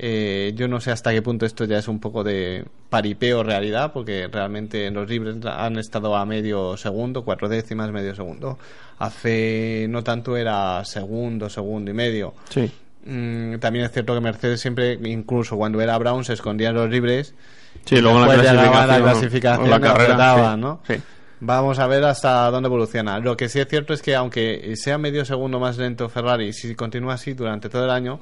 Eh, yo no sé hasta qué punto esto ya es un poco de paripeo realidad, porque realmente en los libres han estado a medio segundo, cuatro décimas, medio segundo. Hace no tanto era segundo, segundo y medio. Sí. Mm, también es cierto que Mercedes siempre, incluso cuando era Brown, se escondía en los libres. Sí, luego en la llegaba la clasificación, clasificación la carrera, apretaba, sí, ¿no? sí. Vamos a ver hasta dónde evoluciona. Lo que sí es cierto es que aunque sea medio segundo más lento Ferrari, si continúa así durante todo el año,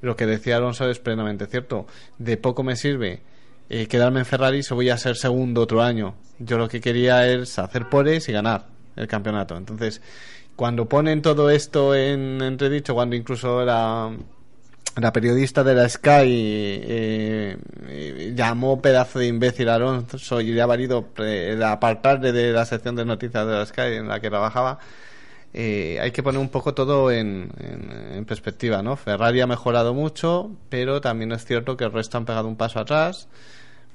lo que decía Alonso es plenamente cierto. De poco me sirve eh, quedarme en Ferrari si voy a ser segundo otro año. Yo lo que quería es hacer pores y ganar el campeonato. Entonces, cuando ponen todo esto en entredicho, cuando incluso la, la periodista de la Sky eh, eh, llamó pedazo de imbécil a Alonso y le ha valido apartarle de la sección de noticias de la Sky en la que trabajaba. Eh, hay que poner un poco todo en, en- en perspectiva, ¿no? Ferrari ha mejorado mucho, pero también es cierto que el resto han pegado un paso atrás.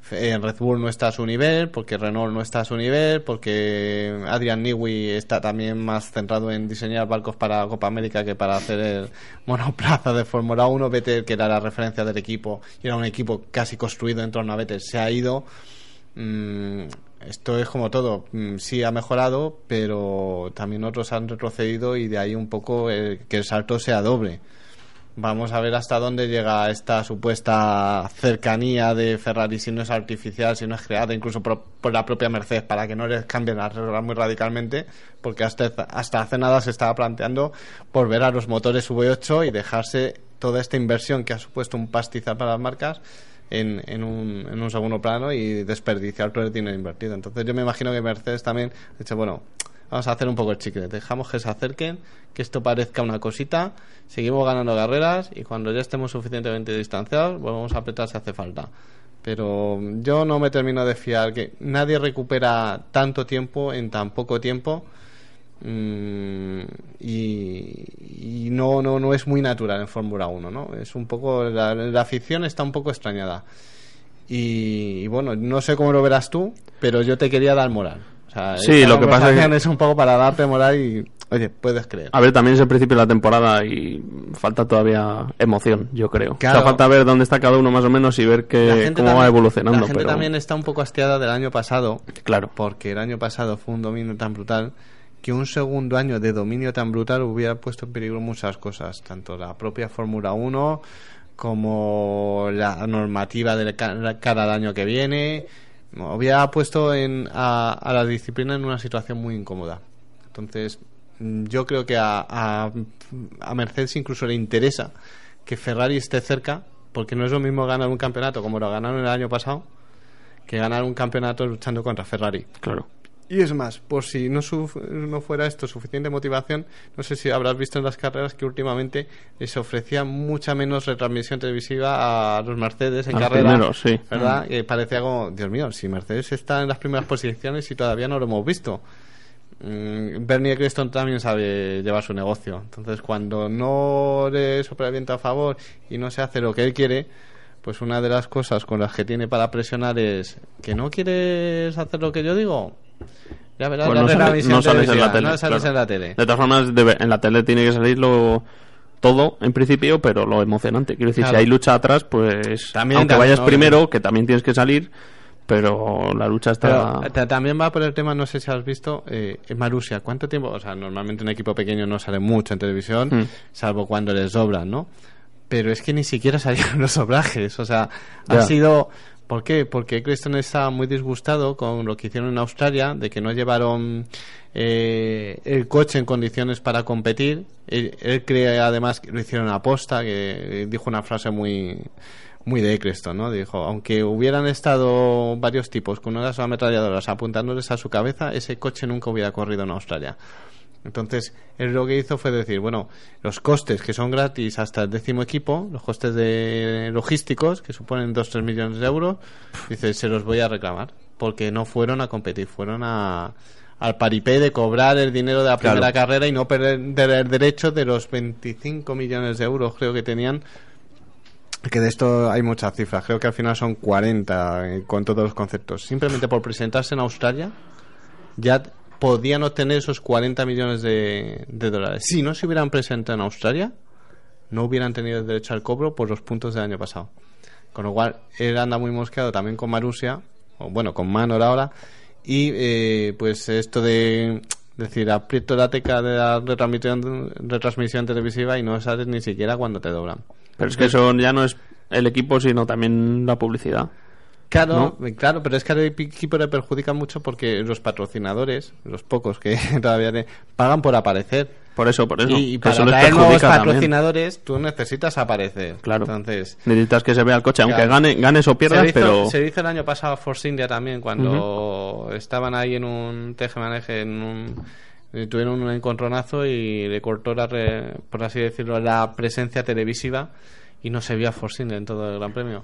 Red Bull no está a su nivel, porque Renault no está a su nivel, porque Adrian Newey está también más centrado en diseñar barcos para Copa América que para hacer el monoplaza de Fórmula 1. Vettel, que era la referencia del equipo, y era un equipo casi construido en torno a Vettel, se ha ido. Mm, esto es como todo, Mm, sí ha mejorado, pero también otros han retrocedido y de ahí un poco que el salto sea doble. Vamos a ver hasta dónde llega esta supuesta cercanía de Ferrari, si no es artificial, si no es creada, incluso por, por la propia Mercedes, para que no les cambien las reglas muy radicalmente, porque hasta, hasta hace nada se estaba planteando volver a los motores V8 y dejarse toda esta inversión que ha supuesto un pastizal para las marcas en, en, un, en un segundo plano y desperdiciar todo el dinero invertido. Entonces yo me imagino que Mercedes también ha dicho, bueno, vamos a hacer un poco el chicle, dejamos que se acerquen, que esto parezca una cosita, seguimos ganando carreras y cuando ya estemos suficientemente distanciados, volvemos a apretar si hace falta. Pero yo no me termino de fiar que nadie recupera tanto tiempo en tan poco tiempo mm, y, y no, no, no es muy natural en Fórmula 1, ¿no? Es un poco, la, la afición está un poco extrañada. Y, y bueno, no sé cómo lo verás tú, pero yo te quería dar moral. O sea, Sí, lo que pasa es que- es un poco para darte moral y, oye, puedes creer. A ver, también es el principio de la temporada y falta todavía emoción, yo creo. Claro. O sea, falta ver dónde está cada uno más o menos y ver que, cómo va evolucionando. La gente pero... también está un poco hastiada del año pasado. Claro. Porque el año pasado fue un dominio tan brutal que un segundo año de dominio tan brutal hubiera puesto en peligro muchas cosas, tanto la propia Fórmula 1 como la normativa de ca- cara al año que viene. Hubiera puesto en, a, la disciplina en una situación muy incómoda. Entonces, mm, yo creo que a, a Mercedes incluso le interesa que Ferrari esté cerca, porque no es lo mismo ganar un campeonato como lo ganaron el año pasado, que ganar un campeonato luchando contra Ferrari. Claro. Y es más, por si no, no fuera esto suficiente motivación, no sé si habrás visto en las carreras que últimamente les ofrecía mucha menos retransmisión televisiva a los Mercedes en A los carrera. primeros, sí. ¿Verdad? Que parecía como, Dios mío, si Mercedes está en las primeras posiciones y todavía no lo hemos visto. Mm, Bernie Eccleston también sabe llevar su negocio. Entonces, cuando no le sopla el viento a favor y no se hace lo que él quiere, pues una de las cosas con las que tiene para presionar es que no quieres hacer lo que yo digo. Pues la no, sale- retransmisión no sales en la tele. no sales claro. en la tele. De todas formas, debe- en la tele tiene que salir lo, todo en principio, pero lo emocionante. Quiero decir, Claro. si hay lucha atrás, pues También, aunque vayas no, primero, que también tienes que salir, pero la lucha está... Pero, ta- también va por el tema, no sé si has visto, eh, en Marusia, ¿cuánto tiempo? O sea, normalmente un equipo pequeño no sale mucho en televisión, Mm. salvo cuando les doblan, ¿no? Pero es que ni siquiera [laughs] salieron los doblajes, o sea, ha sido... ¿Por qué? Porque Creston está muy disgustado con lo que hicieron en Australia, de que no llevaron eh, el coche en condiciones para competir. Él, cree además que lo hicieron a posta, que dijo una frase muy muy de Eccleston, ¿no? Dijo, aunque hubieran estado varios tipos con unas ametralladoras apuntándoles a su cabeza, ese coche nunca hubiera corrido en Australia. Entonces, él lo que hizo fue decir, bueno, los costes que son gratis hasta el décimo equipo, los costes de logísticos, que suponen 2-3 millones de euros, dice, se los voy a reclamar, porque no fueron a competir, fueron a, al paripé de cobrar el dinero de la Claro. primera carrera y no perder el derecho de los 25 millones de euros, creo que tenían que de esto hay muchas cifras, creo que al final son 40 eh, con todos los conceptos. Simplemente por presentarse en Australia ya podían obtener esos 40 millones de, de dólares. Si no se hubieran presentado en Australia, no hubieran tenido derecho al cobro por los puntos del año pasado. Con lo cual, él anda muy mosqueado también con Marusia, o bueno, con Manor ahora, y eh, pues esto de decir, aprieto la tecla de la retransmisión, retransmisión televisiva y no sabes ni siquiera cuando te doblan. Pero es que eso ya no es el equipo, sino también la publicidad. Claro, claro, pero es que al equipo le perjudica mucho porque los patrocinadores, los pocos que [laughs] todavía le pagan por aparecer. Por eso, por eso. Y, y para eso les traer nuevos también. patrocinadores, tú necesitas aparecer. Claro. Entonces, Necesitas que se vea el coche, aunque gane, ganes o pierdas, se hizo, pero... se hizo el año pasado a Force India también, cuando estaban ahí en un tejemaneje, en un, eh, tuvieron un encontronazo y le cortó, la re- por así decirlo, la presencia televisiva y no se vio a Force India en todo el Gran Premio.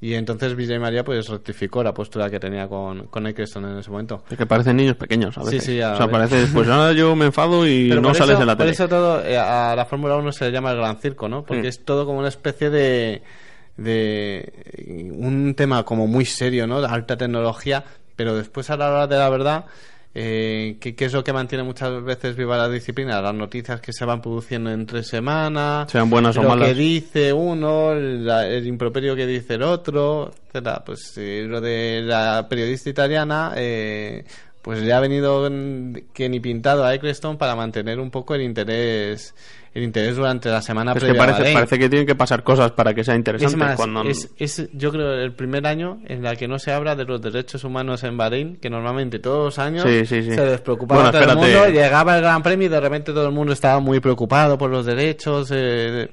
Y entonces Villa y María pues rectificó la postura que tenía con, con Eccleston en ese momento. Es que parecen niños pequeños a Sí, veces. sí, a o sea, parece, pues ahora yo me enfado y Pero no por sales eso- de la Por tele. eso todo, eh, a la Fórmula 1 se le llama el gran circo, ¿no? Porque es todo como una especie de, de un tema como muy serio, ¿no? De alta tecnología, pero después a la hora de la verdad, eh, ¿qué, qué es lo que mantiene muchas veces viva la disciplina? Las noticias que se van produciendo entre semanas, Sean buenas o lo malas. que dice uno, la- el improperio que dice el otro, etcétera. Pues eh, lo de la periodista italiana, eh, pues le ha venido que ni pintado a Eccleston para mantener un poco el interés el interés durante la semana Es que parece, parece que tienen que pasar cosas para que sea interesante. Es más, cuando... es, es, yo creo el primer año en la que no se habla de los derechos humanos en Bahrein, que normalmente todos los años Sí, sí, sí. se despreocupaba Bueno, todo el espérate. mundo, llegaba el Gran Premio y de repente todo el mundo estaba muy preocupado por los derechos. eh,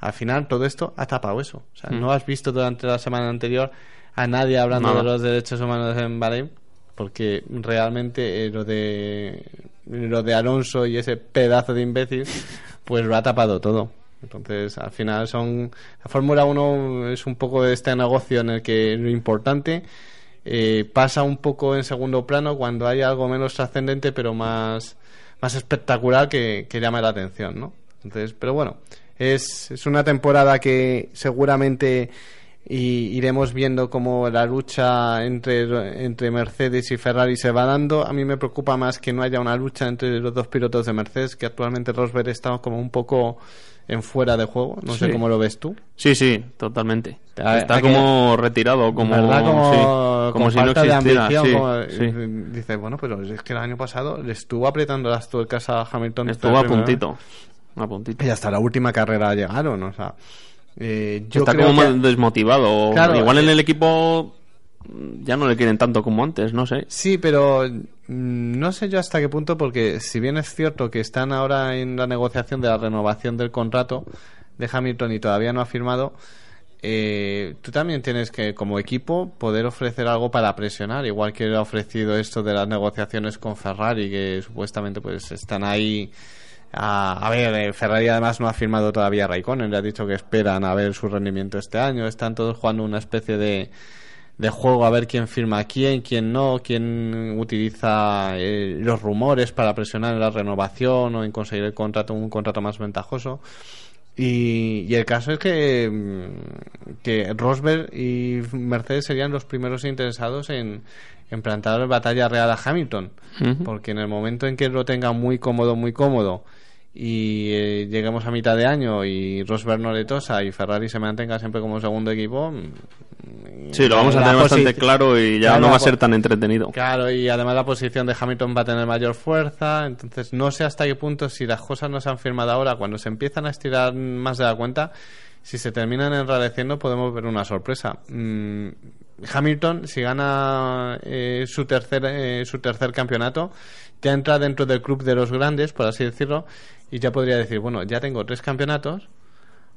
al final todo esto ha tapado eso. O sea, Mm. no has visto durante la semana anterior a nadie hablando Nada. de los derechos humanos en Bahrein, porque realmente eh, lo de lo de Alonso y ese pedazo de imbécil, pues lo ha tapado todo. Entonces, al final son la Fórmula 1 es un poco este negocio en el que lo importante eh, pasa un poco en segundo plano cuando hay algo menos trascendente pero más más espectacular que, que llame la atención, ¿no? Entonces, pero bueno, es, es una temporada que seguramente y iremos viendo cómo la lucha entre, entre Mercedes y Ferrari se va dando. A mí me preocupa más que no haya una lucha entre los dos pilotos de Mercedes, que actualmente Rosberg está como un poco en fuera de juego. No sé cómo lo ves tú. Sí, sí, totalmente. A- Está que- como retirado, como, ¿Verdad? Como, sí, con como si no falta de existiera. ambición. sí, como- sí. Dice, bueno, pero es que el año pasado le estuvo apretando las tuercas a Hamilton. Estuvo a puntito. A puntito. Y hasta la última carrera llegaron, o sea. Eh, yo Está creo como que- más desmotivado. Claro, Igual en eh, el equipo ya no le quieren tanto como antes, no sé. Sí, pero mm, no sé yo hasta qué punto, porque si bien es cierto que están ahora en la negociación de la renovación del contrato de Hamilton y todavía no ha firmado, eh, tú también tienes que, como equipo, poder ofrecer algo para presionar, igual que ha ofrecido esto de las negociaciones con Ferrari, que supuestamente pues están ahí. A, a ver, eh, Ferrari además no ha firmado todavía a Raikkonen, le ha dicho que esperan a ver su rendimiento este año, están todos jugando una especie de, de juego a ver quién firma a quién, quién no, quién utiliza eh, los rumores para presionar en la renovación o en conseguir el contrato, un contrato más ventajoso. Y, y el caso es que, mm, que Rosberg y Mercedes serían los primeros interesados en, en plantar batalla real a Hamilton. Porque en el momento en que lo tenga muy cómodo, muy cómodo, y eh, lleguemos a mitad de año y Rosberg no le tosa y Ferrari se mantenga siempre como segundo equipo, mm, Sí, lo vamos a tener bastante claro y ya Claro, no va a ser tan entretenido. Claro, y además la posición de Hamilton va a tener mayor fuerza, entonces no sé hasta qué punto si las cosas no se han firmado ahora, cuando se empiezan a estirar más de la cuenta, si se terminan enrareciendo podemos ver una sorpresa. Mm, Hamilton, si gana eh, su, tercer, eh, su tercer campeonato, ya entra dentro del club de los grandes, por así decirlo, y ya podría decir, bueno, ya tengo tres campeonatos,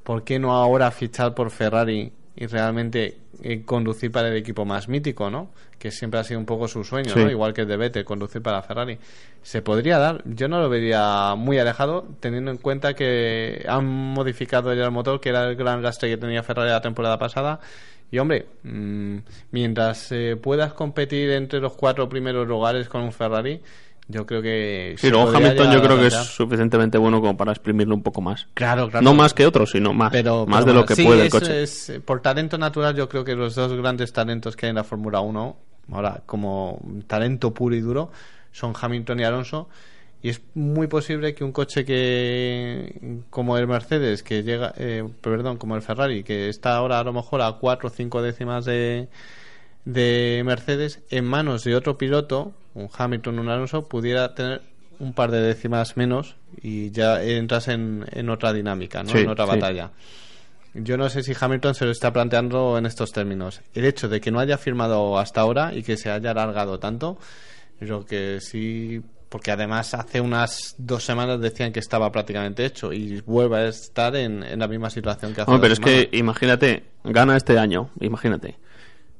¿por qué no ahora fichar por Ferrari y realmente eh, conducir para el equipo más mítico, ¿no? Que siempre ha sido un poco su sueño, Sí. ¿no? Igual que el de Vettel, conducir para Ferrari. Se podría dar, yo no lo vería muy alejado, teniendo en cuenta que han modificado ya el motor, que era el gran gastre que tenía Ferrari la temporada pasada. Y hombre, mm, mientras eh, puedas competir entre los cuatro primeros lugares con un Ferrari, yo creo que... Sí, luego Hamilton yo creo que es suficientemente bueno como para exprimirlo un poco más. Claro, claro. No más que otros, sino más. Pero, más pero de lo que sí, puede el coche. es, por talento natural, yo creo que los dos grandes talentos que hay en la Fórmula 1, ahora como talento puro y duro, son Hamilton y Alonso. Y es muy posible que un coche que, como el Mercedes, que llega, eh, perdón, como el Ferrari, que está ahora a lo mejor a 4 o 5 décimas de, de Mercedes, en manos de otro piloto, un Hamilton un Alonso, pudiera tener un par de décimas menos y ya entras en, en otra dinámica, ¿no? Sí, en otra sí. batalla. Yo no sé si Hamilton se lo está planteando en estos términos. El hecho de que no haya firmado hasta ahora y que se haya alargado tanto, creo que sí, porque además hace unas dos semanas decían que estaba prácticamente hecho y vuelve a estar en, en la misma situación que hace pero dos es que imagínate, gana este año, imagínate.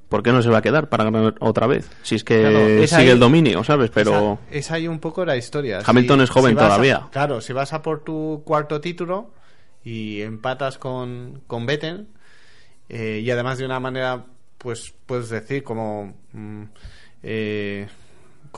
¿Por qué no se va a quedar para ganar otra vez? Si es que Claro, es sigue ahí- el dominio, ¿sabes? Pero Esa- es ahí un poco la historia. Hamilton es joven a- todavía. claro, si vas a por tu cuarto título y empatas con, con Vettel, eh, y además de una manera, pues puedes decir, como. mm, eh,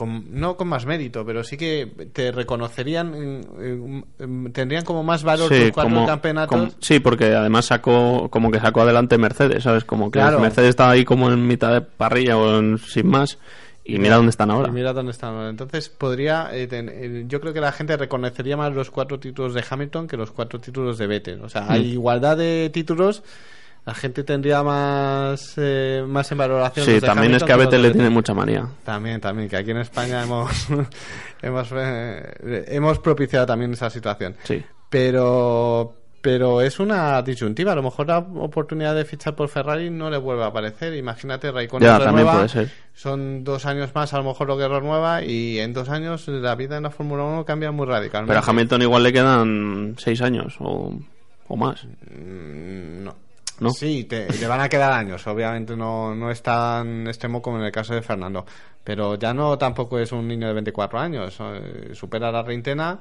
con- no con más mérito, pero sí que te reconocerían, mm, mm, tendrían como más valor tus sí, cuatro como- campeonatos. como- sí, porque además sacó como que sacó adelante Mercedes, ¿sabes? Como que Claro. Mercedes estaba ahí como en mitad de parrilla o en- sin más y mira dónde están ahora. Y mira dónde están ahora. Entonces, podría. eh, ten- eh, yo creo que la gente reconocería más los cuatro títulos de Hamilton que los cuatro títulos de Vettel. O sea, hay Mm. igualdad de títulos. La gente tendría más, eh, más en valoración. Sí, también es que a Vettel le tiene mucha manía. También, también, que aquí en España hemos, [laughs] hemos, eh, hemos propiciado también esa situación. Sí. Pero, pero es una disyuntiva. A lo mejor la oportunidad de fichar por Ferrari no le vuelve a aparecer. Imagínate, Raikkonen Ya, también puede ser. Son dos años más, a lo mejor lo que renueva, y en dos años la vida en la Fórmula 1 cambia muy radicalmente. Pero a Hamilton igual le quedan seis años o, o más. Mm, No. Sí, te- le van a quedar años. Obviamente no, no es tan extremo como en el caso de Fernando. Pero ya no tampoco es un niño de 24 años. eh, Supera la treintena.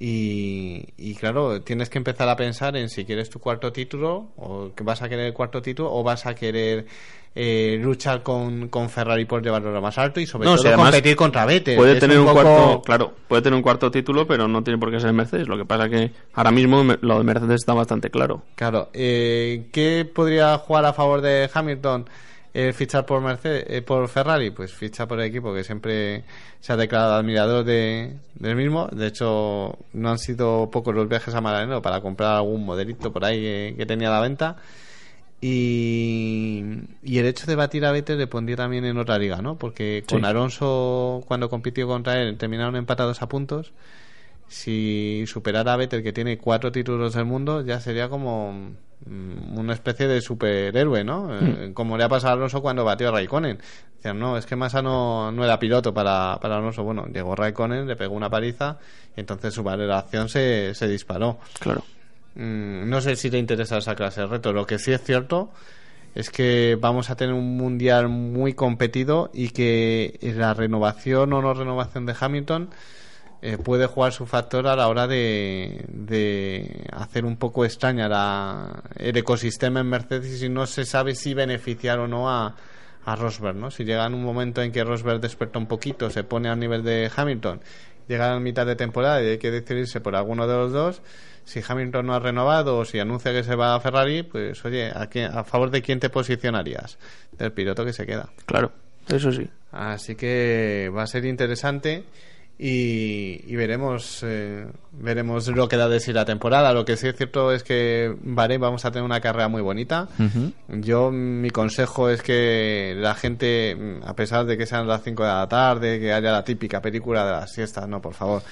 Y, y claro, tienes que empezar a pensar en si quieres tu cuarto título, o que vas a querer el cuarto título, o vas a querer eh, luchar con, con Ferrari por llevarlo a lo más alto y sobre No, todo si competir contra Vettel. Puede Es tener un, poco- cuarto, claro, puede tener un cuarto título, pero no tiene por qué ser Mercedes. Lo que pasa que ahora mismo lo de Mercedes está bastante claro. Claro, eh, ¿qué podría jugar a favor de Hamilton? Eh, fichar por Mercedes, eh, por Ferrari, pues ficha por el equipo que siempre se ha declarado admirador de, del mismo. De hecho, no han sido pocos los viajes a Maranello para comprar algún modelito por ahí que, que tenía a la venta. Y, y el hecho de batir a Vettel le pondría también en otra liga, ¿no? Porque con Sí. Alonso, cuando compitió contra él, terminaron empatados a puntos. Si superara a Vettel, que tiene cuatro títulos del mundo, ya sería como mm, una especie de superhéroe, ¿no? Eh, Como le ha pasado a Alonso cuando batió a Raikkonen. Decían, no, es que Massa no, no era piloto para, para Alonso. Bueno, llegó Raikkonen, le pegó una paliza y entonces su valoración se, se disparó. Claro. Mm, no sé si te interesa esa clase de reto. Lo que sí es cierto es que vamos a tener un mundial muy competido y que la renovación o no renovación de Hamilton eh, puede jugar su factor a la hora de, de hacer un poco extraña la- el ecosistema en Mercedes y no se sabe si beneficiar o no a, a Rosberg, ¿no? Si llega en un momento en que Rosberg desperta un poquito, se pone al nivel de Hamilton, llega a la mitad de temporada y hay que decidirse por alguno de los dos, si Hamilton no ha renovado o si anuncia que se va a Ferrari, pues oye, ¿a, quién- a favor de quién te posicionarías? Del piloto que se queda. Claro, eso sí. Así que va a ser interesante y, y veremos eh, veremos lo que da de sí la temporada. Lo que sí es cierto es que Bahrein vamos a tener una carrera muy bonita. Yo mi consejo es que la gente, a pesar de que sean las 5 de la tarde, que haya la típica película de las siestas, no, por favor.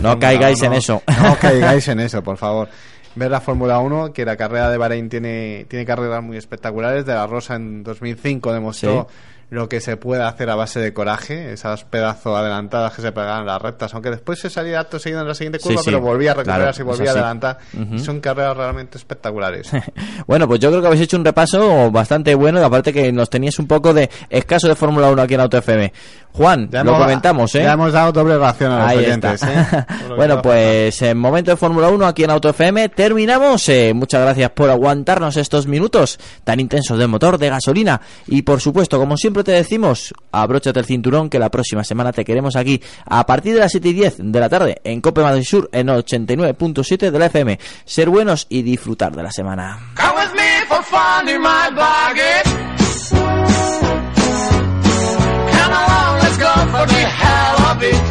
No caigáis en 1. eso. No [laughs] caigáis en eso, por favor. ver la Fórmula 1, que la carrera de Bahrein tiene, tiene carreras muy espectaculares. De la Rosa en 2005 demostró lo que se puede hacer a base de coraje, esas pedazos adelantadas que se pegaban en las rectas, aunque después se salía acto seguido en la siguiente curva, Sí, sí, pero volvía a recuperarse claro, y volvía a adelantar. Y son carreras realmente espectaculares. [laughs] Bueno, pues yo creo que habéis hecho un repaso bastante bueno, y aparte que nos teníais un poco de escaso de Fórmula 1 aquí en Auto FM. Juan, Ya lo hemos- comentamos, ¿eh? Ya hemos dado doble ración a los Ahí oyentes. está. ¿eh? [laughs] Lo bueno, pues en momento de Fórmula 1 aquí en Auto FM terminamos. Eh, muchas gracias por aguantarnos estos minutos tan intensos de motor, de gasolina. Y por supuesto, como siempre te decimos, abróchate el cinturón que la próxima semana te queremos aquí a partir de las 7 y 10 de la tarde en Cope Madrid Sur en 89.7 de la FM. Ser buenos y disfrutar de la semana. The hell of it.